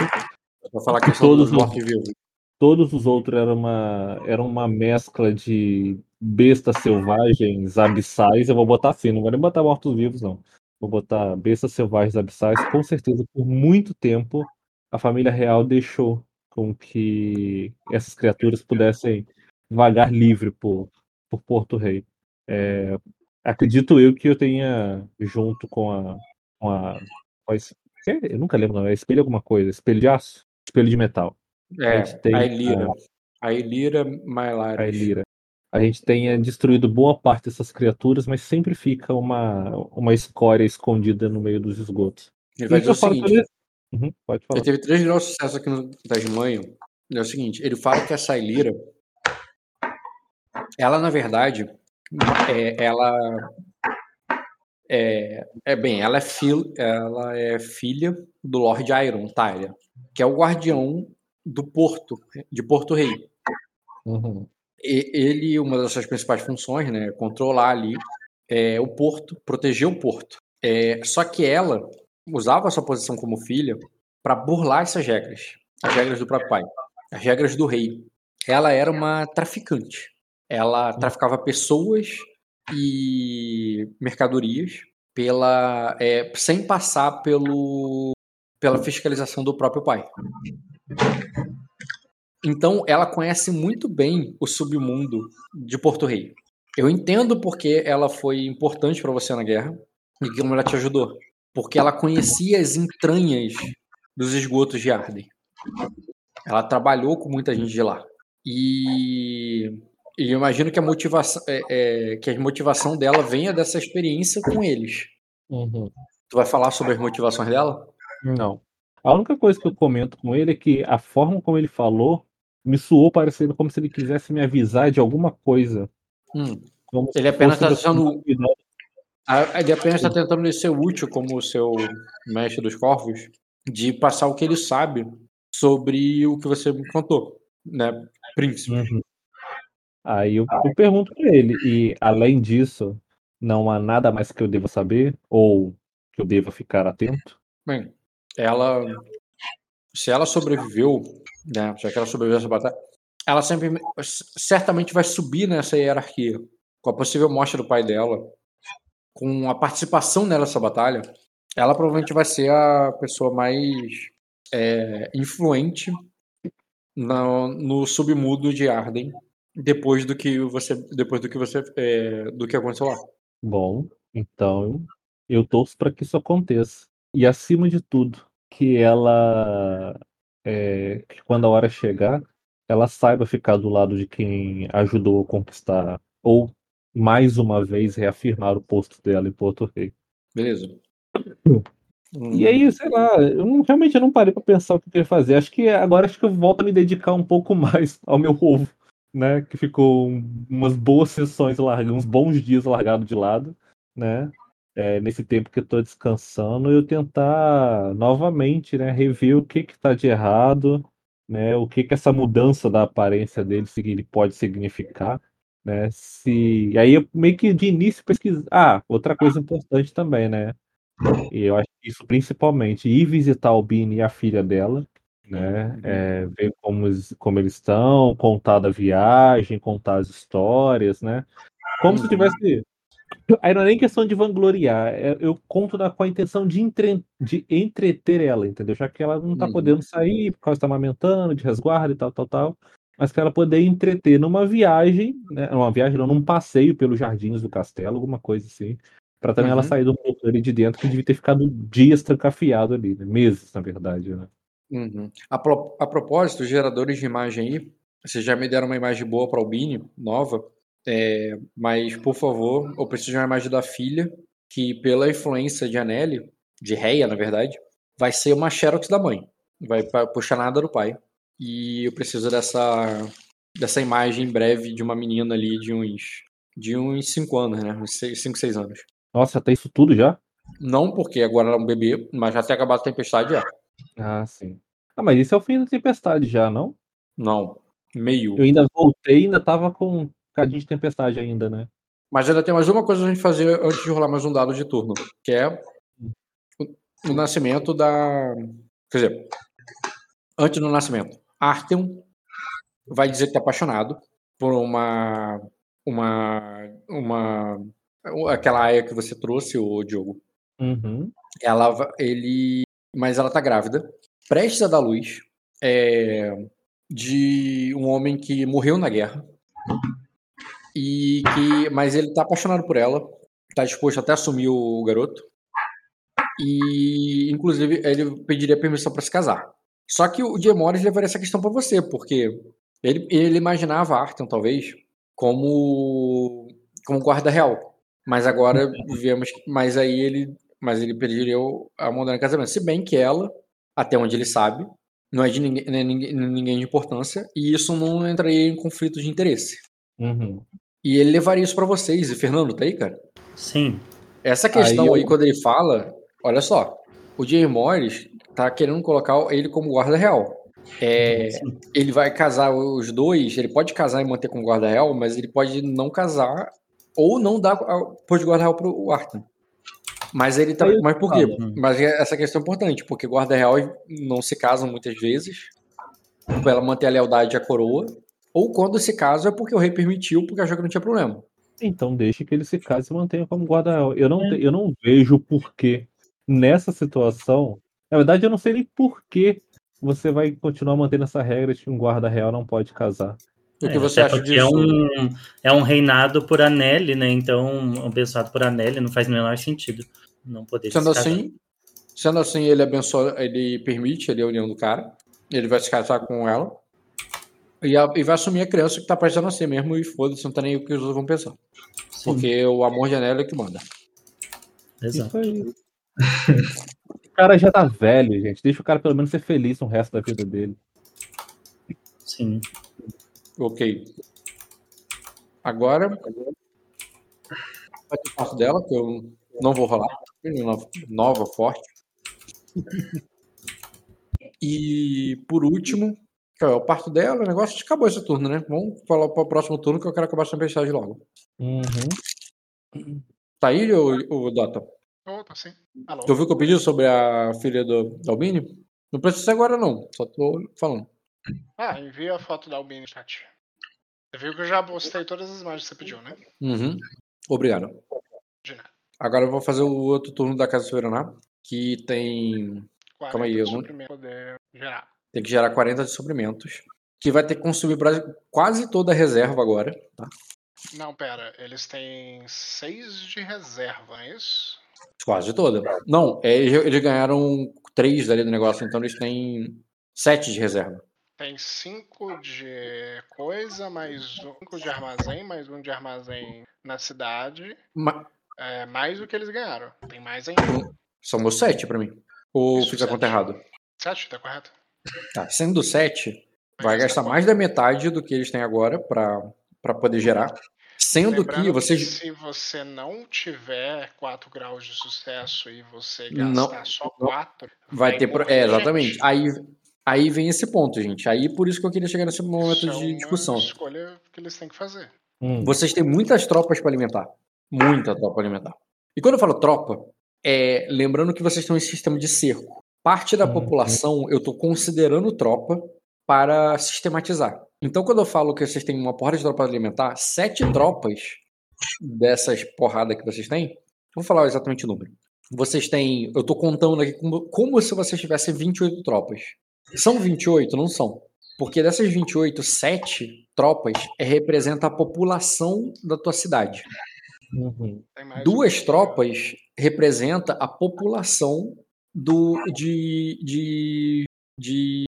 Vou falar que todos os, todos os outros eram uma, eram uma mescla de bestas selvagens abissais. Eu vou botar assim, não vou nem botar mortos-vivos, não. Vou botar bestas selvagens abissais. Com certeza, por muito tempo, a família real deixou com que essas criaturas pudessem vagar livre por, por Porto Rei. É, acredito eu que eu tenha, junto com a. Com a, com a eu nunca lembro, não. É espelho alguma coisa? Espelho de aço? espelho de metal. É, a, tem, a Elira. A, a Elira Mylaris. A Elira. A gente tenha destruído boa parte dessas criaturas, mas sempre fica uma, uma escória escondida no meio dos esgotos. Ele vai dizer o seguinte. Uhum, pode falar. Ele teve três graus de sucesso aqui no Tasmanho. É o seguinte, ele fala que essa Elira, ela na verdade, é, ela é, é bem, ela é, fil, ela é filha do Lord Iron Tyler que é o guardião do porto, de Porto Rei. Uhum. E, ele, uma das suas principais funções, né, é controlar ali é, o porto, proteger o porto. É, só que ela usava a sua posição como filha para burlar essas regras, as regras do próprio pai, as regras do rei. Ela era uma traficante. Ela traficava pessoas e mercadorias pela é, sem passar pelo pela fiscalização do próprio pai. Então, ela conhece muito bem o submundo de Porto Rei. Eu entendo porque ela foi importante para você na guerra e como ela te ajudou. Porque ela conhecia as entranhas dos esgotos de Arden. Ela trabalhou com muita gente de lá. E e eu imagino que a motivação, é, é, que a motivação dela venha dessa experiência com eles. Uhum. Tu vai falar sobre as motivações dela? Não. A única coisa que eu comento com ele é que a forma como ele falou me soou parecendo como se ele quisesse me avisar de alguma coisa. Hum. Ele apenas está tentando. Ele apenas está tentando ser útil como o seu mestre dos corvos, de passar o que ele sabe sobre o que você me contou, né, príncipe. Uhum. Aí eu, eu pergunto para ele, e além disso, não há nada mais que eu deva saber ou que eu deva ficar atento? Bem, ela, se ela sobreviveu, né, já que ela sobreviveu essa batalha, ela sempre, certamente vai subir nessa hierarquia, com a possível morte do pai dela, com a participação nessa batalha, ela provavelmente vai ser a pessoa mais é, influente no, no submundo de Arden depois do que você depois do que você é, do que aconteceu lá. Bom, então eu torço para que isso aconteça e acima de tudo que ela é, que quando a hora chegar ela saiba ficar do lado de quem ajudou a conquistar ou mais uma vez reafirmar o posto dela em Porto Rei. Beleza. E aí, sei lá, eu não, realmente eu não parei para pensar o que eu queria fazer. Acho que agora acho que eu volto a me dedicar um pouco mais ao meu ovo, né? Que ficou umas boas sessões largadas, uns bons dias largado de lado, né? É, nesse tempo que eu estou descansando, eu tentar novamente, né, rever o que que tá de errado, né? O que que essa mudança da aparência dele pode significar, né? Se aí eu meio que de início pesquisar. Ah, outra coisa importante também, né? E eu acho que isso principalmente ir visitar o Bini e a filha dela, né? É, ver como, como eles estão, contar da viagem, contar as histórias, né? Como se tivesse. Aí não é nem questão de vangloriar, é, eu conto da, com a intenção de, entre, de entreter ela, entendeu? Já que ela não tá uhum. podendo sair por causa tá amamentando, de resguardo e tal, tal, tal. Mas que ela poder entreter numa viagem, né? Uma viagem, não, num passeio pelos jardins do castelo, alguma coisa assim. Pra também uhum. ela sair do motor ali de dentro, que devia ter ficado dias trancafiado ali, né? Meses, na verdade, né? Uhum. A, pro, a propósito, geradores de imagem aí, vocês já me deram uma imagem boa para o Bini, nova, é, mas, por favor, eu preciso de uma imagem da filha, que pela influência de Anelli, de Reia, na verdade, vai ser uma Xerox da mãe. Vai puxar nada do pai. E eu preciso dessa, dessa imagem breve de uma menina ali de uns de uns 5 anos, né? Uns 5, 6 anos. Nossa, tem isso tudo já? Não, porque agora é um bebê, mas já tem acabado a tempestade já. Ah, sim. Ah, mas isso é o fim da tempestade já, não? Não. Meio. Eu ainda voltei ainda tava com um cadinho de tempestade ainda, né? Mas ainda tem mais uma coisa a gente fazer antes de rolar mais um dado de turno, que é o, o nascimento da. Quer dizer, antes do nascimento. Artem vai dizer que tá apaixonado por uma. Uma. Uma aquela aia que você trouxe, o Diogo. Uhum. Ela, ele, mas ela tá grávida, prestes a dar luz, é, de um homem que morreu na guerra e que, mas ele tá apaixonado por ela, tá disposto até a assumir o garoto e, inclusive, ele pediria permissão para se casar. Só que o Diemores levaria essa questão para você, porque ele, ele imaginava Arthur, talvez, como como guarda real. Mas agora vemos. Mas aí ele. Mas ele pediria a Mondana em casamento. Se bem que ela, até onde ele sabe, não é de ninguém, é ninguém, ninguém de importância. E isso não entraria em conflito de interesse. Uhum. E ele levaria isso para vocês. E Fernando, tá aí, cara? Sim. Essa questão aí, eu... aí quando ele fala, olha só, o Jay Morris tá querendo colocar ele como guarda real. É, ele vai casar os dois, ele pode casar e manter como guarda real, mas ele pode não casar ou não dá pôr de guarda-real pro Arthur. Mas ele tá. Mas por quê? Mas essa questão é importante, porque guarda real não se casam muitas vezes. Pra ela manter a lealdade à coroa. Ou quando se casam é porque o rei permitiu, porque achou que não tinha problema. Então deixe que ele se case e mantenha como guarda real. Eu não, é. eu não vejo porquê nessa situação. Na verdade, eu não sei nem por que você vai continuar mantendo essa regra de que um guarda real não pode casar. O que é, você acha é disso? É um, é um reinado por Anelli, né? Então, abençoado por Anelli não faz o menor sentido não poder Sendo assim, sendo assim, ele abençoa, ele permite ele a união do cara. Ele vai se casar com ela. E, a, e vai assumir a criança que tá parecendo a ser mesmo e foda-se, não tá nem o que os outros vão pensar. Sim. Porque o amor de Anela é que manda. Exato. O cara já tá velho, gente. Deixa o cara pelo menos ser feliz no resto da vida dele. Sim. Ok. Agora. Vai ter parte dela, que eu não vou rolar. Nova, forte. E por último, é o parto dela, o negócio acabou esse turno, né? Vamos falar para o próximo turno que eu quero acabar essa tempestade logo. Uhum. Tá aí, o, o Dota? Opa, sim. Alô. Tu viu que eu pedi sobre a filha do, da Albini? Não precisa agora, não. Só tô falando. Ah, envia a foto da Albini no chat. Você viu que eu já postei todas as imagens que você pediu, né? Uhum. Obrigado. De nada. Agora eu vou fazer o outro turno da Casa Soberana, que tem. Calma aí, eu não. Poder gerar. Tem que gerar 40 de suprimentos. Que vai ter que consumir quase toda a reserva agora, tá? Não, pera. Eles têm 6 de reserva, é isso? Quase toda. Não, é, eles ganharam 3 dali do negócio, então eles têm 7 de reserva. Tem 5 de coisa, mais 5 de armazém, mais um de armazém na cidade. Ma... É mais do que eles ganharam. Tem mais ainda. São meus 7 pra mim. Ou fica conta errado? 7, tá correto? Tá, sendo 7, vai gastar mais da metade do que eles têm agora para poder gerar. Sendo Lembrando que vocês. Que se você não tiver 4 graus de sucesso e você gastar não, só 4. Vai, vai ter. Pro... É, exatamente. Aí, aí vem esse ponto, gente. Aí por isso que eu queria chegar nesse momento isso de é discussão. É escolha que eles têm que fazer. Hum. Vocês têm muitas tropas para alimentar. Muita tropa alimentar. E quando eu falo tropa, é lembrando que vocês têm um sistema de cerco. Parte da uhum. população eu estou considerando tropa para sistematizar. Então, quando eu falo que vocês têm uma porrada de tropas alimentar, sete tropas dessas porradas que vocês têm, vou falar exatamente o número. Vocês têm, eu estou contando aqui como, como se vocês tivessem 28 tropas. São 28? Não são. Porque dessas 28, 7 tropas é, representa a população da tua cidade. Uhum. Duas tropas representa a população do de de de,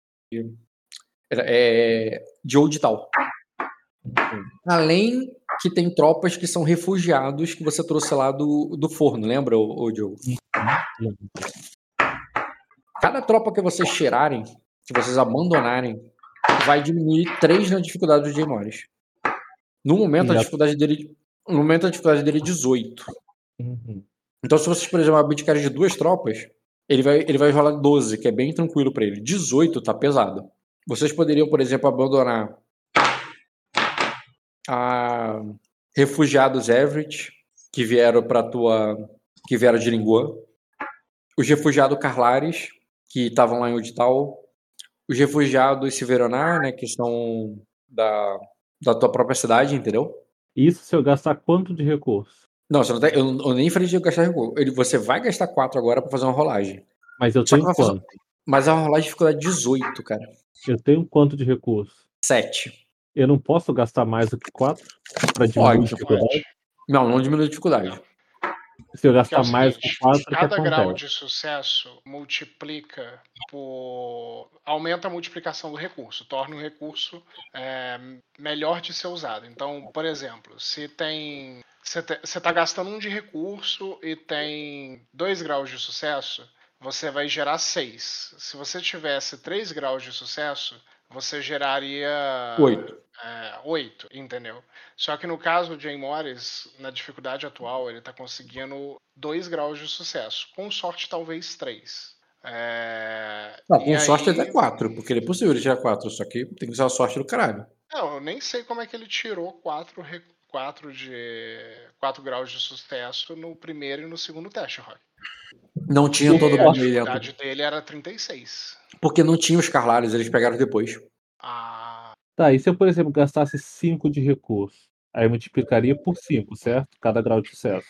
é, de Old Town. Além que tem tropas que são refugiados que você trouxe lá do, do forno, lembra, o, Diogo? Cada tropa que vocês tirarem, que vocês abandonarem, vai diminuir 3 na dificuldade do Jay Morris. No momento, a dificuldade dele. No momento, a dificuldade dele é 18. Uhum. Então, se vocês, por exemplo, abdicarem de duas tropas, ele vai, ele vai rolar 12, que é bem tranquilo para ele. 18 tá pesado. Vocês poderiam, por exemplo, abandonar a refugiados Everett, que vieram para tua. que vieram de Linguan. Os refugiados Carlares, que estavam lá em Udital. Os refugiados Silveronar, né, que são da, da tua própria cidade, entendeu? Isso se eu gastar quanto de recurso? Não, você não tá, eu, eu nem falei de gastar recurso. Ele, você vai gastar 4 agora pra fazer uma rolagem. Mas eu tenho quanto? Fazer, mas a rolagem ficou 18, cara. Eu tenho quanto de recurso? 7. Eu não posso gastar mais do que 4 pra diminuir pode, a dificuldade? Pode. Não, não diminui a dificuldade. Se eu gastar é mais do que 4, cada grau de sucesso multiplica por. aumenta a multiplicação do recurso, torna o recurso é, melhor de ser usado. Então, por exemplo, se tem você está gastando um de recurso e tem dois graus de sucesso, você vai gerar seis. Se você tivesse três graus de sucesso, você geraria oito. É, oito, entendeu? Só que no caso de Jay Morris, na dificuldade atual, ele está conseguindo dois graus de sucesso. Com sorte, talvez três. É... Não, com sorte aí... até quatro, porque ele é possível ele tirar quatro, só que tem que usar a sorte do caralho. Não, eu nem sei como é que ele tirou quatro recursos 4 de 4 graus de sucesso no primeiro e no segundo teste, Rock. Não tinha todo mundo. A dificuldade dele era 36. Porque não tinha os Carlares, eles pegaram depois. Ah. Tá, e se eu, por exemplo, gastasse 5 de recurso? Aí eu multiplicaria por 5, certo? Cada grau de sucesso.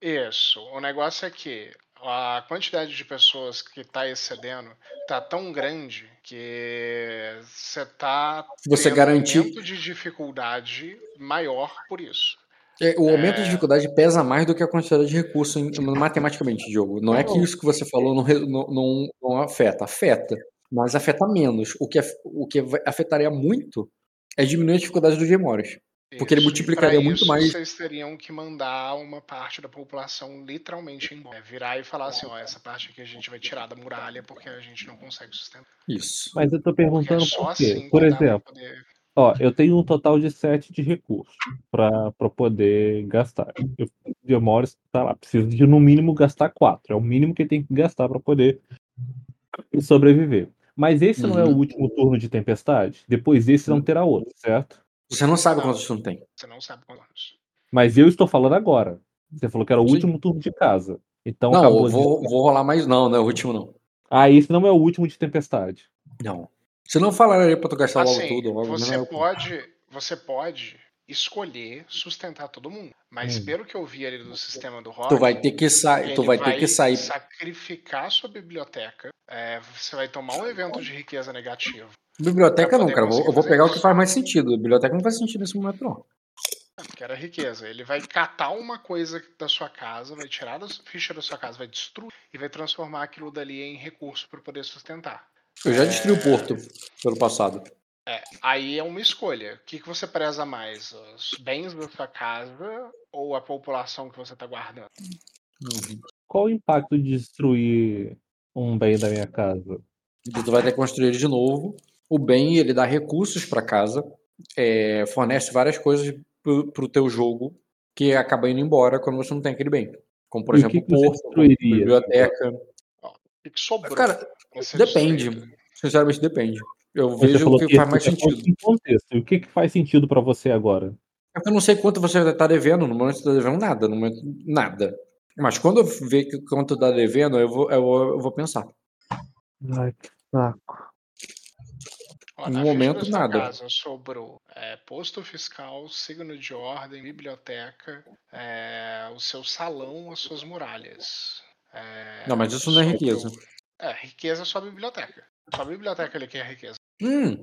Isso. O negócio é que a quantidade de pessoas que está excedendo está tão grande que você está você garantiu um de dificuldade maior por isso. É, o aumento é... de dificuldade pesa mais do que a quantidade de recursos matematicamente, Diogo. Não é que isso que você falou não, não, não, afeta. Afeta. mas afeta menos. O que, o que afetaria muito é diminuir a dificuldade dos Gemoras. Porque ele multiplicaria muito mais. Vocês teriam que mandar uma parte da população literalmente embora. É, virar e falar assim: ó, essa parte aqui a gente vai tirar da muralha porque a gente não consegue sustentar. Isso. Mas eu tô perguntando é por quê. Assim por exemplo, poder... ó, eu tenho um total de 7 de recursos para poder gastar. Eu, Demores tá lá, preciso de no mínimo gastar 4. É o mínimo que tem que gastar para poder sobreviver. Mas esse uhum. não é o uhum. último turno de tempestade? Depois desse não terá outro, certo? Você não sabe quantos turnos tem. Você não sabe quantos. Mas eu estou falando agora. Você falou que era o Sim. último turno de casa. Então não, eu vou, de... vou rolar mais. Não, não é o último, não. Ah, esse não é o último de tempestade. Não. Você não falaria pra tu gastar assim, logo tudo. Logo você, não pode, você pode escolher sustentar todo mundo. Mas hum. pelo que eu vi ali do sistema do Rock, tu vai ter que sair, tu vai, vai, ter que sair, sacrificar sua biblioteca. É, você vai tomar um evento de riqueza negativo. Biblioteca não, cara. Eu vou pegar isso. o que faz mais sentido. Biblioteca não faz sentido nesse momento, não. Que era riqueza. Ele vai catar uma coisa da sua casa, vai tirar da ficha da sua casa, vai destruir e vai transformar aquilo dali em recurso para poder sustentar. Eu já é... destruí o porto pelo passado. É, aí é uma escolha. O que, que você preza mais? Os bens da sua casa ou a população que você está guardando? Qual o impacto de destruir um bem da minha casa? Tu vai ter que construir ele de novo o bem ele dá recursos para casa, é, fornece várias coisas para o teu jogo que acaba indo embora quando você não tem aquele bem. Como, por e exemplo, que porto, biblioteca. O que sobrou? Cara, depende. Sinceramente, depende. Eu Você vejo o que, que faz mais sentido. Contexto. O que, que faz sentido para você agora? É eu não sei quanto você está devendo. No momento você está devendo nada. No momento, nada. Mas quando eu ver quanto está devendo, eu vou, eu vou, eu vou pensar. Ai, que saco. No momento, nada. Casa sobrou é, posto fiscal, signo de ordem, biblioteca, é, o seu salão, as suas muralhas. É, não, mas isso não é riqueza. É, riqueza é só a biblioteca. Só a biblioteca ali que é riqueza. Hum,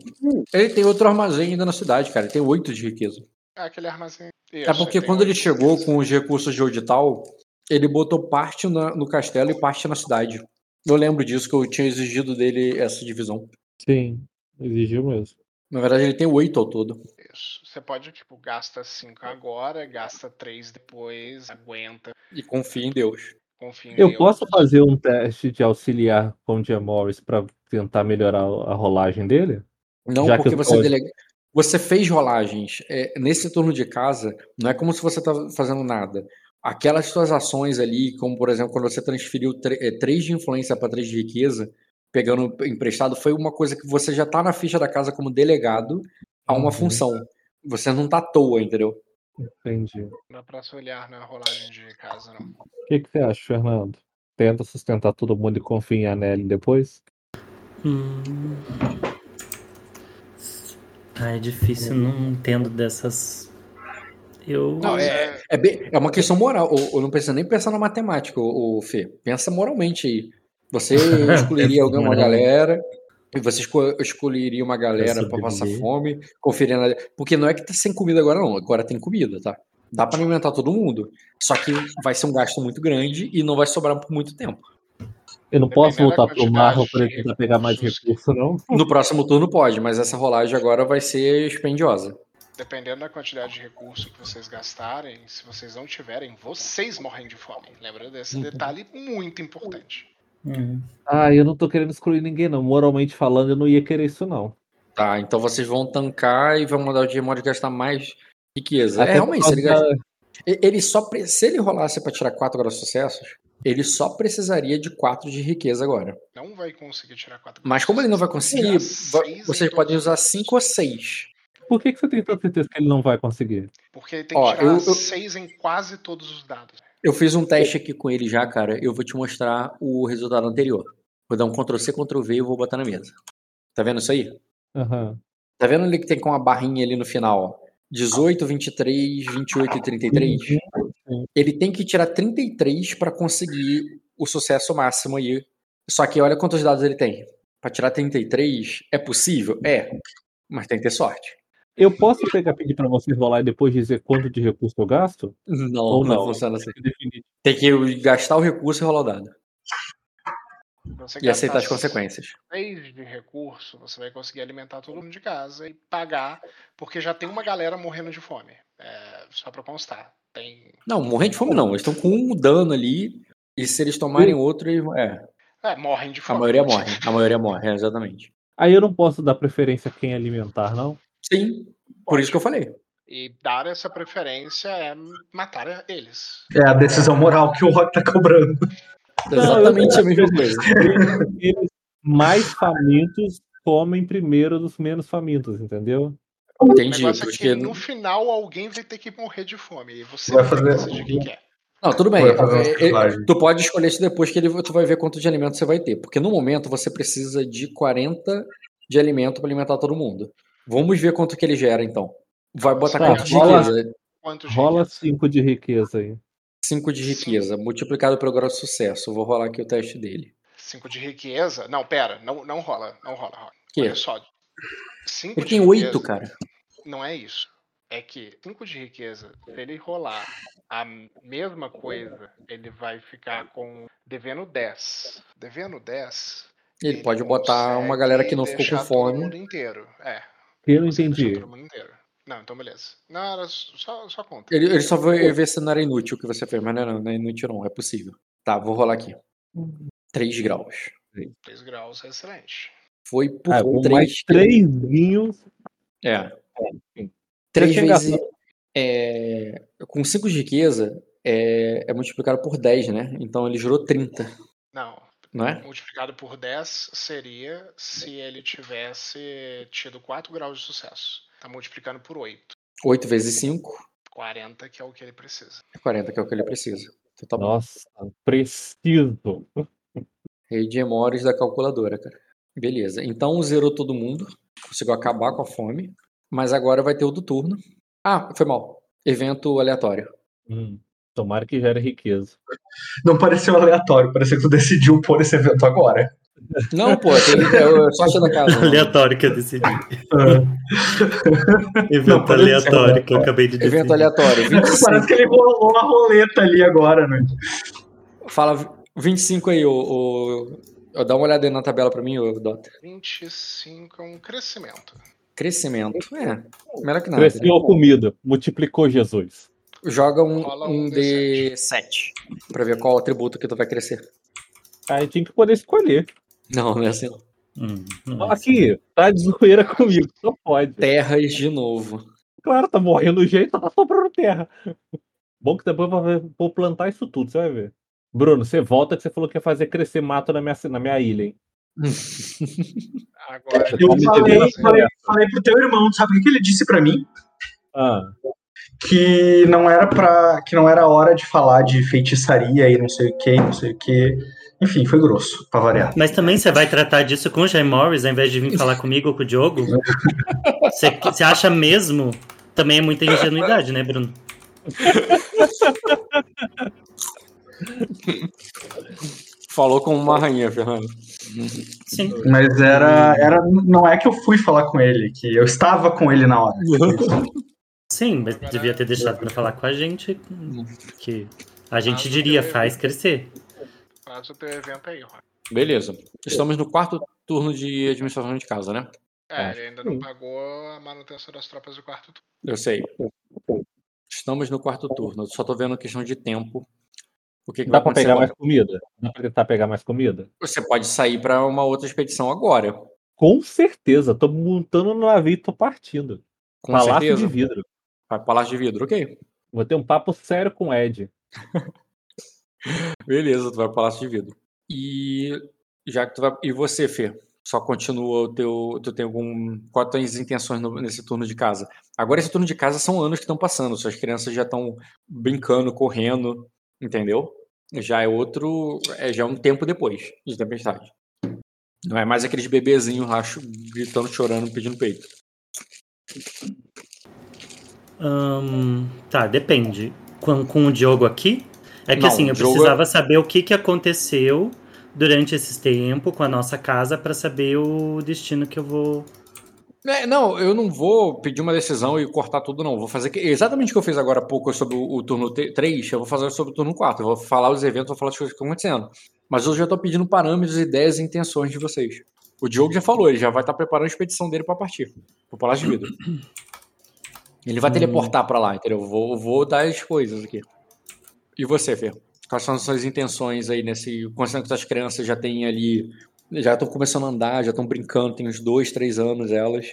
ele tem outro armazém ainda na cidade, cara. Ele tem oito de riqueza. É, aquele armazém. Isso, é porque quando ele chegou com os recursos de Odital, ele botou parte na, no castelo e parte na cidade. Eu lembro disso, que eu tinha exigido dele essa divisão. Sim. Exigiu mesmo. Na verdade, ele tem oito ao todo. Isso. Você pode, tipo, gasta cinco agora, gasta três depois, aguenta. E confia em Deus. Confia em eu Deus. posso fazer um teste de auxiliar com o Jim Morris para tentar melhorar a rolagem dele? Não, Já porque você delega... Você fez rolagens. É, nesse turno de casa, não é como se você estava fazendo nada. Aquelas suas ações ali, como por exemplo, quando você transferiu 3 é, de influência para 3 de riqueza, pegando emprestado foi uma coisa que você já tá na ficha da casa como delegado a uma uhum. função. Você não tá à toa, entendeu? Entendi. Não dá pra se olhar na rolagem de casa, não. O que, que você acha, Fernando? Tenta sustentar todo mundo e confia em Anelli depois? Hum... Ah, é difícil, não entendo dessas. Eu. Não, é, é, bem, é uma questão moral. Eu, não precisa nem pensar na matemática, o, o Fê. Pensa moralmente aí. Você escolheria alguma galera você escolheria uma galera para passar fome, conferindo. Porque não é que tá sem comida agora, não. Agora tem comida, tá? Dá para alimentar todo mundo. Só que vai ser um gasto muito grande e não vai sobrar por muito tempo. Eu não posso voltar pro Marlon para tentar pegar mais recurso, não? No próximo turno pode, mas essa rolagem agora vai ser expendiosa. Dependendo da quantidade de recurso que vocês gastarem, se vocês não tiverem, vocês morrem de fome. Lembra desse uhum. detalhe muito importante. Uhum. Ah, eu não tô querendo excluir ninguém, não. Moralmente falando, eu não ia querer isso, não. Tá, então vocês vão tancar e vão mandar o Digimon gastar mais riqueza. Até é, realmente, se ele, gasta... ele só. Se ele rolasse pra tirar 4 agora sucessos, ele só precisaria de 4 de riqueza agora. Não vai conseguir tirar 4. Mas como ele não vai conseguir, vocês podem usar 5 ou 6. Por que, que você tem tanta certeza que ele não vai conseguir? Porque ele tem que Ó, tirar 6 em quase todos os dados. Eu fiz um teste aqui com ele já, cara. Eu vou te mostrar o resultado anterior. Vou dar um Ctrl C, Ctrl V e vou botar na mesa. Tá vendo isso aí? Uhum. Tá vendo ali que tem com uma barrinha ali no final? 18, 23, 28 e 33? Uhum. Ele tem que tirar 33 para conseguir o sucesso máximo aí. Só que olha quantos dados ele tem. Para tirar 33, é possível? É. Mas tem que ter sorte. Eu posso pegar pedir para você rolar e depois dizer quanto de recurso eu gasto? Não, Ou não, não funciona assim. Tem que gastar o recurso e rolar o dado. e aceitar as consequências. 6 de recurso, você vai conseguir alimentar todo mundo de casa e pagar, porque já tem uma galera morrendo de fome. É, só pra constar. Tem... Não, morrendo de fome não. Eles estão com um dano ali, e se eles tomarem outro, é. É, morrem de fome. A maioria morre. A maioria morre, é, exatamente. Aí eu não posso dar preferência a quem alimentar, não? Sim, por isso que eu falei. E dar essa preferência é matar eles. É a decisão moral que o Rock tá cobrando. Exatamente a mesma coisa. Eles mais famintos comem primeiro dos menos famintos, entendeu? Entendi. O negócio é que no final alguém vai ter que morrer de fome. E você vai fazer decidir quem quer. Não, tudo bem. É, é, tu pode escolher isso depois que ele, tu vai ver quanto de alimento você vai ter. Porque no momento você precisa de 40 de alimento para alimentar todo mundo. Vamos ver quanto que ele gera, então. Vai botar tá, quanto de riqueza? rola 5 de riqueza aí. 5 de riqueza, Sim. multiplicado pelo grau de sucesso. Vou rolar aqui o teste dele. 5 de riqueza? Não, pera, não, não rola, não rola. rola. Que? Olha só. Cinco ele tem 8, cara. Não é isso. É que 5 de riqueza, se ele rolar a mesma coisa, ele vai ficar com devendo 10. Devendo 10. Ele, ele pode botar uma galera que não ficou com fome. Todo mundo inteiro. É. Eu não entendi. Não, então beleza. Não, era só, só conta. Ele, ele só vai ver se não era inútil o que você fez, mas não, não é inútil não, é possível. Tá, vou rolar aqui. 3 graus. 3 graus é excelente. Foi por ah, 3 mais 3 vinhos. É. 3 vezes. É, com 5 de riqueza é, é multiplicado por 10, né? Então ele gerou 30. Não. Não é? Multiplicado por 10 seria se ele tivesse tido 4 graus de sucesso. Tá multiplicando por 8. 8 vezes 5? 40, que é o que ele precisa. É 40, que é o que ele precisa. Então tá Nossa, preciso. Rei de memórias da calculadora, cara. Beleza. Então zerou todo mundo. Conseguiu acabar com a fome. Mas agora vai ter o do turno. Ah, foi mal. Evento aleatório. Hum, tomara que gere riqueza. Não pareceu aleatório, pareceu que tu decidiu pôr esse evento agora. Não, pô, tem, eu só achei na casa. aleatório que eu decidi. Evento não, aleatório que eu acabei de decidir. Evento aleatório. 25. Parece que ele rolou uma roleta ali agora, né? Fala 25 aí, o, o... Dá uma olhada aí na tabela pra mim, o Dota. 25 é um crescimento. Crescimento, é. Melhor que nada. Cresceu né? comida, multiplicou Jesus. Joga um, um, um D7 pra ver qual atributo que tu vai crescer. Aí tinha que poder escolher. Não, não é assim não. Hum, não é Aqui, assim. tá de zoeira comigo, só pode. Terras de novo. Claro, tá morrendo o jeito, tá sobrando terra. Bom que depois eu vou plantar isso tudo, você vai ver. Bruno, você volta que você falou que ia fazer crescer mato na minha, na minha ilha, hein? Agora, eu falei, falei, falei pro teu irmão, sabe o que ele disse para mim? Ah. Que não era para que não era hora de falar de feitiçaria e não sei o que, não sei o que. Enfim, foi grosso, pra variar. Mas também você vai tratar disso com o Jay Morris, ao invés de vir falar comigo ou com o Diogo? Você, você acha mesmo? Também é muita ingenuidade, né, Bruno? Falou como uma rainha, Fernando. Sim. Mas era, era. Não é que eu fui falar com ele, que eu estava com ele na hora. Sim, mas devia ter deixado para falar com a gente. Que a gente diria, faz crescer. Faz o teu evento aí, Rony. Beleza. Estamos no quarto turno de administração de casa, né? É, ele ainda não pagou a manutenção das tropas do quarto turno. Eu sei. Estamos no quarto turno. Só tô vendo a questão de tempo. O que, que Dá para pegar agora? mais comida? Dá para tentar pegar mais comida? Você pode sair para uma outra expedição agora. Com certeza. Tô montando no navio e tô partindo. Com Palácio certeza. de vidro. Palácio de vidro, ok. Vou ter um papo sério com o Ed. Beleza, tu vai pro Palácio de Vidro. E já que tu vai. E você, Fê? Só continua o teu. Tu tem algum. Quais tuas intenções no, nesse turno de casa? Agora, esse turno de casa são anos que estão passando. Suas crianças já estão brincando, correndo, entendeu? Já é outro. É, já é um tempo depois de tempestade. Não é mais aqueles bebezinhos lá gritando, chorando, pedindo peito. Hum, tá, depende. Com, com o Diogo aqui, é que não, assim, eu precisava saber o que, que aconteceu durante esse tempo com a nossa casa para saber o destino que eu vou. É, não, eu não vou pedir uma decisão e cortar tudo, não. Vou fazer exatamente o que eu fiz agora há pouco sobre o, o turno 3, eu vou fazer sobre o turno 4. Eu vou falar os eventos, vou falar as coisas que estão acontecendo. Mas eu já estou pedindo parâmetros, ideias e intenções de vocês. O Diogo já falou, ele já vai estar tá preparando a expedição dele para partir, pro Palácio de Vidro. Ele vai hum. teleportar para lá, entendeu? Vou, vou dar as coisas aqui. E você, Fer? Quais são as suas intenções aí nesse. Considerando que as crianças já têm ali. Já estão começando a andar, já estão brincando, tem uns dois, três anos elas.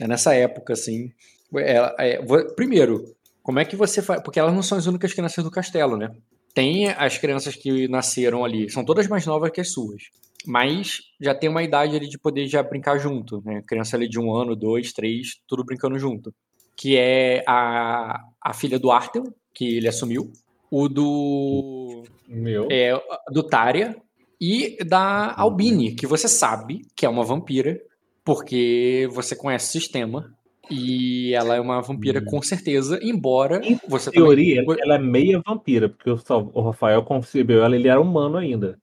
É nessa época, assim. É, é, primeiro, como é que você faz. Porque elas não são as únicas crianças do castelo, né? Tem as crianças que nasceram ali, são todas mais novas que as suas. Mas já tem uma idade ali de poder já brincar junto, né? Criança ali de um ano, dois, três, tudo brincando junto. Que é a, a filha do Artel, que ele assumiu. O do. Meu. É, do Tária. E da Albine, que você sabe que é uma vampira, porque você conhece o sistema. E ela é uma vampira com certeza, embora em você teoria, também... ela é meia vampira, porque o Rafael concebeu ela, ele era humano ainda.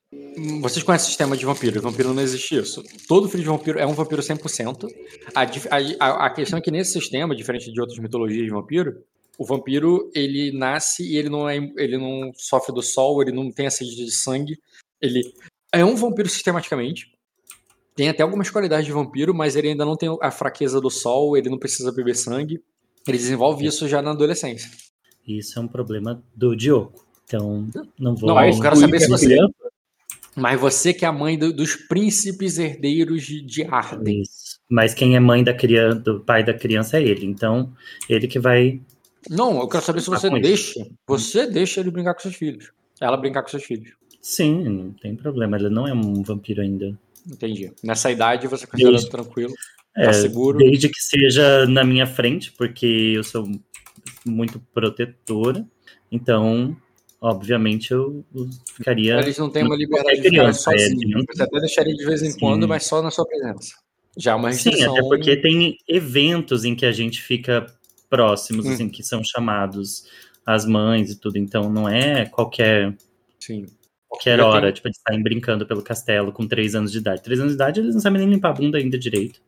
Vocês conhecem o sistema de vampiro? Vampiro não existe isso. Todo filho de vampiro é um vampiro 100%. A, a, a questão é que nesse sistema, diferente de outras mitologias de vampiro, o vampiro ele nasce e ele não, é, ele não sofre do sol, ele não tem a sede de sangue. Ele é um vampiro sistematicamente. Tem até algumas qualidades de vampiro, mas ele ainda não tem a fraqueza do sol, ele não precisa beber sangue. Ele desenvolve isso já na adolescência. Isso é um problema do Diogo. Então, não vou. Não, eu quero saber se você. Mas você que é a mãe do, dos príncipes herdeiros de, de Arden. Isso. Mas quem é mãe da criança, do pai da criança é ele. Então, ele que vai. Não, eu quero saber se você deixa. Isso. Você deixa ele brincar com seus filhos. Ela brincar com seus filhos. Sim, não tem problema. Ele não é um vampiro ainda. Entendi. Nessa idade você considera tranquilo, tá é, seguro. Desde que seja na minha frente, porque eu sou muito protetora. Então, obviamente, eu, ficaria. Eles não têm uma liberdade de ficar sozinho. É, você até deixaria de vez em Sim. quando, mas só na sua presença. Já é uma restrição. Sim, até porque tem eventos em que a gente fica próximos, hum. assim, que são chamados as mães e tudo. Então, não é qualquer. Sim qualquer hora, tenho... tipo, de estarem brincando pelo castelo com 3 anos de idade. 3 anos de idade, eles não sabem nem limpar a bunda ainda direito.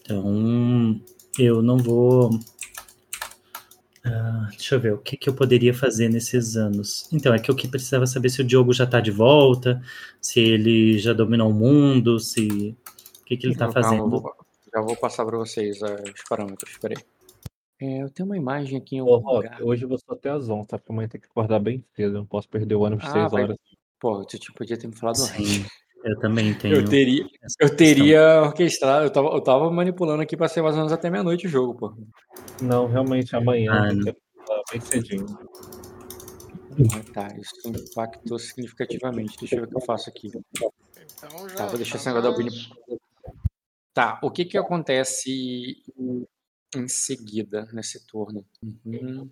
Então, eu não vou. Uh, deixa eu ver, o que, que eu poderia fazer nesses anos? Então, é que eu que precisava saber se o Diogo já tá de volta, se ele já dominou o mundo, se. O que, que ele tá fazendo? já vou passar para vocês uh, os parâmetros, peraí. É, eu tenho uma imagem aqui em algum Ô, lugar. hoje eu vou só até às 11, tá? Porque amanhã tem que acordar bem cedo. Eu não posso perder o ônibus Ah, 6 vai. horas. Pô, tu tipo, podia ter me falado Sim, eu também tenho Eu teria, eu teria orquestrado, eu tava, eu tava manipulando aqui pra ser mais ou menos até meia-noite o jogo, pô. Não, realmente amanhã Ah, acordar bem cedinho. Ah, tá, isso impactou significativamente. Deixa eu ver o que eu faço aqui. Então Tá, vou deixar esse negócio da opinião. Tá, o que que acontece em seguida nesse turno. Uhum.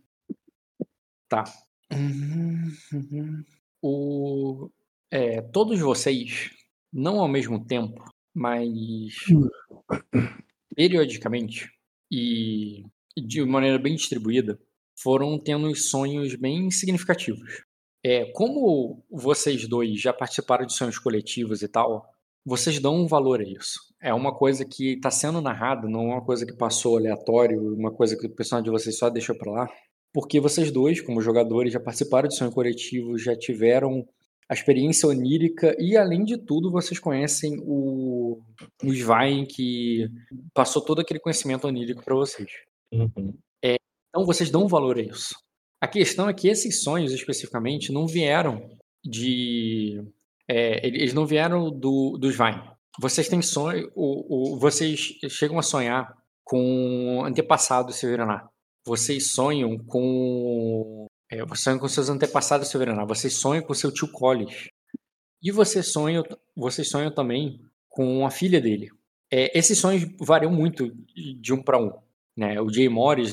Tá. Uhum, uhum. O, é, todos vocês, não ao mesmo tempo, mas periodicamente e de maneira bem distribuída, foram tendo sonhos bem significativos. É, como vocês dois já participaram de sonhos coletivos e tal, vocês dão um valor a isso. É uma coisa que está sendo narrada, não é uma coisa que passou aleatório, uma coisa que o personagem de vocês só deixou para lá. Porque vocês dois, como jogadores, já participaram de sonho coletivo, já tiveram a experiência onírica e, além de tudo, vocês conhecem o, o Svein, que passou todo aquele conhecimento onírico para vocês. Uhum. É, então, vocês dão valor a isso. A questão é que esses sonhos, especificamente, não vieram de é, eles não vieram do, dos Vine. Vocês têm sonho, o, o, vocês chegam a sonhar com antepassados Severaná. Vocês sonham com. É, vocês sonham com seus antepassados Severaná. Vocês sonham com seu tio Collis. E vocês sonham, vocês sonham também com a filha dele. É, esses sonhos variam muito de um para um. Né? O Jay Morris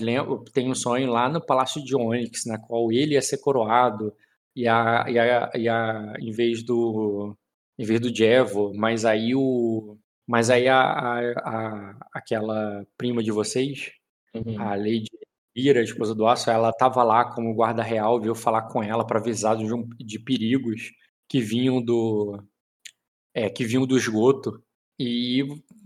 tem um sonho lá no Palácio de Onyx, na qual ele ia ser coroado e a, e a, e a em vez do em vez do Jevo, mas aí o mas aí a, a, a aquela prima de vocês, uhum. a Lady Ira, esposa do Aço, ela estava lá como guarda real, veio falar com ela para avisar de, um, de perigos que vinham do é, que vinham do esgoto. E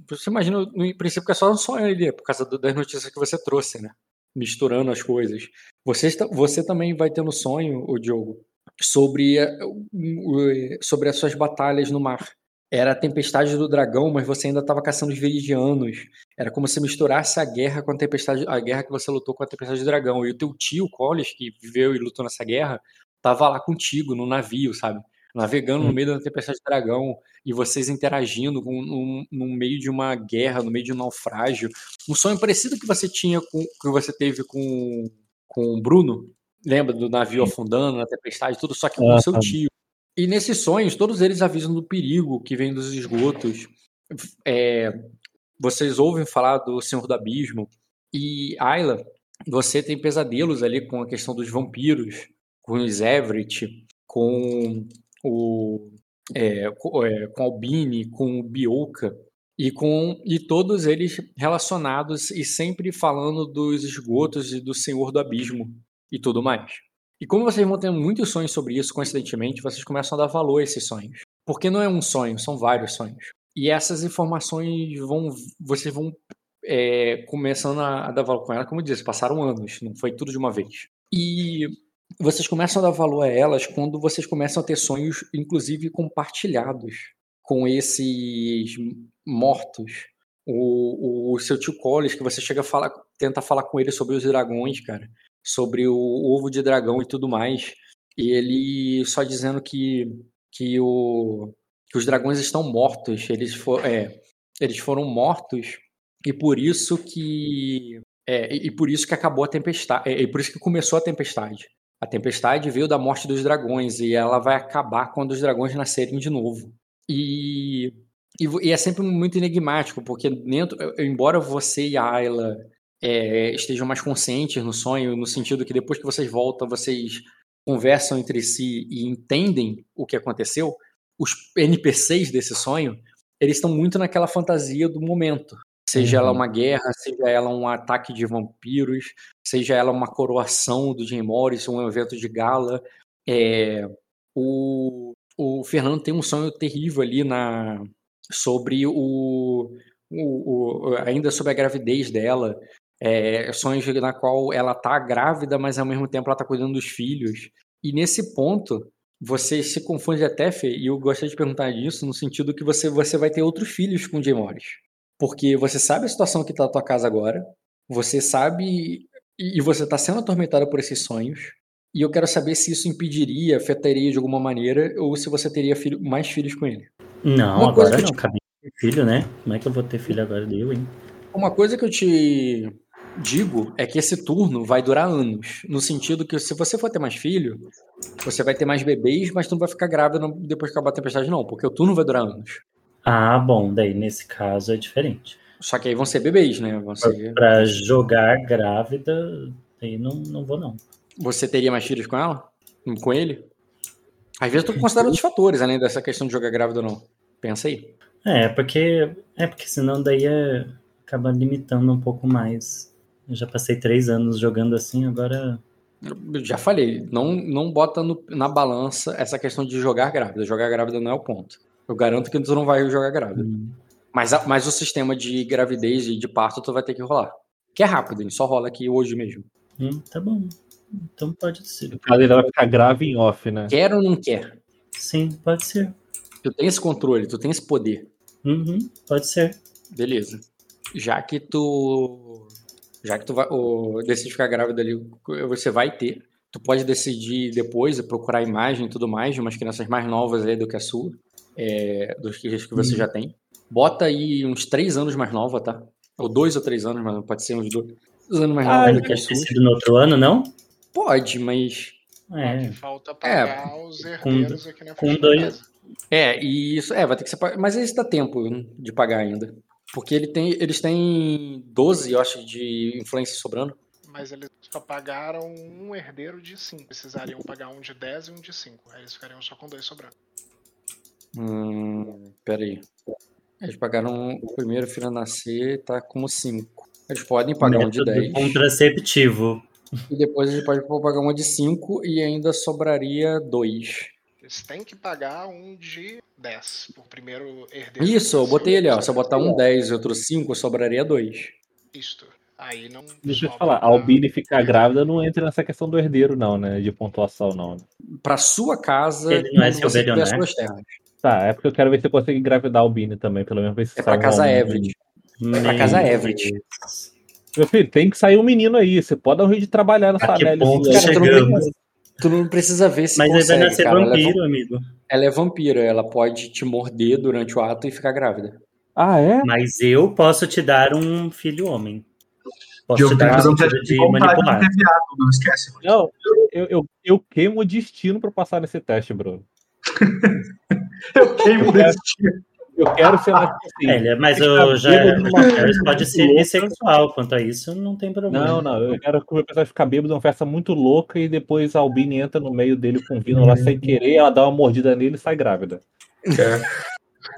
você imagina, no princípio, que é só um sonho ali, por causa das notícias que você trouxe, né? Misturando as coisas. Você, você também vai ter no sonho, o Diogo, sobre, sobre as suas batalhas no mar. Era a tempestade do dragão, mas você ainda estava caçando os veridianos. Era como se misturasse a guerra com a tempestade, a guerra que você lutou com a tempestade do dragão. E o teu tio, Collis, que viveu e lutou nessa guerra, tava lá contigo no navio, sabe? Navegando no hum. meio da tempestade do dragão e vocês interagindo com, no, no, meio de uma guerra, no meio de um naufrágio. Um sonho parecido que você tinha com que você teve com, com o Bruno. Lembra do navio afundando na tempestade, tudo, só que com o seu tio. E nesses sonhos, todos eles avisam do perigo que vem dos esgotos. É, vocês ouvem falar do Senhor do Abismo. E Ayla, você tem pesadelos ali com a questão dos vampiros, com os Everett, com o é, com, é, com Albini, com o Bioka e com e todos eles relacionados e sempre falando dos esgotos e do Senhor do Abismo e tudo mais. E como vocês vão ter muitos sonhos sobre isso, coincidentemente, vocês começam a dar valor a esses sonhos. Porque não é um sonho, são vários sonhos. E essas informações vão. Vocês vão é, começando a, dar valor com ela, como eu disse, passaram anos, não foi tudo de uma vez. E vocês começam a dar valor a elas quando vocês começam a ter sonhos, inclusive compartilhados com esses mortos. O, o seu tio Collis, que você chega a falar, tenta falar com ele sobre os dragões, cara sobre o ovo de dragão e tudo mais. E ele só dizendo que, que, o, que os dragões estão mortos. Eles, for, é, eles foram mortos e por isso que. É, e por isso que acabou a tempestade. É, e por isso que começou a tempestade. A tempestade veio da morte dos dragões e ela vai acabar quando os dragões nascerem de novo. E, e, e é sempre muito enigmático, porque dentro, embora você e a Ayla é, estejam mais conscientes no sonho, no sentido que depois que vocês voltam, vocês conversam entre si e entendem o que aconteceu, os NPCs desse sonho, eles estão muito naquela fantasia do momento. Seja uhum. ela uma guerra, seja ela um ataque de vampiros, seja ela uma coroação do Jim Morris, um evento de gala. É, o, o Fernando tem um sonho terrível ali na, sobre o, o, o, ainda sobre a gravidez dela, é, sonhos na qual ela tá grávida, mas ao mesmo tempo ela tá cuidando dos filhos. E nesse ponto, você se confunde até, Fê, e eu gostaria de perguntar isso no sentido que você, você vai ter outros filhos com o Jay Morris. Porque você sabe a situação que tá na tua casa agora, você sabe e você está sendo atormentado por esses sonhos. E eu quero saber se isso impediria, afetaria de alguma maneira, ou se você teria filho, mais filhos com ele. Não, Uma agora não, te... cabia filho, né? Como é que eu vou ter filho agora deu, hein? Uma coisa que eu te digo é que esse turno vai durar anos. No sentido que se você for ter mais filho, você vai ter mais bebês, mas tu não vai ficar grávida depois que acabar a tempestade, não, porque o turno vai durar anos. Ah, bom, daí nesse caso é diferente. Só que aí vão ser bebês, né? Vão ser... Pra jogar grávida, aí não, não vou, não. Você teria mais filhos com ela? Com ele? Às vezes tu considera outros fatores, além dessa questão de jogar grávida ou não. Pensa aí. É, porque. É porque senão daí é, acaba limitando um pouco mais eu já passei três anos jogando assim, agora. Eu já falei, não, não bota no, na balança essa questão de jogar grávida. Jogar grávida não é o ponto. Eu garanto que tu não vai jogar grávida. Hum. Mas, mas o sistema de gravidez e de parto tu vai ter que rolar. Que é rápido, ele só rola aqui hoje mesmo. Hum, tá bom. Então pode ser. A vai ficar grave em off, né? Quer ou não quer? Sim, pode ser. Tu tem esse controle, tu tem esse poder. Uhum, pode ser. Beleza. Já que tu já que tu vai, o, decide ficar grávida ali, você vai ter. Tu pode decidir depois, procurar imagem e tudo mais de umas crianças mais novas aí do que a sua, é, dos que, que você hum. já tem. Bota aí uns três anos mais nova, tá? Ou dois ou três anos, mas pode ser uns dois anos mais ah, nova do que a sua. no outro ano, não? Pode, mas. É. Falta pagar é, os herdeiros com, aqui na Com dois. É, e isso. É, vai ter que ser. Mas isso dá tempo de pagar ainda. Porque ele tem, eles têm 12, eu acho, de influência sobrando. Mas eles só pagaram um herdeiro de 5. Precisariam pagar um de 10 e um de 5. Aí eles ficariam só com dois sobrando. Hum, peraí. Eles pagaram o primeiro filho a nascer, tá como 5. Eles podem pagar Método um de 10. Contraceptivo. E depois eles podem pagar uma de 5 e ainda sobraria 2. Eles têm que pagar um de 10 por primeiro herdeiro. Isso, eu botei ele, ó. Se eu botar um 10 e outro 5, sobraria 2. Isto. Aí não. Deixa eu te falar, a Albine ficar grávida não entra nessa questão do herdeiro, não, né? De pontuação, não. Pra sua casa, Ele não é seu você tiver bilionário? suas terras. Tá, é porque eu quero ver se eu consigo engravidar a Albine também, pelo menos ver se É pra casa. Everett. É pra casa Everett. Meu filho, tem que sair um menino aí. Você pode dar um jeito de trabalhar nessa velha. Cara, tu não? Tu não precisa ver se Mas ele vai consegue, nascer cara. Ela é vampiro, amigo. Ela é vampira, ela pode te morder durante o ato e ficar grávida. Ah, é? Mas eu posso te dar um filho homem. Posso te dar um teste sentido de de de manipular. ter viado, não esquece. Não, eu, eu, eu queimo o destino pra passar nesse teste, Bruno. Eu queimo o destino. Eu quero ser mais assim. É, é- mas eu já Harris pode ser bissexual. Quanto a isso, não tem problema. Não, não, eu quero que o meu personagem ficar bêbado numa festa muito louca e depois a Albine entra no meio dele com o Vino lá sem querer, ela dá uma mordida nele e sai grávida.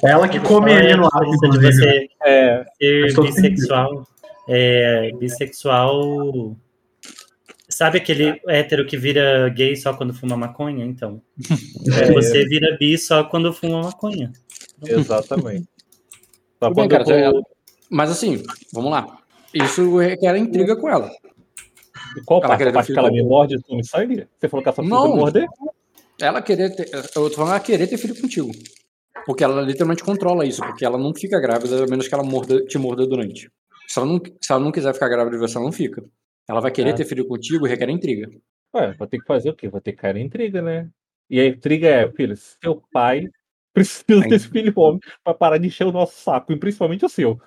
É ela que come ele no a ar, de você É, ser bissexual. É, bissexual. Sabe aquele hétero que vira gay só quando fuma maconha? Então. É. Você vira bi só quando fuma maconha. Exatamente. Tudo bem, cara, vou- Mas assim, vamos lá. Isso requer intriga com ela. Qual Ela parte? A parte que ela me morde e come sangue? Você falou que ela Não. morder? Ela querer ter. Eu tô falando ela querer ter filho contigo. Porque ela literalmente controla isso, porque ela não fica grávida, a menos que ela morda, te morda durante. Se ela, não, se ela não quiser ficar grávida de você, ela não fica. Ela vai querer É. ter filho contigo e requer intriga. Ué, vai ter que fazer o quê? Vai ter que cair intriga, né? E a intriga é, filho, seu pai precisa Aí. desse filho homem pra parar de encher o nosso saco, e principalmente o seu.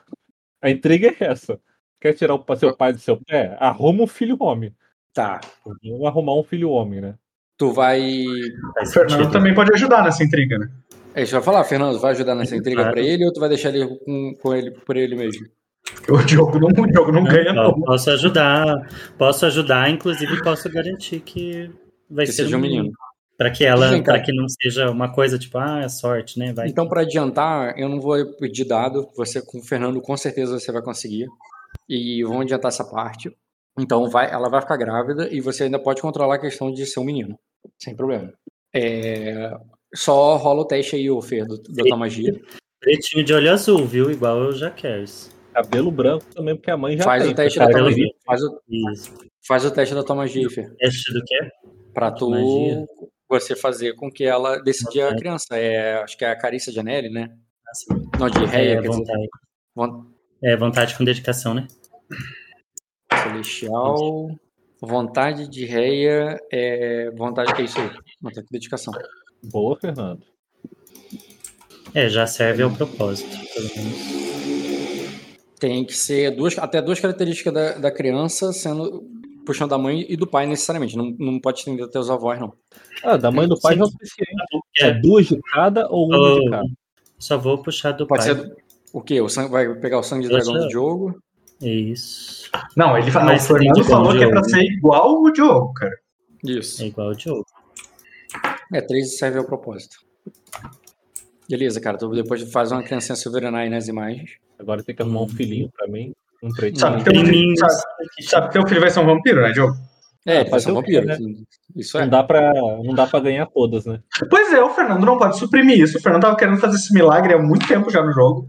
A intriga é essa. Quer tirar o seu pai do seu pé? Arruma um filho homem. Tá. Vamos arrumar um filho homem, né? Tu vai. O Fernando também pode ajudar nessa intriga, né? É eu ia falar, Fernando, vai ajudar nessa intriga Claro. pra ele ou tu vai deixar ele com, com ele por ele mesmo? O Diogo não, o Diogo não ganha, Eu não. Posso ajudar, posso ajudar, inclusive posso garantir que vai Que ser seja um menino. Para que ela, para que não seja uma coisa tipo, ah, é sorte, né? Vai. Então, pra adiantar, eu não vou pedir dado. Você com o Fernando, com certeza você vai conseguir. E vamos adiantar essa parte. Então, vai, ela vai ficar grávida e você ainda pode controlar a questão de ser um menino. Sem problema. É, só rola o teste aí, ô Fer, do, da tua magia. Pretinho de olho azul, viu? Igual o Jaquers. Cabelo branco também, porque a mãe já Faz tem. o teste porque da tua cabelo magia. branco. Faz o, faz o teste da tua magia, Fer. Teste do quê? Pra tu. Você fazer com que ela decidir a Ok. criança. É, acho que é a carícia de Anneli, né? Assim, Não, de Reia, é, quer dizer. vontade. Von- É, vontade com dedicação, né? Celestial. Vontade de Reia é. Vontade que é isso aí? Vontade de dedicação. Boa, Fernando. É, já serve ao propósito, pelo menos. Tem que ser duas, até duas características da, da criança sendo puxando da mãe e do pai necessariamente. Não, não pode estender até os avós, não. Ah, da mãe do pai já é o suficiente. É É, duas de cada ou uma de Oh. cada? só vou puxar do Pode pai. ser o quê? O sangue, vai pegar o sangue de dragão do. Diogo? Isso. Não, ele fala, Mas o Fernando falou que é pra ser igual o Diogo, cara. Isso. É igual o Diogo. É, três serve ao propósito. Beleza, cara. Tu depois faz uma criancinha silverenar aí nas imagens. Agora tem que arrumar um filhinho pra mim. Um pretinho. Sabe que, teu filho, sabe, sabe que teu filho vai ser um vampiro, né, Diogo? É, ele vai fazer ser um vampiro. né? Isso é. Não dá, pra, não dá pra ganhar todas, né? Pois é, o Fernando não pode suprimir isso. O Fernando tava querendo fazer esse milagre há muito tempo já no jogo.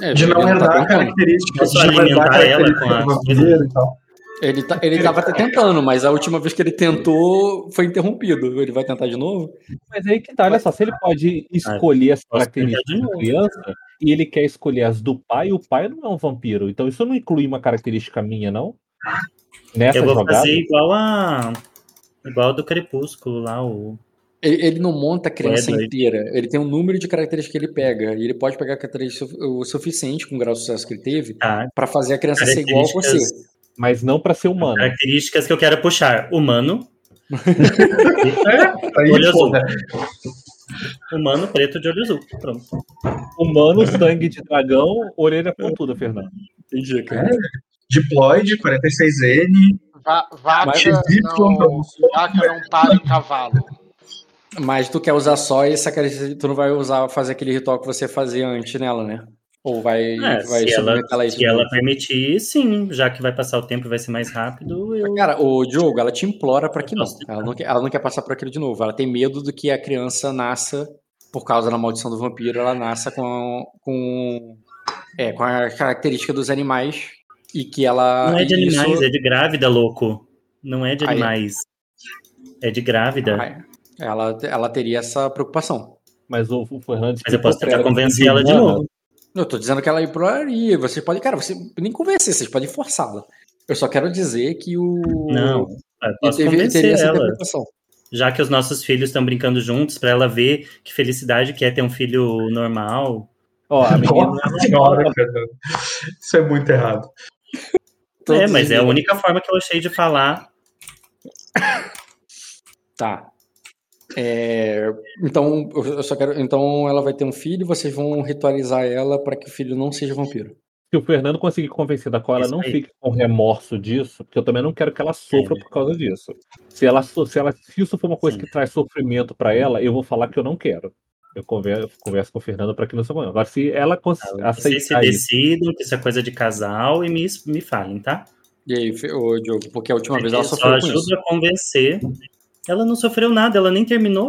É, De não tá herdar tentando. características. De não herdar alimentar ela características com a- vampiro e tal. Ele, tá, ele tava até tentando, mas a última vez que ele tentou foi interrompido. Ele vai tentar de novo? Mas aí que tá, olha só, se ele pode escolher as posso características tentar de criança e ele quer escolher as do pai, o pai não é um vampiro. Então isso não inclui uma característica minha, não? Nessa Eu vou jogada? fazer igual a. Igual a do Crepúsculo lá, o. Ele, ele não monta a criança É, inteira. Ele tem um número de características que ele pega. E ele pode pegar características o suficiente com o grau de sucesso que ele teve Tá, pra fazer a criança ser igual a você. Mas não pra ser humano. características que eu quero puxar. Humano, azul. porra. Humano preto de olho azul. Pronto. Humano, sangue de dragão, orelha pontuda, Fernando. Entendi, cara. Diploide, 46N. Va- Vaca não, vaca não para em cavalo. Mas tu quer usar só essa característica, tu não vai usar fazer aquele ritual que você fazia antes nela, né? Ou vai, É, vai se ela, ela a isso se ela permitir, sim. Já que vai passar o tempo e vai ser mais rápido, eu. Cara, o Diogo, ela te implora pra que não. Ela não, quer, ela não quer passar por aquilo de novo. Ela tem medo do que a criança nasça, por causa da maldição do vampiro, ela nasça com, com, é, com a característica dos animais e que ela. Não é de animais, isso... é de grávida, louco. Não é de animais. Aí... É de grávida. Aí, ela, ela teria essa preocupação. Mas o, o Fernandes. Mas eu posso tentar convencer ela de novo. Eu tô dizendo que ela imploraria. Você pode, cara, você nem convencer, vocês podem forçá-la. Eu só quero dizer que o. Não, posso teve, convencer ela. Já que os nossos filhos estão brincando juntos, para ela ver que felicidade que é ter um filho normal. Ó, a menina. Senhora, Isso é muito errado. é, mas é a única forma que eu achei de falar. Tá. É, então, eu só quero. Então, ela vai ter um filho. Vocês vão ritualizar ela para que o filho não seja vampiro se o Fernando conseguir convencer da qual ela não fique com remorso disso, porque eu também não quero que ela sofra por causa disso. Se ela, se ela, se isso for uma coisa Sim. que traz sofrimento para ela, eu vou falar que eu não quero. Eu converso, converso com o Fernando para que não seja Agora, se ela ah, aceitar. Se decidam que isso é coisa de casal e me, me falem, tá? E aí, ô, Diogo, porque a última vez ela sofreu. Só ajuda a convencer. Ela não sofreu nada, ela nem terminou.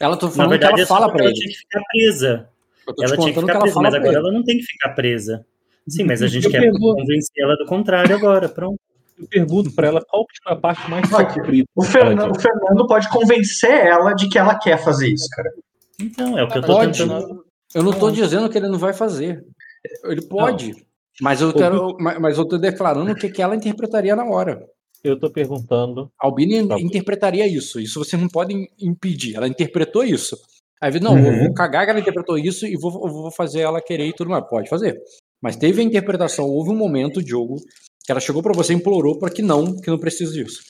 Ela tô falando Na verdade, que ela fala pra ela ele. tinha que ficar presa. Ela tinha que ficar que presa, mas agora ela não tem que ficar presa. Sim, mas a gente eu quer pergunto... convencer ela do contrário agora, pronto. Eu pergunto para ela qual que é a parte mais sofrida. O Fernando, o Fernando pode convencer ela de que ela quer fazer isso, cara. Então, é o que eu tô pode. tentando. Eu não tô dizendo que ele não vai fazer. Ele pode. Não. Mas eu quero, mas eu tô declarando o que, que ela interpretaria na hora. Eu tô perguntando. Albini tá interpretaria isso. Isso você não pode impedir. Ela interpretou isso. Aí, não, uhum. eu vou cagar que ela interpretou isso e vou, vou fazer ela querer e tudo mais. Pode fazer. Mas teve a interpretação, houve um momento, Diogo, que ela chegou para você e implorou para que não, que não precisa disso.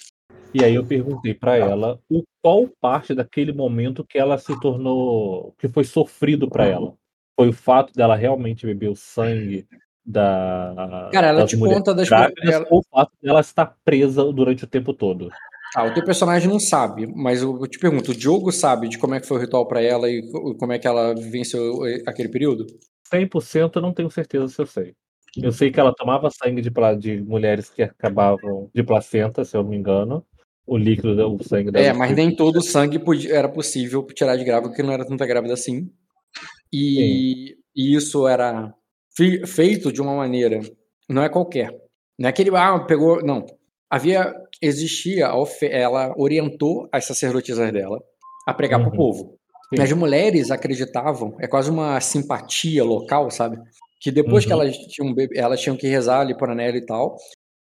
E aí eu perguntei para ela o qual parte daquele momento que ela se tornou, que foi sofrido para ela. Foi o fato dela realmente beber o sangue da. Cara, ela te conta das ela... ou o fato dela estar presa durante o tempo todo. Ah, o teu personagem não sabe, mas eu te pergunto, o Diogo sabe de como é que foi o ritual para ela e como é que ela venceu aquele período? 100% eu não tenho certeza se eu sei. Eu sei que ela tomava sangue de, de mulheres que acabavam de placenta, se eu não me engano. O líquido, o sangue dela. É, mas nem todo o sangue podia, era possível tirar de grávida, porque não era tanta grávida assim. E, e isso era feito de uma maneira, não é qualquer. Não é aquele, ah, pegou. Não. Havia, existia, ela orientou as sacerdotisas dela a pregar uhum. para o povo. Sim. As mulheres acreditavam, é quase uma simpatia local, sabe? Que depois uhum. que elas tinham bebê, elas tinham que rezar ali por anel e tal,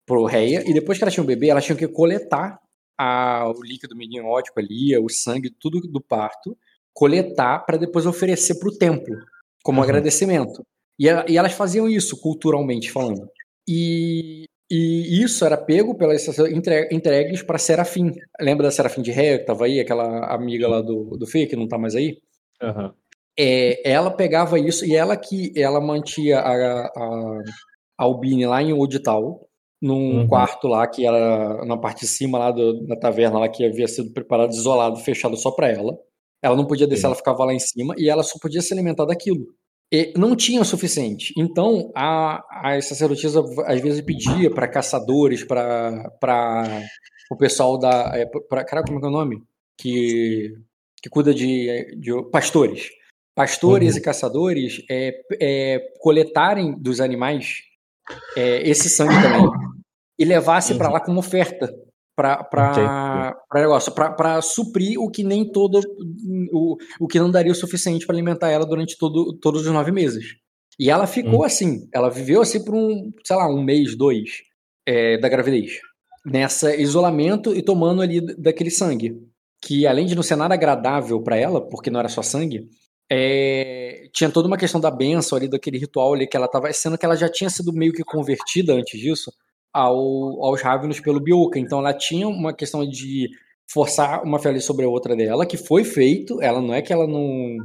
pro reia, e depois que elas tinham bebê, elas tinham que coletar a, o líquido meniótico ali, o sangue, tudo do parto, coletar para depois oferecer para o templo, como uhum. agradecimento. E, e, elas faziam isso, culturalmente falando. E e isso era pego pelas entregues para Serafim. Lembra da Serafim de Ré, que estava aí, aquela amiga lá do, do Fê, que não está mais aí? Uhum. É, ela pegava isso e ela que ela mantia a, a, Albine lá em Odital, num uhum. quarto lá que era na parte de cima lá do, da taverna lá que havia sido preparado, isolado, fechado só para ela. Ela não podia descer, Sim. ela ficava lá em cima e ela só podia se alimentar daquilo não tinha o suficiente. Então, a, a sacerdotisa às vezes pedia para caçadores, para o pessoal da. É, pra, cara, como é que é o nome? Que, que cuida de, de pastores. Pastores uhum. e caçadores é, é, coletarem dos animais é, esse sangue também e levasse uhum. para lá como oferta para negócio, para suprir o que nem todo o, o que não daria o suficiente para alimentar ela durante todo, todos os nove meses. E ela ficou hum. assim, ela viveu assim por um, sei lá, um mês, dois é, da gravidez, nessa isolamento e tomando ali daquele sangue, que além de não ser nada agradável para ela, porque não era só sangue, é, tinha toda uma questão da benção ali, daquele ritual ali que ela estava, sendo que ela já tinha sido meio que convertida antes disso, ao, aos Ravenos pelo Bioka. Então ela tinha uma questão de forçar uma fé sobre a outra dela, que foi feito. Ela não é que ela não.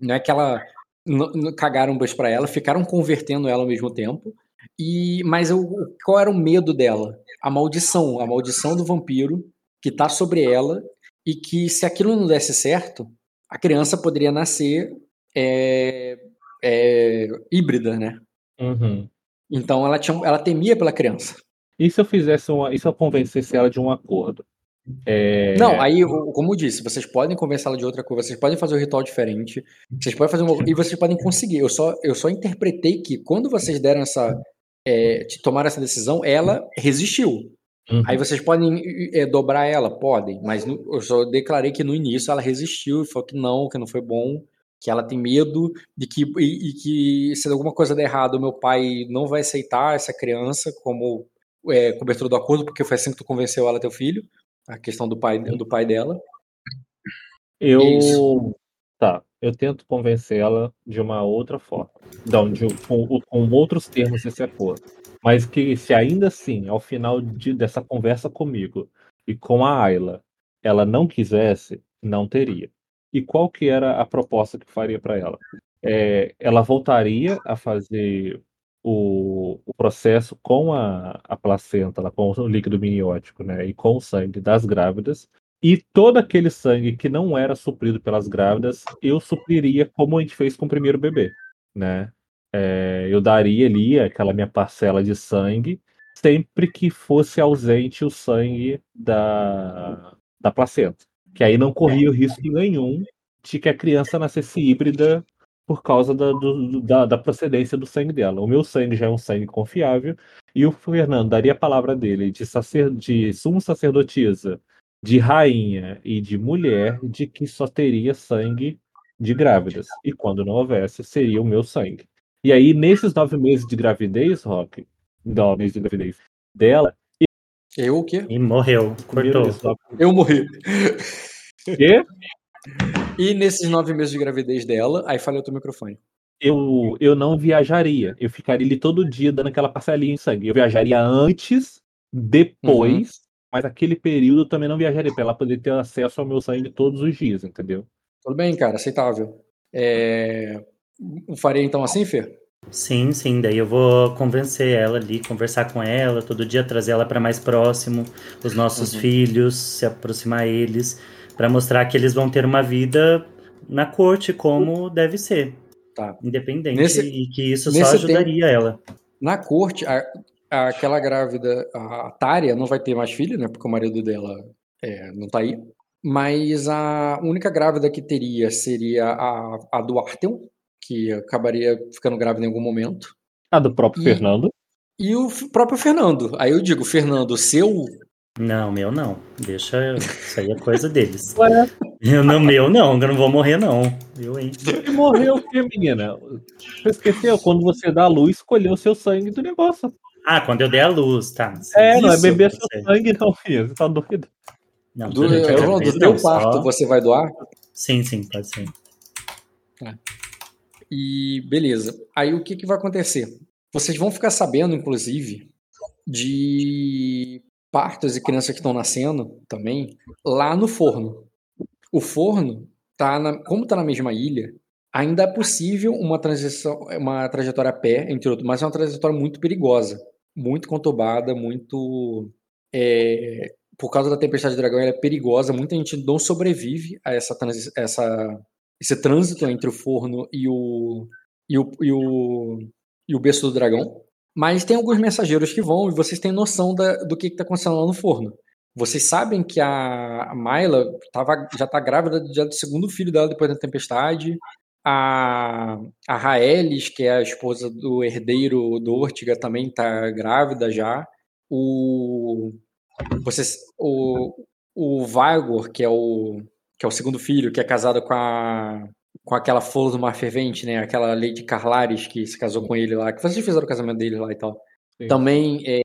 Não é que ela. Não, não cagaram beijo pra ela, ficaram convertendo ela ao mesmo tempo. E Mas o, qual era o medo dela? A maldição. A maldição do vampiro que tá sobre ela. E que se aquilo não desse certo, a criança poderia nascer é, é, híbrida, né? Uhum. Então ela, tinha, ela temia pela criança. E se eu fizesse uma. E se eu convencesse ela de um acordo? É... Não, aí, como eu disse, vocês podem convencê-la de outra coisa, vocês podem fazer um ritual diferente, vocês podem fazer uma, e vocês podem conseguir. Eu só, eu só interpretei que quando vocês deram essa, é, tomar essa decisão, ela resistiu. Uhum. Aí vocês podem é, dobrar ela? Podem, mas no, eu só declarei que no início ela resistiu e falou que não, que não foi bom, que ela tem medo de que, e, e que se alguma coisa der errado, meu pai não vai aceitar essa criança como é, cobertura do acordo, porque foi assim que tu convenceu ela, teu filho, a questão do pai, do pai dela. Eu. É tá, eu tento convencê-la de uma outra forma. Não, de, com, com outros termos, se você for. Mas que se ainda assim, ao final de, dessa conversa comigo e com a Ayla, ela não quisesse, não teria. E qual que era a proposta que faria para ela? É, ela voltaria a fazer o, o processo com a, a placenta, com o líquido miniótico, né, e com o sangue das grávidas, e todo aquele sangue que não era suprido pelas grávidas, eu supriria como a gente fez com o primeiro bebê, né? É, eu daria ali aquela minha parcela de sangue sempre que fosse ausente o sangue da, da placenta. Que aí não corria o risco nenhum de que a criança nascesse híbrida por causa da, do, da, da, procedência do sangue dela. O meu sangue já é um sangue confiável e o Fernando daria a palavra dele de, sacer, de sumo sacerdotisa, de rainha e de mulher de que só teria sangue de grávidas. E quando não houvesse, seria o meu sangue. E aí, nesses nove meses de gravidez, Rock, nove meses de gravidez dela. Eu o quê? E morreu. Cortou. Eu morri. Quê? E nesses nove meses de gravidez dela, aí falhou o teu microfone. Eu, eu não viajaria. Eu ficaria ali todo dia dando aquela parcelinha de sangue. Eu viajaria antes, depois, uhum. mas aquele período eu também não viajaria, para ela poder ter acesso ao meu sangue todos os dias, entendeu? Tudo bem, cara, aceitável. É... Faria então assim, Fer? Sim, sim. Daí eu vou convencer ela ali, conversar com ela, todo dia trazer ela para mais próximo, os nossos uhum. filhos, se aproximar eles, para mostrar que eles vão ter uma vida na corte como deve ser. Tá. Independente nesse, e que isso só ajudaria tempo, ela. Na corte, a, a, aquela grávida, a Tária, não vai ter mais filho, né? Porque o marido dela é, não tá aí. Mas a única grávida que teria seria a, a do Artem, que acabaria ficando grávida em algum momento. A do próprio e, Fernando. E o próprio Fernando. Aí eu digo, Fernando, seu. Não, meu não. Deixa. Isso aí é coisa deles. Ué? Eu, não, meu não, eu não vou morrer, não. Eu, hein? Você morreu o quê, menina? Você esqueceu? Quando você dá a luz, escolheu o seu sangue do negócio. Ah, quando eu dei a luz, tá. É, não é beber seu sangue, não, filho. Você tá doido. Não, do, do, do teu parto, só... você vai doar? Sim, sim, pode ser. É. E beleza. Aí o que, que vai acontecer? Vocês vão ficar sabendo, inclusive, de partos e crianças que estão nascendo também lá no forno. O forno tá na, como está na mesma ilha, ainda é possível uma transição, uma trajetória a pé, entre outros, mas é uma trajetória muito perigosa, muito conturbada, muito é, por causa da tempestade de dragão, ela é perigosa. Muita gente não sobrevive a essa, essa esse trânsito entre o forno e o, e o, e o, e o berço do dragão. Mas tem alguns mensageiros que vão e vocês têm noção da, do que está acontecendo lá no forno. Vocês sabem que a Myla tava, já está grávida já do segundo filho dela depois da tempestade. A, a Raelis, que é a esposa do herdeiro do Ortiga, também está grávida já. O, vocês, o, o Vigor, que é o, que é o segundo filho, que é casado com a com aquela flor do mar fervente, né? Aquela Lady Carlares que se casou com ele lá, que vocês fizeram o casamento dele lá e tal. Sim. Também é,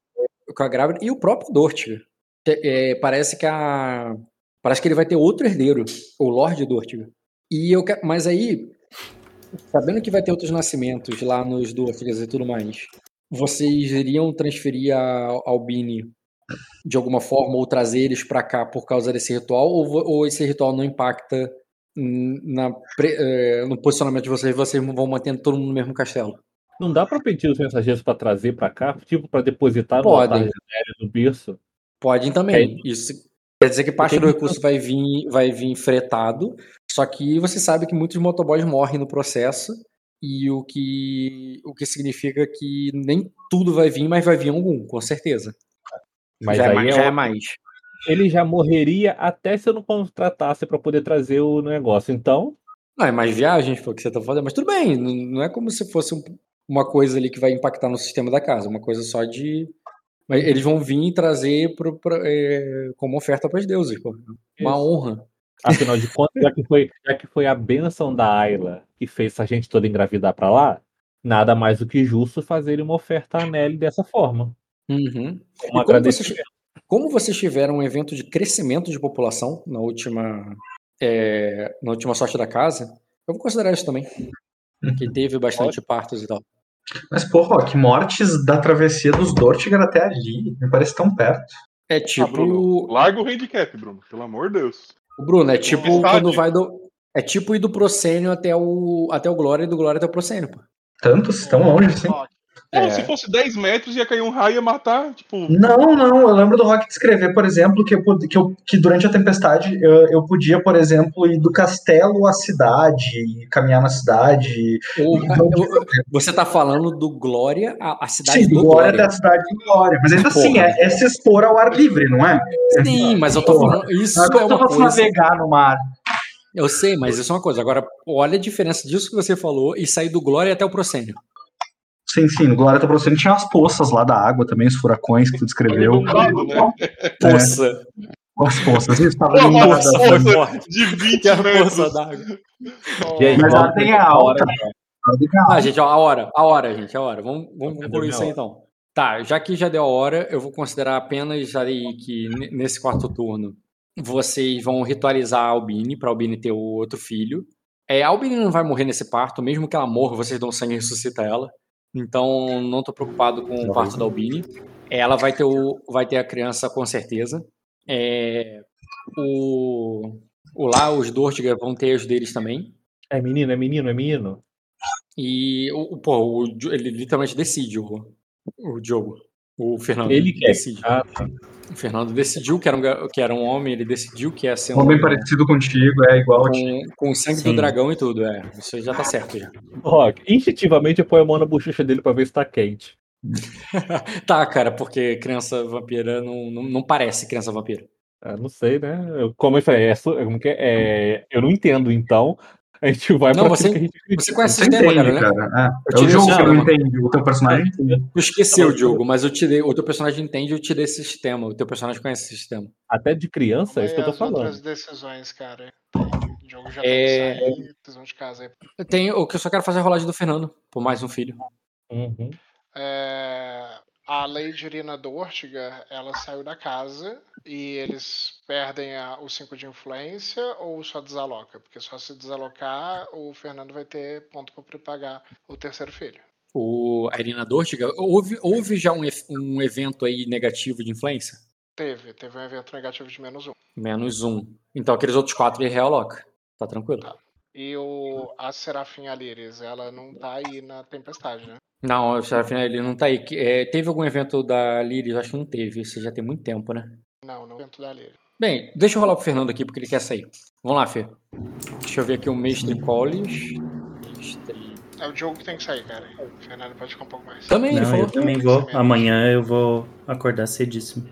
com a grávida e o próprio Dortiga. É, parece que a parece que ele vai ter outro herdeiro, o Lord Dortiga. E eu mas aí sabendo que vai ter outros nascimentos lá nos Dortigas e tudo mais, vocês iriam transferir a Albini de alguma forma ou trazer eles para cá por causa desse ritual ou, ou esse ritual não impacta na, eh, no posicionamento de vocês vocês vão mantendo todo mundo no mesmo castelo? Não dá para pedir os mensageiros para trazer para cá, tipo para depositar Podem. no do berço? Podem também. É. Isso quer dizer que parte do recurso vai vir, vai vir fretado, só que você sabe que muitos motoboys morrem no processo e o que, o que significa que nem tudo vai vir, mas vai vir algum, com certeza. Mas já, é aí é, já é mais. Ele já morreria até se eu não contratasse para poder trazer o negócio. Então. Não, é mais viagem, foi o que você tá fazendo. Mas tudo bem, não é como se fosse um, uma coisa ali que vai impactar no sistema da casa, uma coisa só de. Mas eles vão vir e trazer pro, é, como oferta para os deuses, pô. Uma Isso. honra. Afinal de contas, já que, foi, já que foi a benção da Ayla que fez a gente toda engravidar para lá, nada mais do que justo fazer uma oferta a Nelly dessa forma. Uhum. Um como, vocês, como vocês tiveram um evento de crescimento de população na última, é, na última sorte da casa, eu vou considerar isso também. Que teve bastante partos e tal. Mas, porra, que mortes da travessia dos Dortigar até ali. Me parece tão perto. É ah, tipo. Ah, Bruno, larga o handicap, Bruno, pelo amor de Deus. O Bruno, é tipo quando vai do. É tipo ir do Procênio até o, até o Glória e do Glória até o Procênio, pô. Tantos? Tão longe assim? Não, é. se fosse 10 metros, ia cair um raio e ia matar, tipo... Não, não, eu lembro do Rock descrever, por exemplo, que, eu, que, eu, que durante a tempestade eu, eu podia, por exemplo, ir do castelo à cidade, caminhar na cidade. Ou, então, eu, você tá falando do Glória, a, a cidade Sim, do Glória. da cidade de Glória, mas ainda assim, é, é, se expor ao ar livre, não é? Sim, mas eu tô falando, isso é uma coisa... navegar no mar. Eu sei, mas isso é uma coisa. Agora, olha a diferença disso que você falou e sair do Glória até o Procênio. Sim, sim, no Glória Taprocene tinha as poças lá da água também, os furacões que tu descreveu. Né? Poça. É. As poças, isso estava em poça, poça de 20 a poça d'água. Mas ela tem a alta. Ah, gente, ó, a hora, a hora, gente, a hora. Vamos, vamos por isso aí então. Tá, já que já deu a hora, eu vou considerar apenas aí que nesse quarto turno vocês vão ritualizar a Albine para Albine ter o outro filho. É, a Albine não vai morrer nesse parto, mesmo que ela morra, vocês dão sangue e ressuscita ela. Então, não estou preocupado com o parto da Albini. Ela vai ter, o, vai ter a criança com certeza. É, o, o lá, os Dortiga vão ter os deles também. É menino, é menino, é menino. E o, pô, o, ele literalmente decide o, o jogo. O Fernando ele decide. Ah, tá. O Fernando decidiu que era, um, que era um homem, ele decidiu que ia ser um. Homem parecido contigo, é igual com, com o sangue Sim. do dragão e tudo, é. Isso já tá certo já. Rock, instintivamente eu ponho a mão na bochecha dele pra ver se tá quente. tá, cara, porque criança vampira não, não, não parece criança vampira. Ah, não sei, né? Como eu falei, é, é, é, eu não entendo, então a gente vai não, pra você, gente... você conhece o sistema, cara, né? Cara. É o jogo que não entende, o teu personagem entende. Tu esqueceu o jogo, mas eu te dei, o teu personagem entende, eu te dei esse sistema, o teu personagem conhece esse sistema. Até de criança, é isso que eu tô falando. outras decisões, cara. O jogo já é... sair, de casa aí. Tem, o que eu só quero fazer é a rolagem do Fernando, por mais um filho. Uhum. É a Lady Irina Dortiga, ela saiu da casa e eles perdem a, o 5 de influência ou só desaloca? Porque só se desalocar, o Fernando vai ter ponto para pagar o terceiro filho. O, a Irina Dortiga, houve, houve já um, um evento aí negativo de influência? Teve, teve um evento negativo de menos um. Menos um. Então aqueles outros quatro ele realoca. Tá tranquilo. Tá. E o, a Serafim Aliris, ela não tá aí na tempestade, né? Não, o Serafim ele não tá aí. É, teve algum evento da Liris? Acho que não teve. Isso já tem muito tempo, né? Não, não evento da Liris. Bem, deixa eu rolar pro Fernando aqui, porque ele quer sair. Vamos lá, Fê. Deixa eu ver aqui o Mestre Collis. Mestre... É o jogo que tem que sair, cara. O Fernando pode ficar um pouco mais. Também, não, falou. Eu também vou. Amanhã eu vou acordar cedíssimo.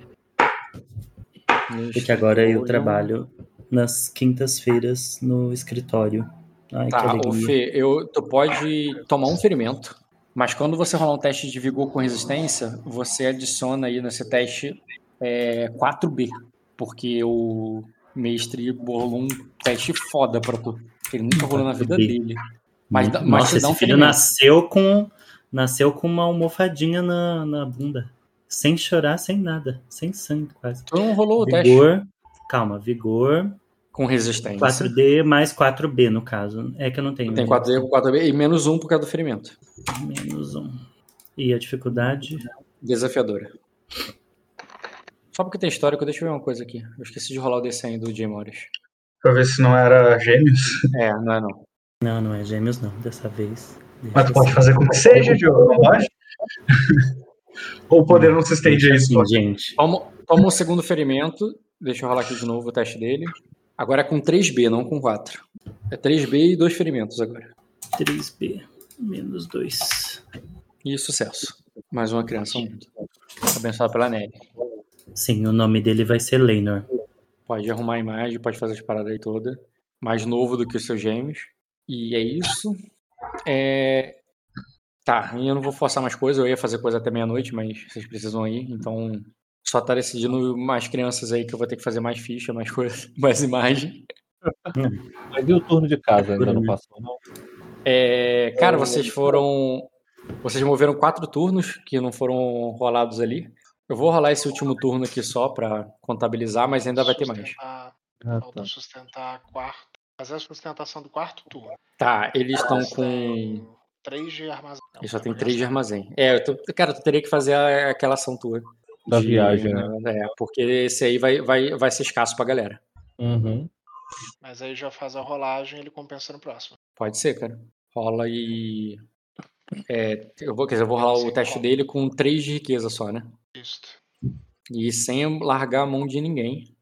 Mestre porque agora eu trabalho nas quintas-feiras no escritório. Ai, tá, o Fê, eu, tu pode tomar um ferimento, mas quando você rolar um teste de vigor com resistência, você adiciona aí nesse teste é, 4B, porque o mestre bolou um teste foda pra tu. Ele nunca rolou na vida dele. Mas, mas Nossa, esse um filho nasceu com, nasceu com uma almofadinha na, na bunda. Sem chorar, sem nada. Sem sangue, quase. Tu não rolou vigor, o teste? Calma, vigor. Com resistência. 4D mais 4B, no caso. É que eu não tenho. Tem 4D com 4B e menos 1 por causa do ferimento. Menos 1. E a dificuldade? Desafiadora. Só porque tem histórico, deixa eu ver uma coisa aqui. Eu esqueci de rolar o D100 do Jay Morris. Pra ver se não era gêmeos. É, não é não. Não, não é gêmeos não, dessa vez. Mas tu pode fazer como que seja, Diogo, não pode? Ou o poder não se estende a isso? Assim, gente. Toma, toma o segundo ferimento. Deixa eu rolar aqui de novo o teste dele. Agora é com 3B, não com 4. É 3B e dois ferimentos agora. 3B, menos 2. E sucesso. Mais uma criança muito. Abençoada pela Nelly. Sim, o nome dele vai ser Leinor. Pode arrumar a imagem, pode fazer as paradas aí toda. Mais novo do que os seus gêmeos. E é isso. É... Tá, e eu não vou forçar mais coisa, eu ia fazer coisa até meia-noite, mas vocês precisam ir, então só tá decidindo mais crianças aí que eu vou ter que fazer mais ficha, mais coisa, mais imagem. Mas e o turno de casa ainda não passou, não? É, cara, vocês foram. Vocês moveram quatro turnos que não foram rolados ali. Eu vou rolar esse último turno aqui só pra contabilizar, mas ainda vai ter mais. Ah, falta tá. sustentar a quarta. Fazer a sustentação do quarto turno. Tá, eles estão com. têm três de armazém. Eles só tem três de armazém. É, eu tô- cara, tu teria que fazer a- aquela ação tua. Da de- viagem, né? É, porque esse aí vai, vai, vai ser escasso pra galera. Uhum. Mas aí já faz a rolagem e ele compensa no próximo. Pode ser, cara. Rola e. É, eu vou, quer dizer, eu vou rolar o teste dele com três de riqueza só, né? Isso. E sem largar a mão de ninguém.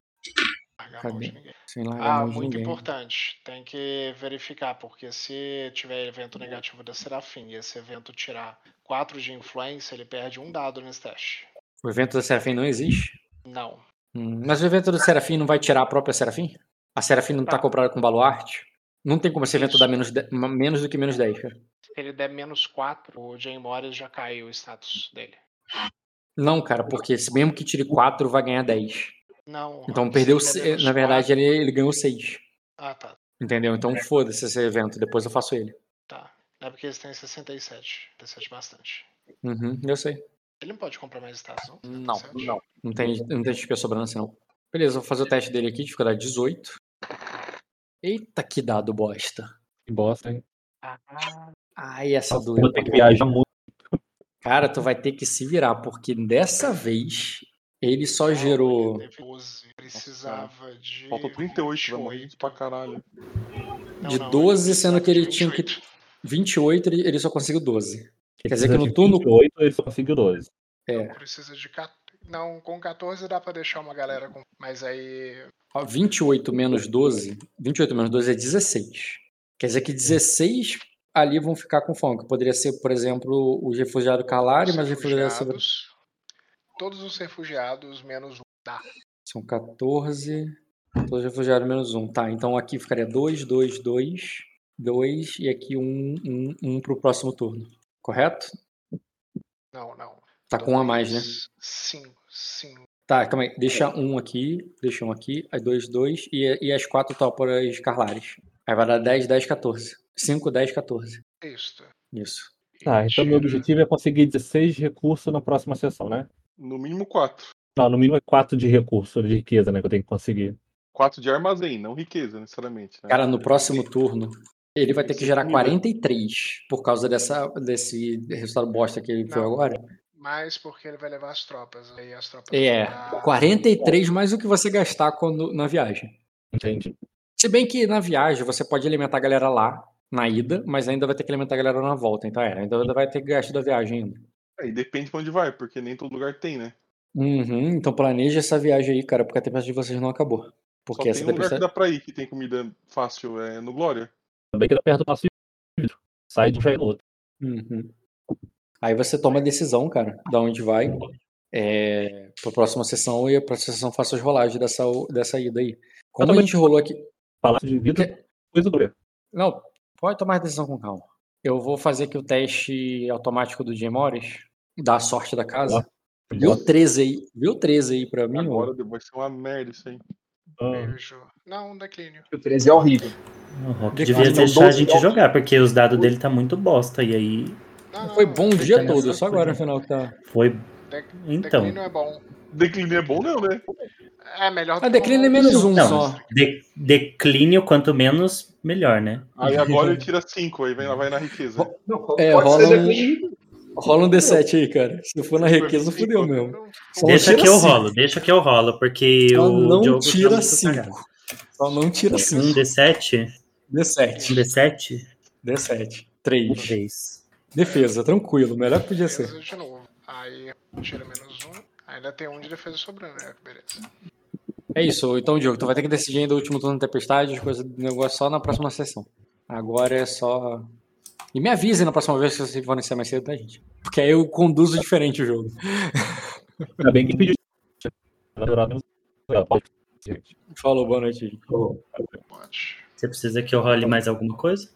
Largar a mão de ninguém. Sem largar a Ah, mão de muito ninguém. importante. Tem que verificar, porque se tiver evento negativo da Serafim e esse evento tirar 4 de influência, ele perde um dado nesse teste. O evento da Serafim não existe? Não. Hum, mas o evento do Serafim não vai tirar a própria Serafim? A Serafim não tá Tá. comprada com baluarte? Não tem como esse evento Isso. dar menos, de- menos do que menos 10, cara. Se ele der menos 4, o Jay Morris já caiu o status dele. Não, cara, porque se mesmo que tire 4, vai ganhar 10. Não. Então perdeu. se- Na verdade, ele, ele ganhou 6. Ah, tá. Entendeu? Então foda-se esse evento. Depois eu faço ele. Tá. É porque eles têm 67. 67 bastante. Uhum, eu sei. Ele não pode comprar mais status, não? Não, 77? não. Não tem, não tem XP sobrando assim, não. Beleza, vou fazer o teste dele aqui, dificuldade 18. Eita, que dado bosta. Que bosta, hein? Ah, Ai, essa Vou doeu. ter que viajar muito. Cara, tu vai ter que se virar, porque dessa vez ele só não, gerou. ele teve 12. Precisava de. Faltou 38, vai morrer 28. pra caralho. Não, de não, ele 12, sendo que ele precisava tinha de que. 28. 28, ele, ele só conseguiu 12. Quer dizer que no de turno. 28, ele só conseguiu 12. É, Precisa de 14. Não, com 14 dá pra deixar uma galera com. Mas aí. ó, 28 menos 12. 28 menos 12 é 16. Quer dizer que 16 ali vão ficar com fome. Que poderia ser, por exemplo, o refugiado Calari, os mas o refugiado. refugiados, Todos os refugiados menos um. Dá. São 14. Todos refugiados menos 1. Tá, então aqui ficaria 2, 2, 2, 2 e aqui 1, 1, 1 pro próximo turno. Correto? Não, não. Tá com um a mais, né? Sim, sim. Tá, calma aí. Deixa um aqui, deixa um aqui, aí 2, 2 e, e as 4 tóporas carlares. Aí vai dar 10, 10, 14. 5, 10, 14. Isso. Isso. Tá, então meu Tira- objetivo é conseguir 16 recursos na próxima sessão, né? No mínimo 4. Não, no mínimo é 4 de recurso, de riqueza, né? Que eu tenho que conseguir. 4 de armazém, não riqueza, necessariamente. Né? Cara, no próximo turno, ele vai ter que gerar Sim, né? 43 por causa dessa, desse resultado bosta que ele foi Não. agora. Mas porque ele vai levar as tropas. Aí as tropas É, vão dar- 43 mais o que você gastar quando, na viagem. Entendi. Se bem que na viagem você pode alimentar a galera lá, na ida, mas ainda vai ter que alimentar a galera na volta. Então é, ainda vai ter gasto da viagem ainda. Aí depende pra onde vai, porque nem todo lugar tem, né? Uhum, então planeja essa viagem aí, cara, porque a tempestade de vocês não acabou. Porque Só essa tem um lugar que tempestade. dá pra ir que tem comida fácil, é no Glória. Também que dá perto do vidro. Sai de um é no outro. Uhum. Aí você toma a decisão, cara, da onde vai. É, pra próxima sessão e a próxima sessão faça as rolagens dessa, dessa ida aí. Como a gente rolou aqui. Palácio de vidro, coisa do Não, pode tomar a decisão com calma. Eu vou fazer aqui o teste automático do Jim Morris, da sorte da casa. Viu o 13 aí? Viu o 13 aí pra mim? Agora ô? vai ser uma merda isso aí. Ah, Beijo. Não, um declínio. O 13 é horrível. De- devia São deixar a 12 gente jogos. jogar, porque os dados dele tá muito bosta. E aí Não, não, Foi bom o dia todo, só agora no final que tá. foi. Dec- Então. Declínio é bom. Declínio é bom não, né? É melhor do Ah, que declínio é menos um Não, só. de- declínio, quanto menos, melhor, né? Aí agora ele tira 5, aí vai, vai na riqueza. É, rola um-. Rola um D7 aí, cara. Se for na riqueza, fudeu mesmo. Não, Só deixa que eu cinco. rolo, deixa que eu rolo, porque Só o não Diogo tá tira muito 5. cagado. Só não tira Um 5. D7? Um D7. D7? D7. 3. 3. Defesa, tranquilo. Melhor que podia ser. defesa de novo. Aí tira menos um. Ainda tem um de defesa sobrando, né? Beleza. É isso. Então, Diogo, tu vai ter que decidir ainda o último turno da tempestade, as coisas do negócio só na próxima sessão. Agora é só. E me avisem na próxima vez se vocês forem ser mais cedo, tá, gente? Porque aí eu conduzo diferente o jogo. Ainda bem que pediu. Falou, boa noite. Pode. Você precisa que eu role mais alguma coisa?